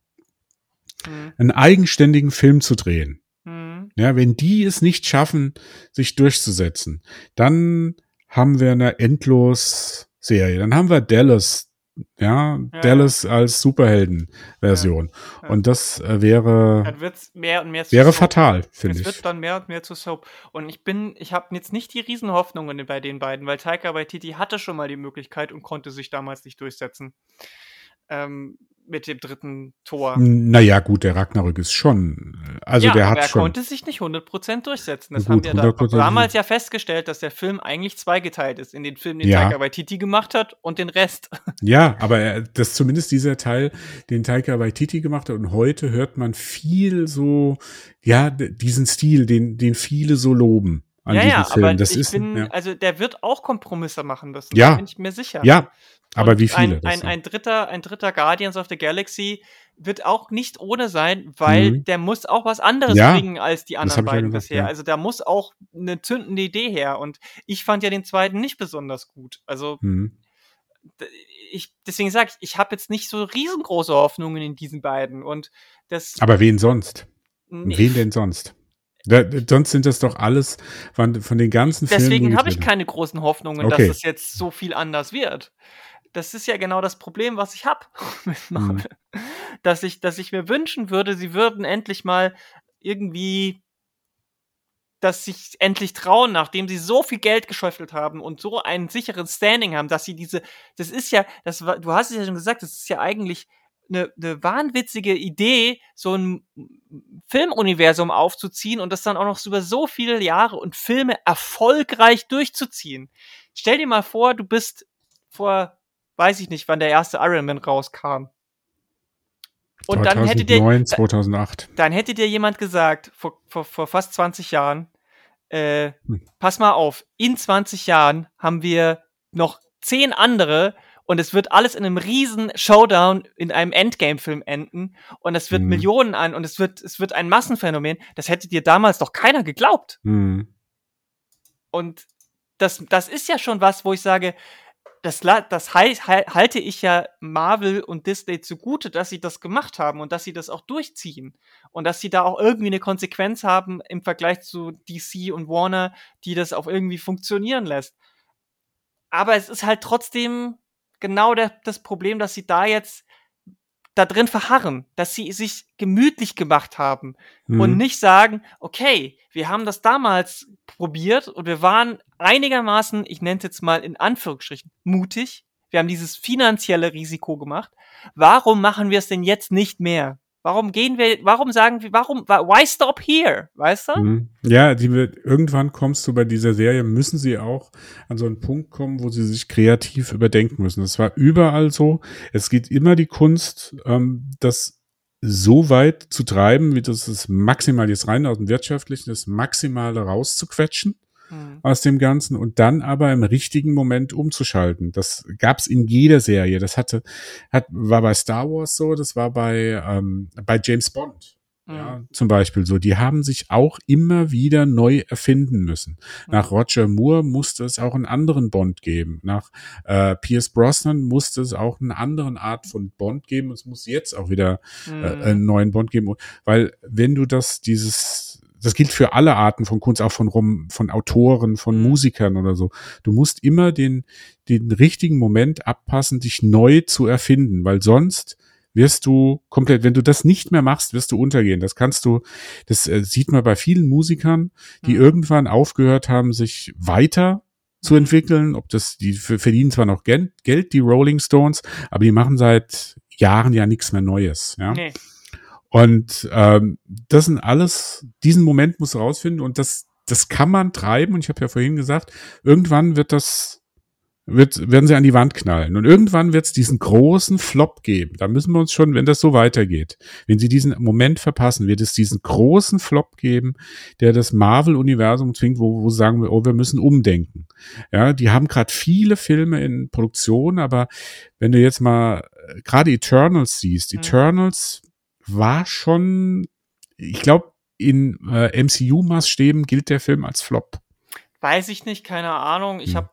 mhm. einen eigenständigen Film zu drehen, mhm. ja, wenn die es nicht schaffen, sich durchzusetzen, dann haben wir eine Endlos-Serie. Dann haben wir Dallas, ja, ja. Dallas als Superhelden-Version. Ja. Ja. Und das äh, wäre dann wird's mehr und mehr zu wäre Soap. fatal, finde ich. Es wird dann mehr und mehr zu Soap. Und ich bin, ich habe jetzt nicht die Riesenhoffnungen bei den beiden, weil Taika Waititi hatte schon mal die Möglichkeit und konnte sich damals nicht durchsetzen. Ähm, mit dem dritten Tor. Naja, gut, der Ragnarök ist schon. Also ja, der hat er schon. konnte sich nicht 100% durchsetzen. Das gut, haben wir da damals ja festgestellt, dass der Film eigentlich zweigeteilt ist. In den Film, den ja. Taika Waititi gemacht hat und den Rest. Ja, aber er, das zumindest dieser Teil, den Taika Waititi gemacht hat. Und heute hört man viel so, ja, diesen Stil, den, den viele so loben. An ja, ja, Film. aber das ich ist, bin, ja. also der wird auch Kompromisse machen müssen. Ja. Da bin ich mir sicher. Ja, aber wie viele? Ein, ein, ein, dritter, ein dritter Guardians of the Galaxy wird auch nicht ohne sein, weil mhm. der muss auch was anderes ja, bringen als die anderen beiden ja gesagt, bisher. Ja. Also da muss auch eine zündende Idee her. Und ich fand ja den zweiten nicht besonders gut. Also mhm. ich, deswegen sage ich, ich habe jetzt nicht so riesengroße Hoffnungen in diesen beiden. Und das. Aber wen sonst? Nee. Wen denn sonst? Da, sonst sind das doch alles von, von den ganzen Filmen. Deswegen habe ich keine großen Hoffnungen, okay. dass es jetzt so viel anders wird das ist ja genau das Problem, was ich habe mit Marvel. Mhm. Dass, ich, dass ich mir wünschen würde, sie würden endlich mal irgendwie dass sich endlich trauen, nachdem sie so viel Geld geschäufelt haben und so einen sicheren Standing haben, dass sie diese, das ist ja, das war, du hast es ja schon gesagt, das ist ja eigentlich eine, eine wahnwitzige Idee, so ein Filmuniversum aufzuziehen und das dann auch noch über so viele Jahre und Filme erfolgreich durchzuziehen. Stell dir mal vor, du bist vor weiß ich nicht, wann der erste Iron Man rauskam. Und 2009, dann hätte dir 2008. Dann hätte dir jemand gesagt, vor, vor, vor fast 20 Jahren, äh, hm. pass mal auf, in 20 Jahren haben wir noch zehn andere und es wird alles in einem riesen Showdown in einem Endgame-Film enden und es wird hm. Millionen an und es wird, es wird ein Massenphänomen. Das hätte dir damals doch keiner geglaubt. Hm. Und das, das ist ja schon was, wo ich sage, das, das halte ich ja Marvel und Disney zugute, dass sie das gemacht haben und dass sie das auch durchziehen. Und dass sie da auch irgendwie eine Konsequenz haben im Vergleich zu DC und Warner, die das auch irgendwie funktionieren lässt. Aber es ist halt trotzdem genau das Problem, dass sie da jetzt da drin verharren, dass sie sich gemütlich gemacht haben mhm. und nicht sagen, okay, wir haben das damals probiert und wir waren einigermaßen, ich nenne es jetzt mal in Anführungsstrichen, mutig. Wir haben dieses finanzielle Risiko gemacht. Warum machen wir es denn jetzt nicht mehr? Warum gehen wir, warum sagen wir, warum, why stop here? Weißt du? Mhm. Ja, die irgendwann kommst du bei dieser Serie, müssen sie auch an so einen Punkt kommen, wo sie sich kreativ überdenken müssen. Das war überall so. Es geht immer die Kunst, ähm, das so weit zu treiben, wie das ist maximal jetzt rein aus dem Wirtschaftlichen, das Maximale rauszuquetschen mhm. aus dem Ganzen und dann aber im richtigen Moment umzuschalten. Das gab's in jeder Serie. Das hatte, hat, war bei Star Wars so, das war bei, ähm, bei James Bond. Ja, mhm. zum Beispiel so. Die haben sich auch immer wieder neu erfinden müssen. Mhm. Nach Roger Moore musste es auch einen anderen Bond geben. Nach äh, Pierce Brosnan musste es auch eine andere Art von Bond geben. Es muss jetzt auch wieder äh, mhm. einen neuen Bond geben. Weil wenn du das, dieses das gilt für alle Arten von Kunst, auch von Rom, von Autoren, von mhm. Musikern oder so. Du musst immer den, den richtigen Moment abpassen, dich neu zu erfinden, weil sonst wirst du komplett, wenn du das nicht mehr machst, wirst du untergehen. Das kannst du, das äh, sieht man bei vielen Musikern, die mhm. irgendwann aufgehört haben, sich weiter zu mhm. entwickeln. Ob das, die verdienen zwar noch Geld, die Rolling Stones, aber die machen seit Jahren ja nichts mehr Neues. Ja. Nee. Und ähm, das sind alles, diesen Moment muss rausfinden und das, das kann man treiben. Und ich habe ja vorhin gesagt, irgendwann wird das, wird, werden sie an die Wand knallen. Und irgendwann wird es diesen großen Flop geben. Da müssen wir uns schon, wenn das so weitergeht, wenn sie diesen Moment verpassen, wird es diesen großen Flop geben, der das Marvel-Universum zwingt, wo, wo sagen wir, oh, wir müssen umdenken. Ja, die haben gerade viele Filme in Produktion, aber wenn du jetzt mal äh, gerade Eternals siehst, mhm. Eternals war schon, ich glaube, in äh, MCU-Maßstäben gilt der Film als Flop. Weiß ich nicht, keine Ahnung. Ich hm. habe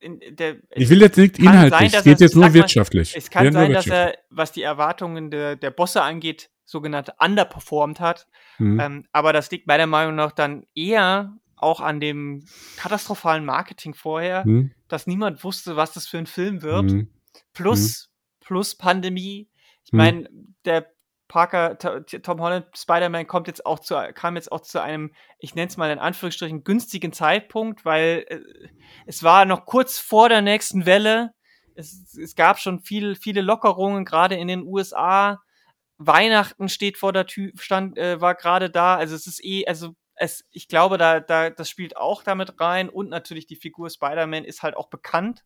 ich will jetzt nicht inhaltlich, es geht jetzt nur wirtschaftlich. Es kann sein, dass er, was die Erwartungen der, der Bosse angeht, sogenannt underperformed hat. Mhm. Ähm, aber das liegt meiner Meinung nach dann eher auch an dem katastrophalen Marketing vorher, mhm. dass niemand wusste, was das für ein Film wird. Mhm. Plus, mhm. plus Pandemie. Ich meine, der Parker, Tom Holland, Spider-Man kommt jetzt auch zu, kam jetzt auch zu einem, ich nenne es mal in Anführungsstrichen, günstigen Zeitpunkt, weil äh, es war noch kurz vor der nächsten Welle. Es, es gab schon viel, viele Lockerungen, gerade in den USA. Weihnachten steht vor der Tür, stand, äh, war gerade da. Also es ist eh, also es, ich glaube, da, da, das spielt auch damit rein. Und natürlich die Figur Spider-Man ist halt auch bekannt.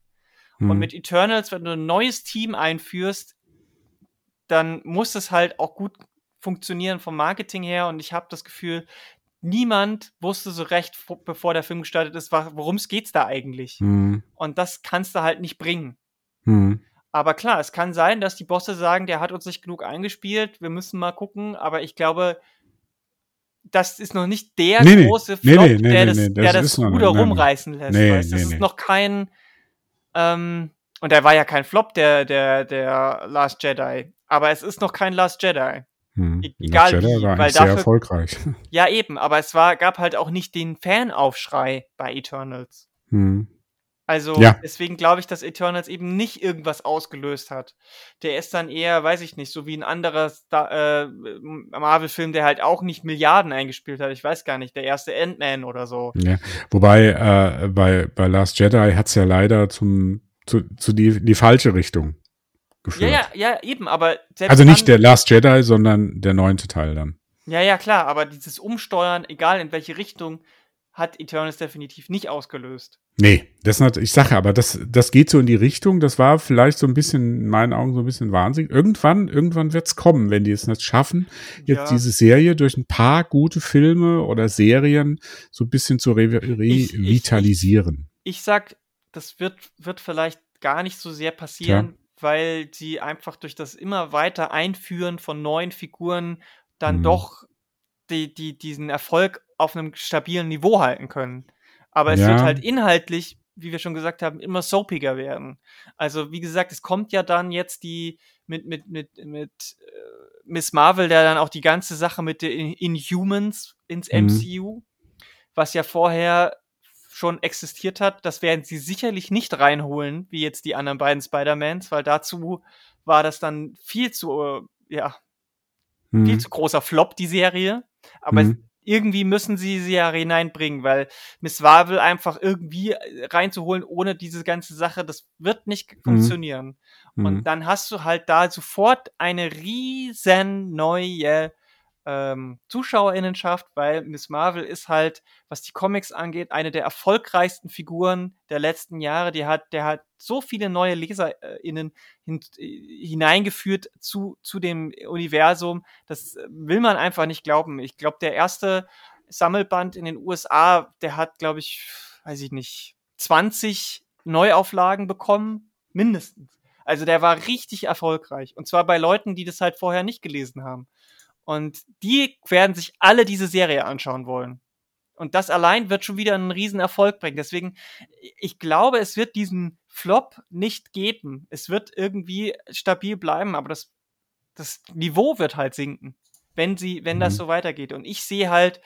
Und mit Eternals, wenn du ein neues Team einführst, dann muss es halt auch gut funktionieren vom Marketing her. Und ich habe das Gefühl, niemand wusste so recht, bevor der Film gestartet ist, worum es geht's da eigentlich. Mhm. Und das kannst du halt nicht bringen. Mhm. Aber klar, es kann sein, dass die Bosse sagen, der hat uns nicht genug eingespielt, wir müssen mal gucken. Aber ich glaube, das ist noch nicht der nee, große Flop, nee, nee, der das, der das Ruder rumreißen lässt. Das ist noch kein, ähm, und der war ja kein Flop, der, der, der Last Jedi. Aber es ist noch kein Last Jedi. Hm. E egal Last Jedi wie, war weil dafür, sehr erfolgreich. Ja, eben, aber es war, gab halt auch nicht den Fanaufschrei bei Eternals. Hm. Also ja. deswegen glaube ich, dass Eternals eben nicht irgendwas ausgelöst hat. Der ist dann eher, weiß ich nicht, so wie ein anderer äh, Marvel-Film, der halt auch nicht Milliarden eingespielt hat. Ich weiß gar nicht, der erste Ant-Man oder so. Ja. Wobei äh, bei, bei Last Jedi hat es ja leider zum zu, zu die, die falsche Richtung geführt. Ja, ja, ja, eben, aber Also nicht der Last Jedi, sondern der neunte Teil dann. Ja, ja, klar, aber dieses Umsteuern, egal in welche Richtung, hat Eternals definitiv nicht ausgelöst. Nee, das hat, ich sage aber, das, das geht so in die Richtung, das war vielleicht so ein bisschen, in meinen Augen so ein bisschen wahnsinnig. Irgendwann, irgendwann wird's kommen, wenn die es nicht schaffen, jetzt ja. diese Serie durch ein paar gute Filme oder Serien so ein bisschen zu re revitalisieren. Ich, ich, ich, sag, das wird, wird vielleicht gar nicht so sehr passieren, ja. Weil sie einfach durch das immer weiter Einführen von neuen Figuren dann mhm. doch die, die, diesen Erfolg auf einem stabilen Niveau halten können. Aber es Ja. wird halt inhaltlich, wie wir schon gesagt haben, immer soapiger werden. Also, wie gesagt, es kommt ja dann jetzt die mit, mit, mit, mit äh, Miss Marvel, der dann auch die ganze Sache mit den Inhumans ins Mhm. MCU, was ja vorher schon existiert hat, das werden sie sicherlich nicht reinholen, wie jetzt die anderen beiden Spider-Mans, weil dazu war das dann viel zu, äh, ja, viel Mhm. zu großer Flop, die Serie. Aber Mhm. irgendwie müssen sie sie ja hineinbringen, weil Miss Marvel einfach irgendwie äh, reinzuholen, ohne diese ganze Sache, das wird nicht funktionieren. Mhm. Und dann hast du halt da sofort eine riesen neue ähm, Zuschauerinnenschaft, weil Miss Marvel ist halt, was die Comics angeht, eine der erfolgreichsten Figuren der letzten Jahre. Die hat, der hat so viele neue LeserInnen hin, hineingeführt zu, zu dem Universum. Das äh, will man einfach nicht glauben. Ich glaube, der erste Sammelband in den USA, der hat, glaube ich, weiß ich nicht, 20 Neuauflagen bekommen, mindestens. Also der war richtig erfolgreich. Und zwar bei Leuten, die das halt vorher nicht gelesen haben. Und die werden sich alle diese Serie anschauen wollen. Und das allein wird schon wieder einen riesen Erfolg bringen. Deswegen, ich glaube, es wird diesen Flop nicht geben. Es wird irgendwie stabil bleiben, aber das, das Niveau wird halt sinken, wenn sie, wenn das Mhm. so weitergeht. Und ich sehe halt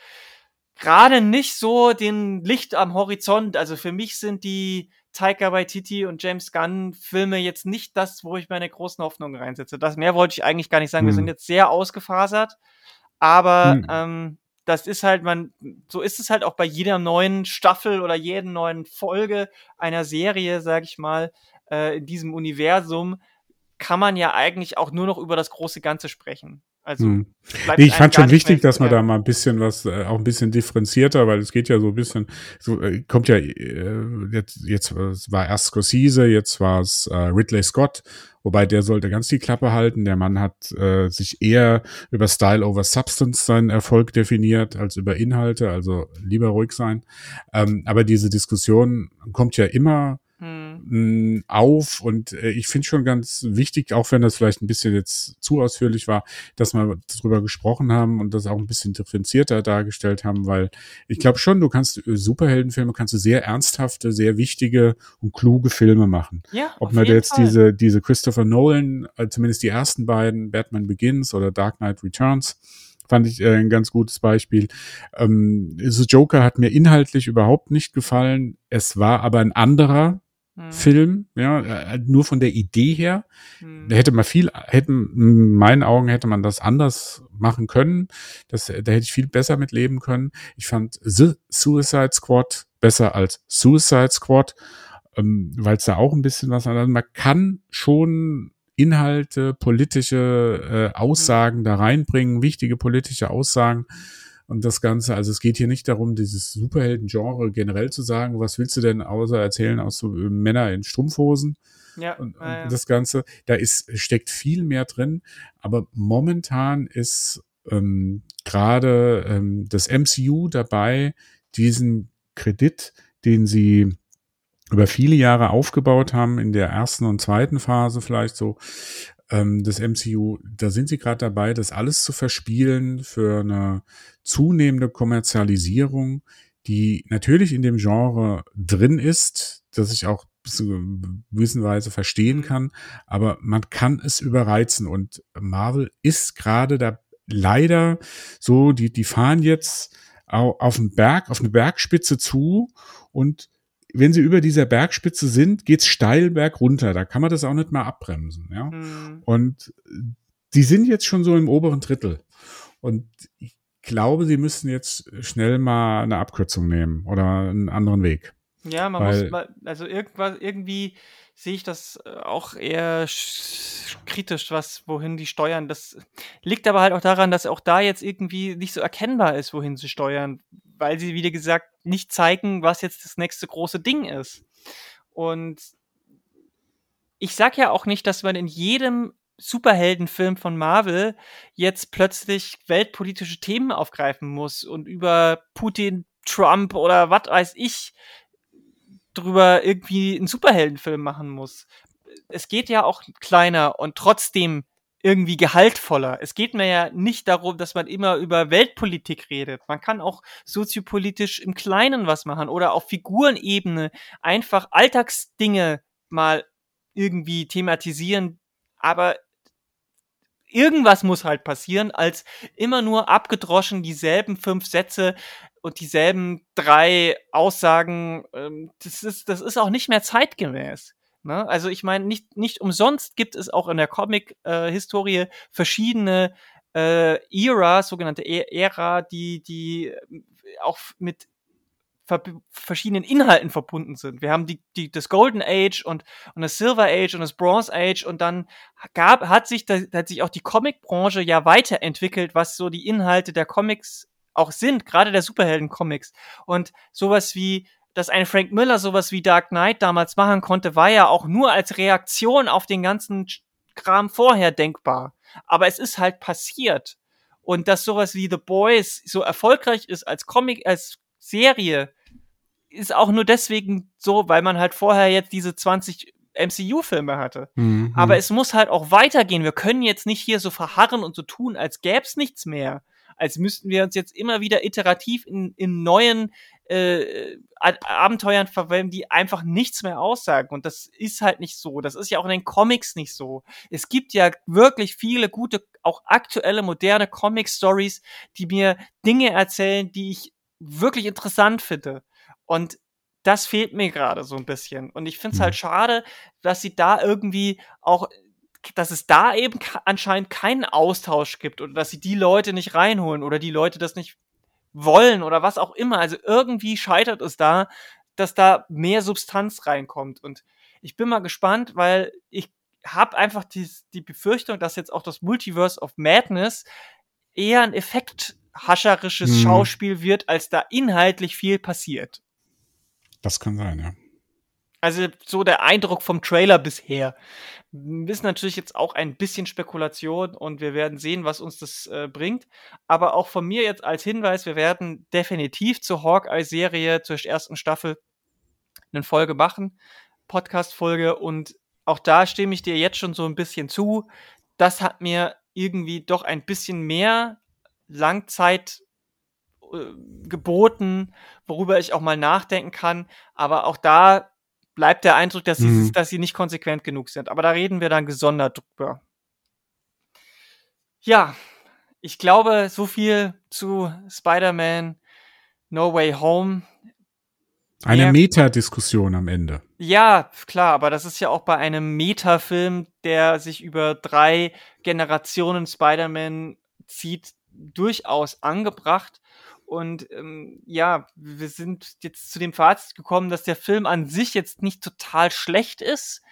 gerade nicht so den Licht am Horizont. Also für mich sind die Taika Waititi und James Gunn Filme jetzt nicht das, wo ich meine großen Hoffnungen reinsetze. Das mehr wollte ich eigentlich gar nicht sagen. Wir Hm. sind jetzt sehr ausgefasert, aber Hm. ähm, das ist halt, man, so ist es halt auch bei jeder neuen Staffel oder jeden neuen Folge einer Serie, sag ich mal, äh, in diesem Universum, kann man ja eigentlich auch nur noch über das große Ganze sprechen. Also Hm. Nee, ich fand schon wichtig, dass man da mal ein bisschen was, äh, auch ein bisschen differenzierter, weil es geht ja so ein bisschen, so äh, kommt ja äh, jetzt, jetzt es war erst Scorsese, jetzt war es äh, Ridley Scott, wobei der sollte ganz die Klappe halten. Der Mann hat äh, sich eher über Style over Substance seinen Erfolg definiert als über Inhalte, also lieber ruhig sein. Ähm, aber diese Diskussion kommt ja immer. Mh, auf und äh, ich finde schon ganz wichtig, auch wenn das vielleicht ein bisschen jetzt zu ausführlich war, dass wir darüber gesprochen haben und das auch ein bisschen differenzierter dargestellt haben, weil ich glaube schon, du kannst äh, Superheldenfilme, kannst du sehr ernsthafte, sehr wichtige und kluge Filme machen. Ja, Ob man jetzt Fall. diese, diese Christopher Nolan, äh, zumindest die ersten beiden, Batman Begins oder Dark Knight Returns, fand ich äh, ein ganz gutes Beispiel. Ähm, The Joker hat mir inhaltlich überhaupt nicht gefallen. Es war aber ein anderer Hm. Film, ja, äh, nur von der Idee her. Hm. Da hätte man viel, hätten, in meinen Augen hätte man das anders machen können. Das, da hätte ich viel besser mit leben können. Ich fand The Suicide Squad besser als Suicide Squad, ähm, weil es da auch ein bisschen was anderes. Man kann schon Inhalte, politische äh, Aussagen da reinbringen, wichtige politische Aussagen. Und das Ganze, also es geht hier nicht darum, dieses Superhelden-Genre generell zu sagen, was willst du denn außer erzählen aus so äh, Männer in Strumpfhosen? Ja, und, ja, ja. und das Ganze, da ist, steckt viel mehr drin, aber momentan ist ähm, gerade ähm, das MCU dabei, diesen Kredit, den sie über viele Jahre aufgebaut haben, in der ersten und zweiten Phase vielleicht so, ähm, des MCU, da sind sie gerade dabei, das alles zu verspielen für eine zunehmende Kommerzialisierung, die natürlich in dem Genre drin ist, dass ich auch zu gewissen Weise verstehen kann, aber man kann es überreizen und Marvel ist gerade da leider so, die, die fahren jetzt au- auf den Berg, auf eine Bergspitze zu und wenn sie über dieser Bergspitze sind, geht's steil berg runter. Da kann man das auch nicht mehr abbremsen, ja. Hm. Und die sind jetzt schon so im oberen Drittel. Und ich glaube, sie müssen jetzt schnell mal eine Abkürzung nehmen oder einen anderen Weg. Ja, man Weil- muss mal, also irgendwas, irgendwie sehe ich das äh, auch eher sch- kritisch, was, wohin die steuern. Das liegt aber halt auch daran, dass auch da jetzt irgendwie nicht so erkennbar ist, wohin sie steuern, weil sie, wie gesagt, nicht zeigen, was jetzt das nächste große Ding ist. Und ich sag ja auch nicht, dass man in jedem Superheldenfilm von Marvel jetzt plötzlich weltpolitische Themen aufgreifen muss und über Putin, Trump oder was weiß ich drüber irgendwie einen Superheldenfilm machen muss. Es geht ja auch kleiner und trotzdem irgendwie gehaltvoller. Es geht mir ja nicht darum, dass man immer über Weltpolitik redet. Man kann auch soziopolitisch im Kleinen was machen oder auf Figurenebene einfach Alltagsdinge mal irgendwie thematisieren. Aber irgendwas muss halt passieren, als immer nur abgedroschen dieselben fünf Sätze und dieselben drei Aussagen. Ähm, das ist, das ist auch nicht mehr zeitgemäß. Ne? Also ich meine, nicht, nicht umsonst gibt es auch in der Comic-Historie verschiedene äh, Eras, sogenannte e-, Ära, die, die äh, auch mit verschiedenen Inhalten verbunden sind. Wir haben die, die, das Golden Age und, und das Silver Age und das Bronze Age und dann gab, hat sich, da, hat sich auch die Comic-Branche ja weiterentwickelt, was so die Inhalte der Comics auch sind, gerade der Superhelden-Comics. Und sowas wie dass ein Frank Miller sowas wie Dark Knight damals machen konnte, war ja auch nur als Reaktion auf den ganzen Kram vorher denkbar. Aber es ist halt passiert. Und dass sowas wie The Boys so erfolgreich ist als Comic, als Serie, ist auch nur deswegen so, weil man halt vorher jetzt diese 20 MCU-Filme hatte. Mhm. Aber es muss halt auch weitergehen. Wir können jetzt nicht hier so verharren und so tun, als gäb's nichts mehr. Als müssten wir uns jetzt immer wieder iterativ in, in neuen äh, Abenteuern verwenden, die einfach nichts mehr aussagen. Und das ist halt nicht so. Das ist ja auch in den Comics nicht so. Es gibt ja wirklich viele gute, auch aktuelle, moderne Comic-Stories, die mir Dinge erzählen, die ich wirklich interessant finde. Und das fehlt mir gerade so ein bisschen. Und ich finde es halt mhm. schade, dass sie da irgendwie auch dass es da eben anscheinend keinen Austausch gibt oder dass sie die Leute nicht reinholen oder die Leute das nicht wollen oder was auch immer. Also irgendwie scheitert es da, dass da mehr Substanz reinkommt. Und ich bin mal gespannt, weil ich habe einfach die, die Befürchtung, dass jetzt auch das Multiverse of Madness eher ein effekthascherisches hm. Schauspiel wird, als da inhaltlich viel passiert. Das kann sein, ja. Also so der Eindruck vom Trailer bisher. Ist natürlich jetzt auch ein bisschen Spekulation und wir werden sehen, was uns das äh, bringt. Aber auch von mir jetzt als Hinweis, wir werden definitiv zur Hawkeye-Serie, zur ersten Staffel, eine Folge machen, Podcast-Folge. Und auch da stimme ich dir jetzt schon so ein bisschen zu. Das hat mir irgendwie doch ein bisschen mehr Langzeit äh, geboten, worüber ich auch mal nachdenken kann. Aber auch da bleibt der Eindruck, dass, mhm. sie, dass sie nicht konsequent genug sind. Aber da reden wir dann gesondert drüber. Ja, ich glaube, so viel zu Spider-Man No Way Home. Eine Metadiskussion am Ende. Ja, klar, aber das ist ja auch bei einem Metafilm, der sich über drei Generationen Spider-Man zieht, durchaus angebracht. Und ähm, ja, wir sind jetzt zu dem Fazit gekommen, dass der Film an sich jetzt nicht total schlecht ist.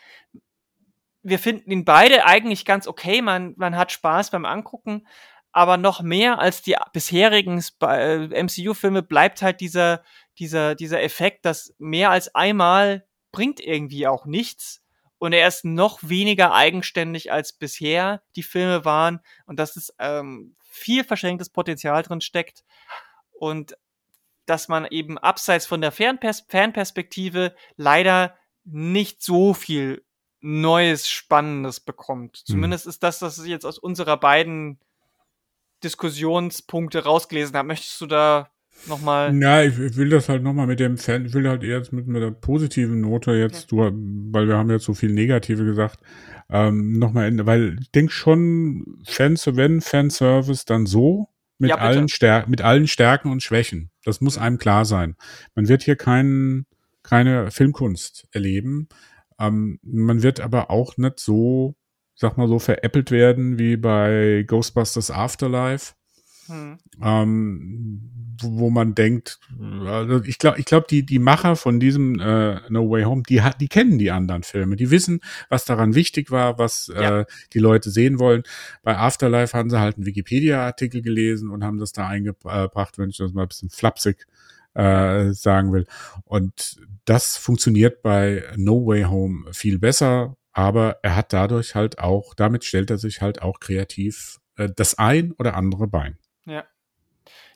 Wir finden ihn beide eigentlich ganz okay. Man, man hat Spaß beim Angucken. Aber noch mehr als die bisherigen äh, MCU-Filme bleibt halt dieser, dieser, dieser Effekt, dass mehr als einmal bringt irgendwie auch nichts. Und er ist noch weniger eigenständig als bisher die Filme waren. Und dass es ähm, viel verschenktes Potenzial drin steckt und dass man eben abseits von der Fernpers Fernperspektive leider nicht so viel Neues, Spannendes bekommt. Hm. Zumindest ist das, was ich jetzt aus unserer beiden Diskussionspunkte rausgelesen habe. Möchtest du da nochmal. Ja, ich, ich will das halt nochmal mit dem Fan, ich will halt eher mit, mit der positiven Note jetzt, ja. du, weil wir haben jetzt so viel Negative gesagt, ähm, nochmal ende, weil ich denke schon, Fans, wenn Fanservice, dann so, mit, ja, allen Stär mit allen Stärken und Schwächen. Das muss einem klar sein. Man wird hier kein, keine Filmkunst erleben. Ähm, man wird aber auch nicht so, sag mal so, veräppelt werden wie bei Ghostbusters Afterlife. Hm. Ähm, wo man denkt, also ich glaube, ich glaube, die, die Macher von diesem äh, No Way Home, die hat, die kennen die anderen Filme, die wissen, was daran wichtig war, was ja. äh, die Leute sehen wollen. Bei Afterlife haben sie halt einen Wikipedia-Artikel gelesen und haben das da eingebracht, wenn ich das mal ein bisschen flapsig äh, sagen will. Und das funktioniert bei No Way Home viel besser, aber er hat dadurch halt auch, damit stellt er sich halt auch kreativ äh, das ein oder andere Bein. Ja.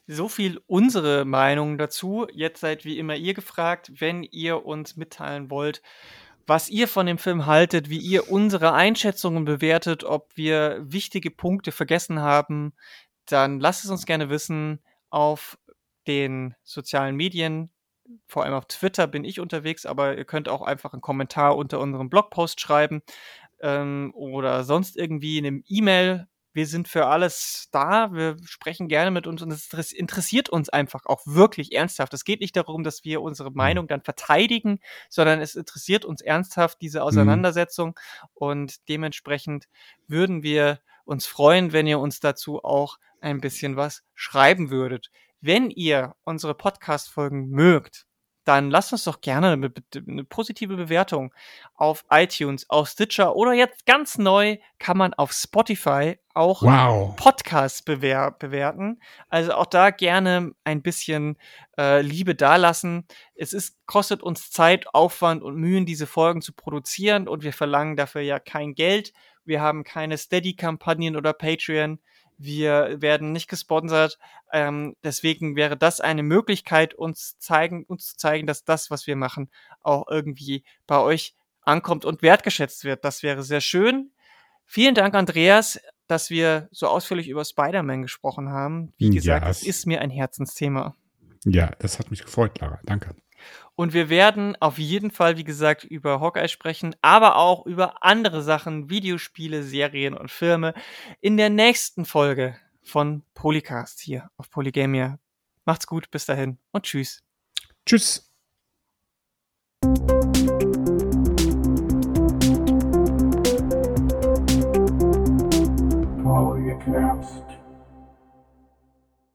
So viel unsere Meinung dazu. Jetzt seid wie immer ihr gefragt, wenn ihr uns mitteilen wollt, was ihr von dem Film haltet, wie ihr unsere Einschätzungen bewertet, ob wir wichtige Punkte vergessen haben, dann lasst es uns gerne wissen auf den sozialen Medien. Vor allem auf Twitter bin ich unterwegs, aber ihr könnt auch einfach einen Kommentar unter unserem Blogpost schreiben ähm, oder sonst irgendwie in einem E-Mail wir sind für alles da. Wir sprechen gerne mit uns und es interessiert uns einfach auch wirklich ernsthaft. Es geht nicht darum, dass wir unsere mhm. Meinung dann verteidigen, sondern es interessiert uns ernsthaft diese mhm. Auseinandersetzung mhm. und dementsprechend würden wir uns freuen, wenn ihr uns dazu auch ein bisschen was schreiben würdet. Wenn ihr unsere Podcast-Folgen mögt, dann lasst uns doch gerne eine, eine, positive Bewertung auf iTunes, auf Stitcher oder jetzt ganz neu kann man auf Spotify auch wow. Podcasts bewer bewerten. Also auch da gerne ein bisschen äh, Liebe dalassen. Es ist, kostet uns Zeit, Aufwand und Mühen, diese Folgen zu produzieren und wir verlangen dafür ja kein Geld. Wir haben keine Steady-Kampagnen oder Patreon. Wir werden nicht gesponsert. Ähm, deswegen wäre das eine Möglichkeit, uns zeigen, uns zu zeigen, dass das, was wir machen, auch irgendwie bei euch ankommt und wertgeschätzt wird. Das wäre sehr schön. Vielen Dank, Andreas, dass wir so ausführlich über Spider-Man gesprochen haben. Wie gesagt, es ist mir ein Herzensthema. Ja, das hat mich gefreut, Lara. Danke. Und wir werden auf jeden Fall, wie gesagt, über Hawkeye sprechen, aber auch über andere Sachen, Videospiele, Serien und Filme in der nächsten Folge von Polycast hier auf Polygamia. Macht's gut, bis dahin und tschüss. Tschüss.